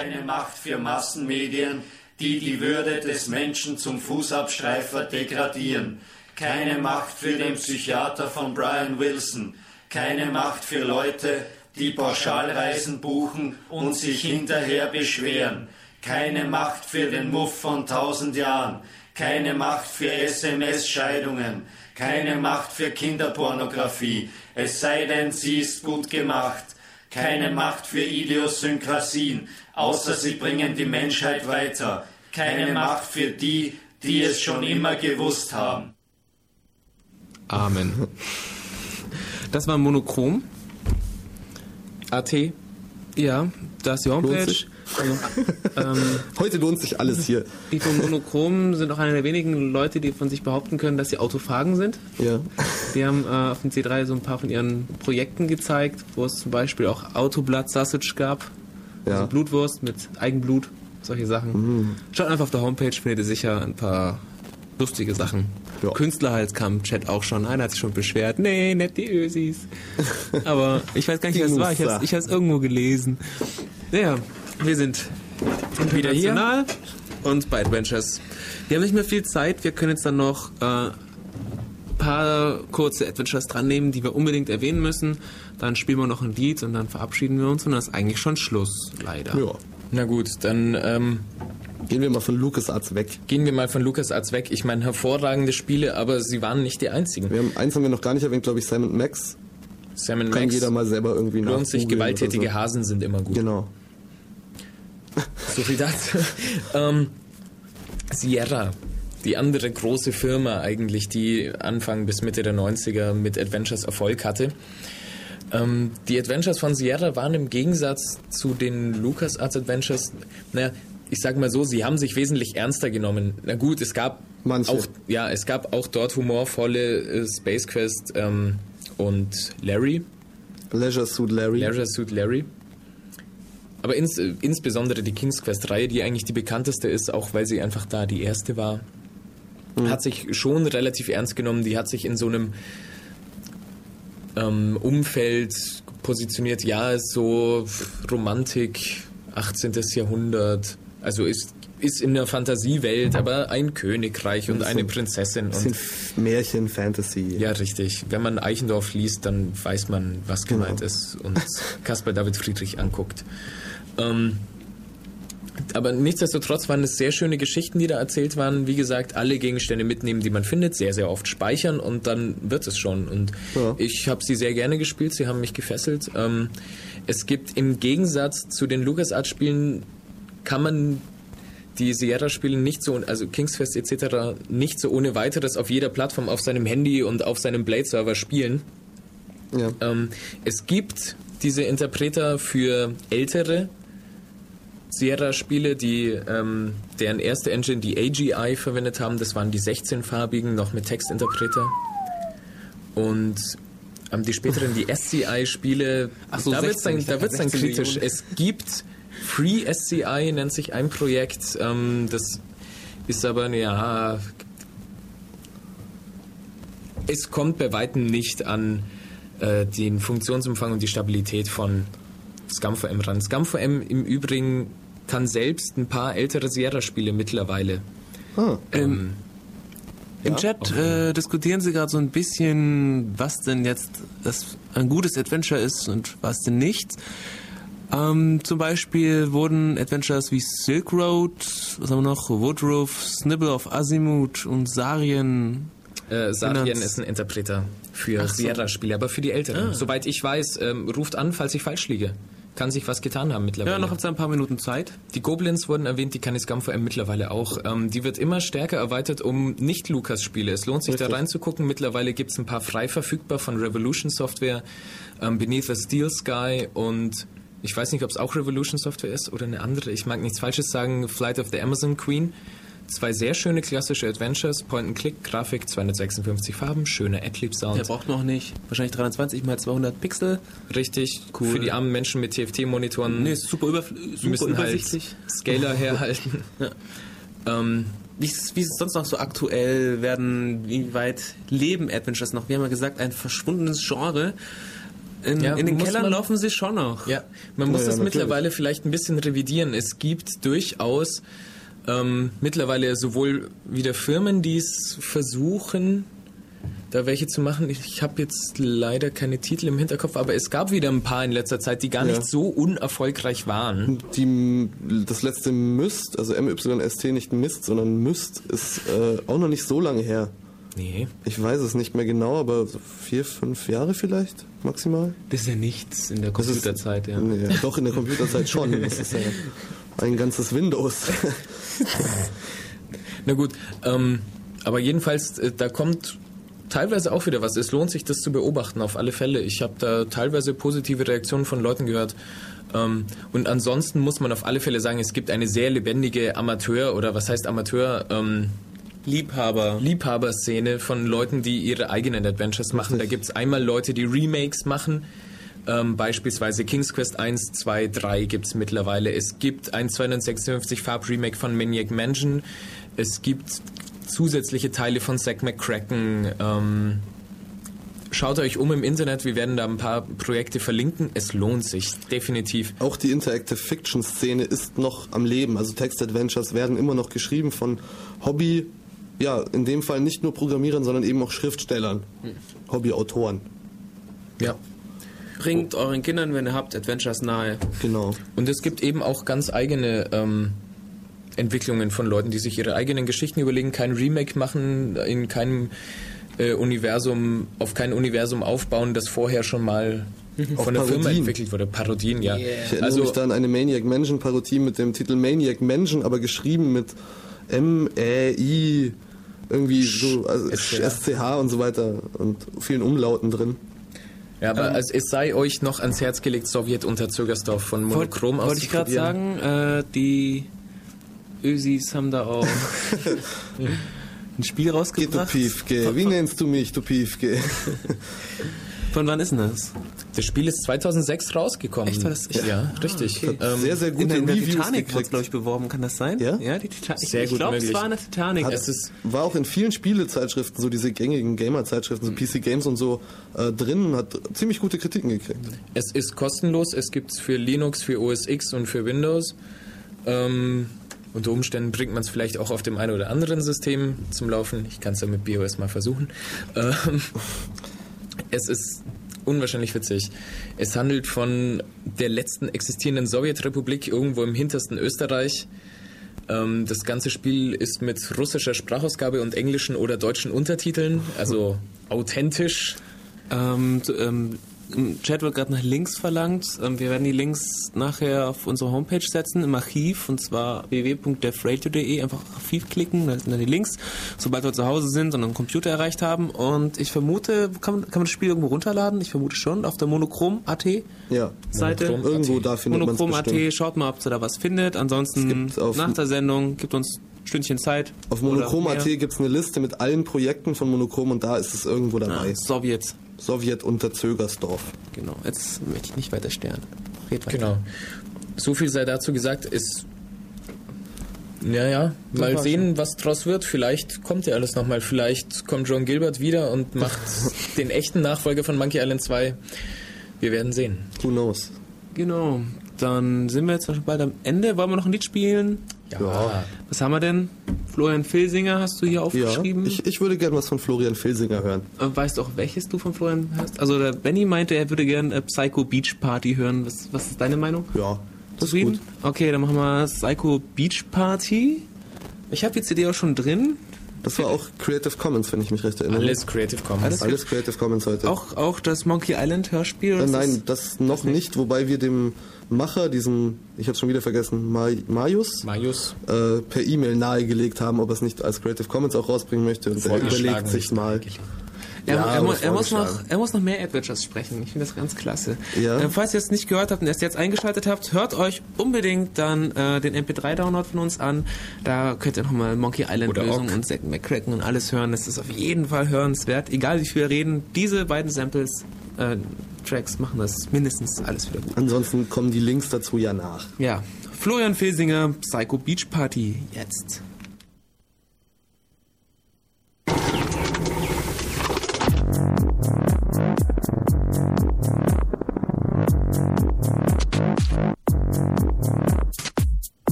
Eine Macht für Massenmedien, die die Würde des Menschen zum Fußabstreifer degradieren. Keine Macht für den Psychiater von Brian Wilson. Keine Macht für Leute, die Pauschalreisen buchen und sich hinterher beschweren. Keine Macht für den Muff von tausend Jahren. Keine Macht für SMS-Scheidungen. Keine Macht für Kinderpornografie. Es sei denn, sie ist gut gemacht. Keine Macht für Idiosynkrasien, außer sie bringen die Menschheit weiter. Keine Macht für die, die es schon immer gewusst haben. Amen. Das war Monochrom. AT. Ja, da ist die Homepage. Also, ähm, Heute lohnt sich alles hier. die von Monochrom sind auch einer der wenigen Leute, die von sich behaupten können, dass sie Autophagen sind. Ja. Die haben äh, auf dem C3 so ein paar von ihren Projekten gezeigt, wo es zum Beispiel auch Autoblood Sausage gab. Ja. Also Blutwurst mit Eigenblut, solche Sachen. Mhm. Schaut einfach auf der Homepage, findet ihr sicher ein paar lustige Sachen. Künstlerhals kam im Chat auch schon. Einer hat sich schon beschwert. Nee, nicht die Ösis. Aber ich weiß gar nicht, was es war. Ich habe es irgendwo gelesen. Ja, wir sind Wieder hier. und bei Adventures. Wir haben nicht mehr viel Zeit. Wir können jetzt dann noch äh, paar kurze Adventures dran nehmen, die wir unbedingt erwähnen müssen. Dann spielen wir noch ein Lied und dann verabschieden wir uns und dann ist eigentlich schon Schluss, leider. Ja. Na gut, dann ähm, Gehen wir mal von LucasArts weg. gehen wir mal von LucasArts weg. Ich meine, hervorragende Spiele, aber sie waren nicht die einzigen. Wir haben, eins haben wir noch gar nicht erwähnt, glaube ich, Sam Max. Sam Kann Max jeder mal selber irgendwie lohnt sich, gewalttätige so. Hasen sind immer gut. Genau. So viel dazu. ähm, Sierra, die andere große Firma eigentlich, die Anfang bis Mitte der 90er mit Adventures Erfolg hatte. Ähm, die Adventures von Sierra waren im Gegensatz zu den LucasArts Adventures, naja, ich sag mal so, sie haben sich wesentlich ernster genommen. Na gut, es gab auch, ja, es gab auch dort humorvolle äh, Space Quest ähm, und Larry. Leisure Suit Larry. Leisure Suit Larry. Aber ins, äh, insbesondere die King's Quest-Reihe, die eigentlich die bekannteste ist, auch weil sie einfach da die erste war, hat sich schon relativ ernst genommen. Die hat sich in so einem ähm, Umfeld positioniert. Ja, ist so Romantik, 18. Jahrhundert. Also ist, ist in der Fantasiewelt, aber ein Königreich und eine Prinzessin. Bisschen Und Märchen, Fantasy. ja, richtig. Wenn man Eichendorff liest, dann weiß man, was gemeint ist und Caspar David Friedrich anguckt. Ähm, aber nichtsdestotrotz waren es sehr schöne Geschichten, die da erzählt waren. Wie gesagt, alle Gegenstände mitnehmen, die man findet, sehr, sehr oft speichern und dann wird es schon. Und ich habe sie sehr gerne gespielt, sie haben mich gefesselt. Ähm, es gibt im Gegensatz zu den LucasArts-Spielen, kann man die Sierra-Spiele nicht so, also Kingsfest etc., nicht so ohne weiteres auf jeder Plattform, auf seinem Handy und auf seinem Blade-Server spielen. Ähm, es gibt diese Interpreter für ältere Sierra-Spiele, die ähm, deren erste Engine die AGI verwendet haben. Das waren die 16-farbigen, noch mit Textinterpreter. Und ähm, die späteren, die SCI-Spiele, so, da wird es 16, dann, da wird's dann 16 kritisch. Millionen. Es gibt Free SCI, nennt sich ein Projekt. Ähm, das ist aber, ja, es kommt bei weitem nicht an äh, den Funktionsumfang und die Stabilität von ScumVM ran. ScumVM im Übrigen kann selbst ein paar ältere Sierra-Spiele mittlerweile. Ähm, Im Chat äh, diskutieren sie gerade so ein bisschen, was denn jetzt das ein gutes Adventure ist und was denn nicht. Ähm, zum Beispiel wurden Adventures wie Silk Road, was haben wir noch, Woodruff, Snibble of Azimuth und Sarien. Äh, Sarien ist ein Interpreter für so. Sierra-Spiele, aber für die Älteren. Ah. Soweit ich weiß, ähm, ruft an, falls ich falsch liege. Kann sich was getan haben mittlerweile. Ja, noch habt ihr ein paar Minuten Zeit. Die Goblins wurden erwähnt, die kann ich ScumVM mittlerweile auch. Ähm, die wird immer stärker erweitert um Nicht-Lukas-Spiele. Es lohnt sich da Richtig. reinzugucken. Mittlerweile gibt es ein paar frei verfügbar von Revolution Software, ähm, Beneath the Steel Sky und ich weiß nicht, ob es auch Revolution Software ist oder eine andere. Ich mag nichts Falsches sagen. Flight of the Amazon Queen. Zwei sehr schöne klassische Adventures, Point-and-Click, Grafik, 256 Farben, schöner Adlib-Sound. Der braucht noch nicht. Wahrscheinlich 320 mal 200 Pixel. Richtig, Cool. für die armen Menschen mit TFT-Monitoren. Nee, ist super, überfl- super müssen halt übersichtlich. Scaler herhalten. ähm, Wie ist, wie ist es sonst noch so aktuell? Werden, wie weit leben Adventures noch? Wir haben ja gesagt, ein verschwundenes Genre. In, Ja, in den Kellern man- laufen sie schon noch. Ja, man muss Ja, das ja, mittlerweile natürlich. vielleicht ein bisschen revidieren. Es gibt durchaus ähm, mittlerweile sowohl wieder Firmen, die es versuchen, da welche zu machen. Ich habe jetzt leider keine Titel im Hinterkopf, aber es gab wieder ein paar in letzter Zeit, die gar Ja. nicht so unerfolgreich waren. Die, das letzte Myst, also MYST nicht Mist, sondern Myst, ist äh, auch noch nicht so lange her. Nee. Ich weiß es nicht mehr genau, aber so vier, fünf Jahre vielleicht maximal. Das ist ja nichts in der Das ist- Computerzeit, ja. Nee, doch, in der Computerzeit schon. Das ist ja ein ganzes Windows. Na gut, ähm, aber jedenfalls, äh, da kommt teilweise auch wieder was. Es lohnt sich, das zu beobachten, auf alle Fälle. Ich habe da teilweise positive Reaktionen von Leuten gehört. Ähm, und ansonsten muss man auf alle Fälle sagen, es gibt eine sehr lebendige Amateur- oder was heißt Amateur? Ähm, Liebhaber. Liebhaber-Szene von Leuten, die ihre eigenen Adventures machen. Da gibt es einmal Leute, die Remakes machen. Ähm, beispielsweise King's Quest 1, 2, 3 gibt es mittlerweile. Es gibt ein 256 Farb Remake von Maniac Mansion. Es gibt zusätzliche Teile von Zack McCracken. Ähm, schaut euch um im Internet, wir werden da ein paar Projekte verlinken. Es lohnt sich, definitiv. Auch die Interactive Fiction Szene ist noch am Leben. Also Text Adventures werden immer noch geschrieben von Hobby, ja, in dem Fall nicht nur Programmierern, sondern eben auch Schriftstellern, Hobbyautoren. Ja. Bringt euren Kindern, wenn ihr habt, Adventures nahe. Genau. Und es gibt eben auch ganz eigene ähm, Entwicklungen von Leuten, die sich ihre eigenen Geschichten überlegen, kein Remake machen, in keinem äh, Universum, auf kein Universum aufbauen, das vorher schon mal Auf von der Firma entwickelt wurde. Parodien, ja. Ich erinnere Also mich da an eine Maniac Mansion Parodie mit dem Titel Maniac Mansion, aber geschrieben mit M-E-I, irgendwie so, also SCH und so weiter und vielen Umlauten drin. Ja, aber Ähm, also es sei euch noch ans Herz gelegt, Sowjet unter Zögersdorf von Monochrom Wollte ich gerade sagen, äh, die Ösis haben da auch ein Spiel Geht du rausgebracht. Piefke, wie nennst du mich, du Piefke? Von wann ist denn das? Das Spiel ist 2006 rausgekommen. Echt, war das? Ja, richtig. okay. Ähm, sehr, sehr In gute der, in der Titanic gekriegt. wird glaube ich, beworben. Kann das sein? Ja? Ja, die Titanic. Sehr ich gut glaube, es war in der Titanic. Hat, Es ist- war auch in vielen Spielezeitschriften, so diese gängigen Gamer-Zeitschriften, so PC Games und so, äh, drin, hat ziemlich gute Kritiken gekriegt. Es ist kostenlos, es gibt es für Linux, für OS X und für Windows. Ähm, unter Umständen bringt man es vielleicht auch auf dem einen oder anderen System zum Laufen. Ich kann es ja mit BOS mal versuchen. Ähm, es ist unwahrscheinlich witzig. Es handelt von der letzten existierenden Sowjetrepublik irgendwo im hintersten Österreich. Ähm, das ganze Spiel ist mit russischer Sprachausgabe und englischen oder deutschen Untertiteln, also authentisch. Ähm, ähm, Im Chat wird gerade nach Links verlangt. Ähm, wir werden die Links nachher auf unsere Homepage setzen, im Archiv, und zwar www.defradio.de. Einfach auf Archiv klicken, da sind dann die Links, sobald wir zu Hause sind und einen Computer erreicht haben. Und ich vermute, kann man, kann man das Spiel irgendwo runterladen? Ich vermute schon, auf der Monochrom.at Ja, Seite. Monochrom.at. Irgendwo da findet Monochrom.at, schaut mal, ob ihr da was findet. Ansonsten nach der Sendung, gibt uns ein Stündchen Zeit. Auf Monochrom.at gibt es eine Liste mit allen Projekten von Monochrom und da ist es irgendwo dabei. Ah, Sowjet. Sowjet unter Zögersdorf. Genau, jetzt möchte ich nicht weiter sterben. Red weiter. Genau. So viel sei dazu gesagt, ist. Ja, ja, Das mal sehen, was draus wird. Vielleicht kommt ja alles nochmal. Vielleicht kommt John Gilbert wieder und macht den echten Nachfolger von Monkey Island 2. Wir werden sehen. Who knows? Genau, dann sind wir jetzt schon bald am Ende. Wollen wir noch ein Lied spielen? Ja. Was haben wir denn? Florian Filsinger hast du hier Ja, aufgeschrieben. ich, ich würde gerne was von Florian Filsinger hören. Äh, Weißt du auch, welches du von Florian hast? Also der Benny meinte, er würde gerne äh, Psycho Beach Party hören. Was, was ist deine Meinung? Ja, das ist Zufrieden? gut. Okay, dann machen wir Psycho Beach Party. Ich habe die CD auch schon drin. Das war auch Creative Commons, wenn ich mich recht erinnere. Alles Creative Commons. Alles, Creative Commons heute. Auch, auch das Monkey Island Hörspiel? oder Äh, nein, das noch nicht, wobei wir dem Macher, diesen, ich habe schon wieder vergessen, Ma Marius, Marius. äh, per E-Mail nahegelegt haben, ob er es nicht als Creative Commons auch rausbringen möchte. Und er überlegt sich nicht mal. Er, Ja, er, er, muss noch, er muss noch mehr Adventures sprechen. Ich finde das ganz klasse. Ja. Äh, falls ihr es nicht gehört habt und erst jetzt eingeschaltet habt, hört euch unbedingt dann äh, den MP3-Download von uns an. Da könnt ihr nochmal Monkey Island Oder Lösung Ock. und Zack McCracken und alles hören. Das ist auf jeden Fall hörenswert. Egal wie viel wir reden, diese beiden Samples, äh, Tracks machen das mindestens alles wieder gut. Ansonsten kommen die Links dazu ja nach. Ja, Florian Filsinger, Psycho Beach Party, jetzt.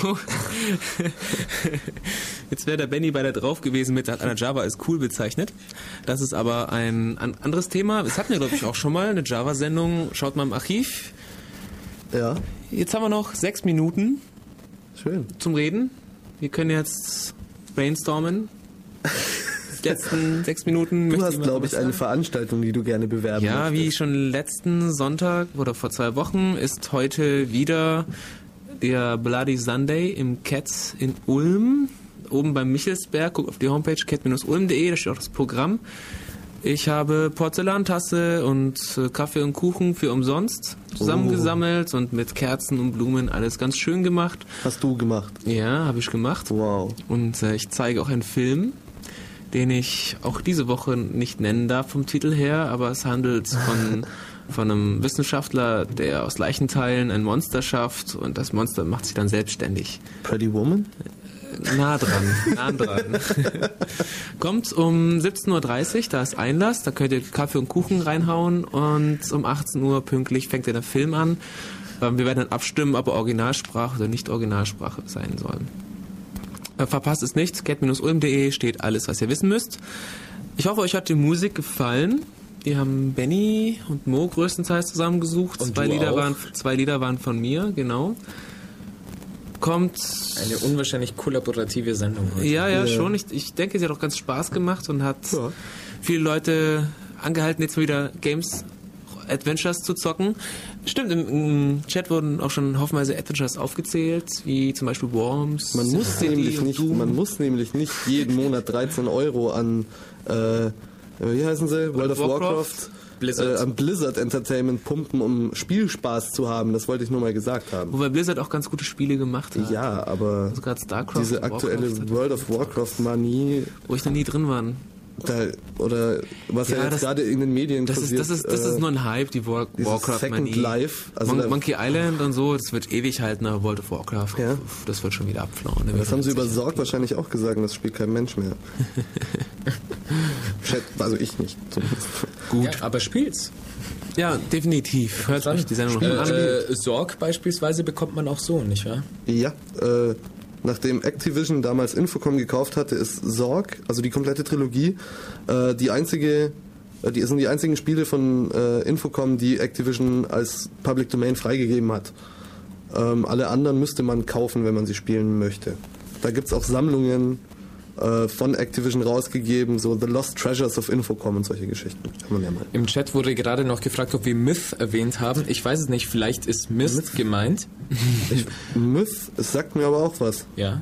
Jetzt wäre der Benny bei der drauf gewesen mit, hat einer Java als cool bezeichnet. Das ist aber ein, ein anderes Thema. Das hatten wir, glaube ich, auch schon mal, eine Java-Sendung. Schaut mal im Archiv. Ja. Jetzt haben wir noch sechs Minuten. Schön. Zum Reden. Wir können jetzt brainstormen. Die letzten sechs Minuten. Du hast, glaube ich, eine? Veranstaltung, die du gerne bewerben Ja, möchtest. wie schon letzten Sonntag oder vor zwei Wochen ist heute wieder der Bloody Sunday im Cats in Ulm. Oben beim Michelsberg. Guck auf die Homepage cat-ulm.de, da steht auch das Programm. Ich habe Porzellantasse und äh, Kaffee und Kuchen für umsonst zusammengesammelt und mit Kerzen und Blumen alles ganz schön gemacht. Hast du gemacht? Ja, habe ich gemacht. Wow. Und äh, ich zeige auch einen Film, den ich auch diese Woche nicht nennen darf vom Titel her, aber es handelt von, von einem Wissenschaftler, der aus Leichenteilen ein Monster schafft und das Monster macht sich dann selbstständig. Pretty Woman? Nah dran, nah dran. Kommt um 17.30 Uhr, da ist Einlass, da könnt ihr Kaffee und Kuchen reinhauen und um 18 Uhr pünktlich fängt der Film an. Ähm, Wir werden dann abstimmen, ob er Originalsprache oder nicht Originalsprache sein soll. Äh, Verpasst es nicht, cat-ulm.de steht alles, was ihr wissen müsst. Ich hoffe, euch hat die Musik gefallen. Die haben Benny und Mo größtenteils zusammengesucht. Und zwei, du Lieder auch. waren, zwei Lieder waren von mir, genau. Kommt Eine unwahrscheinlich kollaborative Sendung heute. ja, ja, schon. Ich, ich denke, sie hat auch ganz Spaß gemacht und hat viele Leute angehalten, jetzt mal wieder Games, Adventures zu zocken. Stimmt, im, im Chat wurden auch schon haufenweise Adventures aufgezählt, wie zum Beispiel Worms. Man muss, nämlich nicht, man muss nämlich nicht jeden Monat 13 Euro an, äh, wie heißen sie? World of Warcraft? Warcraft? Blizzard. Äh, an Blizzard Entertainment pumpen, um Spielspaß zu haben. Das wollte ich nur mal gesagt haben. Wobei Blizzard auch ganz gute Spiele gemacht hat. Ja, aber Also diese aktuelle World of Warcraft Manie, wo ich noch nie drin war. Da, oder was ja, Ja, jetzt das- gerade in den Medien Das ist, passiert. das ist, das äh, ist nur ein Hype, die War dieses Warcraft Second Manie. Life, also Mon da- Monkey Island und so, das wird ewig halten, aber World of Warcraft, Ja. das wird schon wieder abflauen. Bin Das haben sie über. Sorg wahrscheinlich auch gesagt, und das spielt kein Mensch mehr. Also ich nicht. Gut. Ja, aber spielt's. Ja, definitiv. Hört euch die Sendung noch Äh, mal an. äh, Sorg beispielsweise bekommt man auch so, nicht wahr? Ja, äh, nachdem Activision damals Infocom gekauft hatte, ist Sorg, also die komplette Trilogie, äh, die einzige, äh, die sind die einzigen Spiele von äh, Infocom, die Activision als Public Domain freigegeben hat. Ähm, alle anderen müsste man kaufen, wenn man sie spielen möchte. Da gibt's auch Sammlungen äh, von Activision rausgegeben, so The Lost Treasures of Infocom und solche Geschichten. Im Chat wurde gerade noch gefragt, ob wir Myth erwähnt haben. Ich weiß es nicht, vielleicht ist Mist gemeint. Ich, Myth, es sagt mir aber auch was. Ja.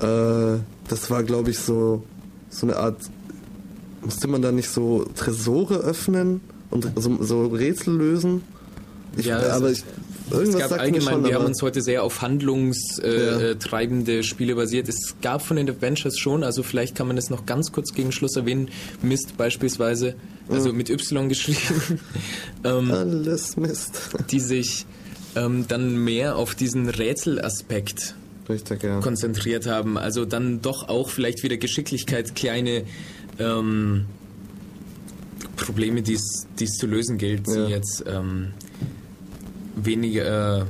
Äh, das war, glaube ich, so, so eine Art. Musste man da nicht so Tresore öffnen und so, so Rätsel lösen? Ich, Ja, aber es- ich, irgendwas es gab allgemein, schon, wir haben uns heute sehr auf handlungstreibende äh, treibende Spiele basiert. Es gab von den Adventures schon, also vielleicht kann man es noch ganz kurz gegen Schluss erwähnen. Mist beispielsweise, also mit Y geschrieben. ähm, alles Mist. die sich ähm, dann mehr auf diesen Rätselaspekt Richtig, ja. konzentriert haben. Also dann doch auch vielleicht wieder Geschicklichkeit, kleine ähm, Probleme, die es zu lösen gilt, Ja. jetzt ähm, weniger, äh,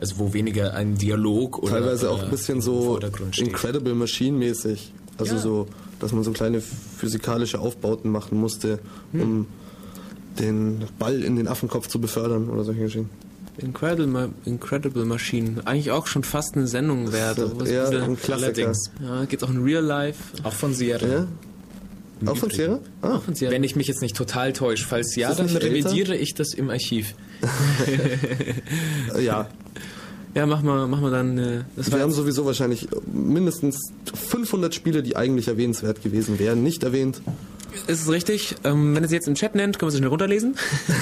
also wo weniger ein Dialog oder Teilweise auch äh, ein bisschen im so. Incredible Machine mäßig. Also Ja. so, dass man so kleine physikalische Aufbauten machen musste, Hm. um den Ball in den Affenkopf zu befördern oder solche Geschichten. Incredible, Ma Incredible Machine. Eigentlich auch schon fast eine Sendung wert. Es ja, ein Klassiker. Allerdings. Ja, gibt's auch in Real Life. Auch von Sierra. Ja? Auch von Sierra? Ah. Auch von Sierra. Wenn ich mich jetzt nicht total täusche. Falls ja, dann nicht älter? revidiere ich das im Archiv. Ja, Ja, mach mal, mach mal dann. Äh, Wir haben sowieso wahrscheinlich mindestens 500 Spiele, die eigentlich erwähnenswert gewesen wären, nicht erwähnt. ist es richtig. Ähm, wenn ihr sie jetzt im Chat nennt, können wir sie schnell runterlesen.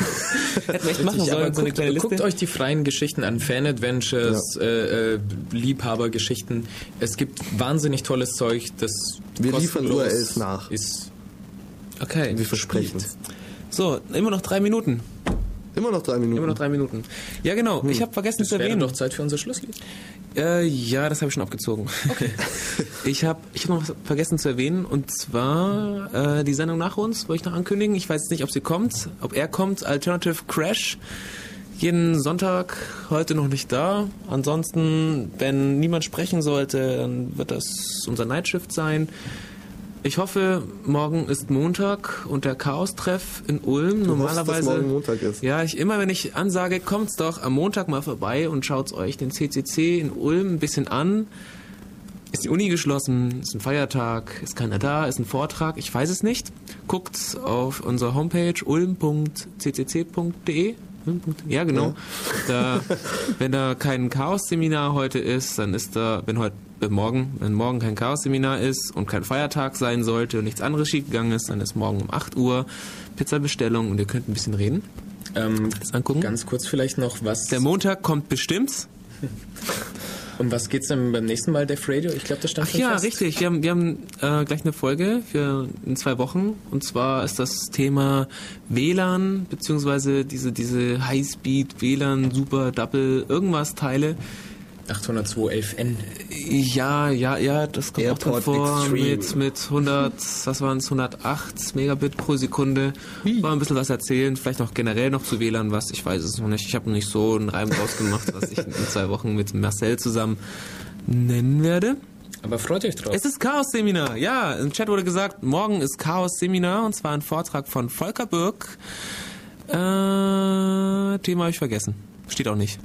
Hätten wir echt machen sollen, so eine guckt, kleine Liste. guckt euch die freien Geschichten an, Fan-Adventures, äh, äh, Liebhabergeschichten. Es gibt wahnsinnig tolles Zeug, das Wir liefern kostenlos URLs nach. Ist. Okay. Wir versprechen So, immer noch drei Minuten. Immer noch drei Minuten. Immer noch drei Minuten. Ja, genau. Ich habe vergessen Das zu erwähnen. doch Zeit für unser Schlusslied. Äh, ja, das habe ich schon abgezogen. Okay. ich habe ich hab noch was vergessen zu erwähnen und zwar äh, die Sendung nach uns, wollte ich noch ankündigen. Ich weiß jetzt nicht, ob sie kommt, ob er kommt. Alternative Crash. jeden Sonntag, heute noch nicht da. Ansonsten, wenn niemand sprechen sollte, dann wird das unser Nightshift sein. Ich hoffe, morgen ist Montag und der Chaos-Treff in Ulm. Du hoffst, Normalerweise. dass morgen Montag ist. Ja, ich immer, wenn ich ansage, kommt's doch am Montag mal vorbei und schaut's euch den CCC in Ulm ein bisschen an. Ist die Uni geschlossen? Ist ein Feiertag? Ist keiner da? Ist ein Vortrag? Ich weiß es nicht. Guckt auf unserer Homepage ulm.ccc.de. Ja, genau. Da, wenn da kein Chaos-Seminar heute ist, dann ist da, wenn heute, wenn morgen, wenn morgen kein Chaos-Seminar ist und kein Feiertag sein sollte und nichts anderes schiefgegangen ist, dann ist morgen um 8 Uhr Pizzabestellung und ihr könnt ein bisschen reden. Ähm, angucken. Ganz kurz vielleicht noch, was. Der Montag kommt bestimmt. Um was geht's dann beim nächsten Mal, Def Radio? Ich glaube, das stand Ach ja, fest. richtig. Wir haben, wir haben äh, gleich eine Folge für in zwei Wochen. Und zwar ist das Thema WLAN, beziehungsweise diese, diese Highspeed WLAN, Super, Double, irgendwas Teile. 802.11n. Ja, ja, ja, das kommt auch Airport vor Extreme. mit, mit 100, was waren es, 108 Megabit pro Sekunde. Mal ein bisschen was erzählen, vielleicht noch generell noch zu WLAN was, ich weiß es noch nicht. Ich habe noch nicht so einen Reim rausgemacht, was ich in zwei Wochen mit Marcel zusammen nennen werde. Aber freut euch drauf. Es ist Chaos-Seminar. Ja, im Chat wurde gesagt, morgen ist Chaos-Seminar und zwar ein Vortrag von Volker Birk. Äh, Thema habe ich vergessen. Steht auch nicht.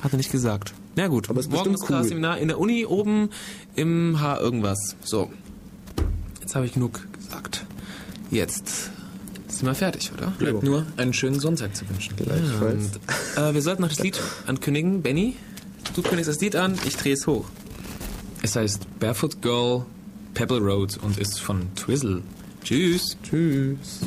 Hat er nicht gesagt. Na gut, Aber es ist morgen ist cool. Chaos-Seminar in der Uni oben im H irgendwas. So, jetzt habe ich genug gesagt. Jetzt sind wir fertig, oder? Bleibt nur einen schönen Sonntag zu wünschen. Ja, und, äh, wir sollten noch das Lied ankündigen. Benny, du kündigst das Lied an, ich drehe es hoch. Es heißt Barefoot Girl Pebble Road und ist von Twizzle. Tschüss. Tschüss.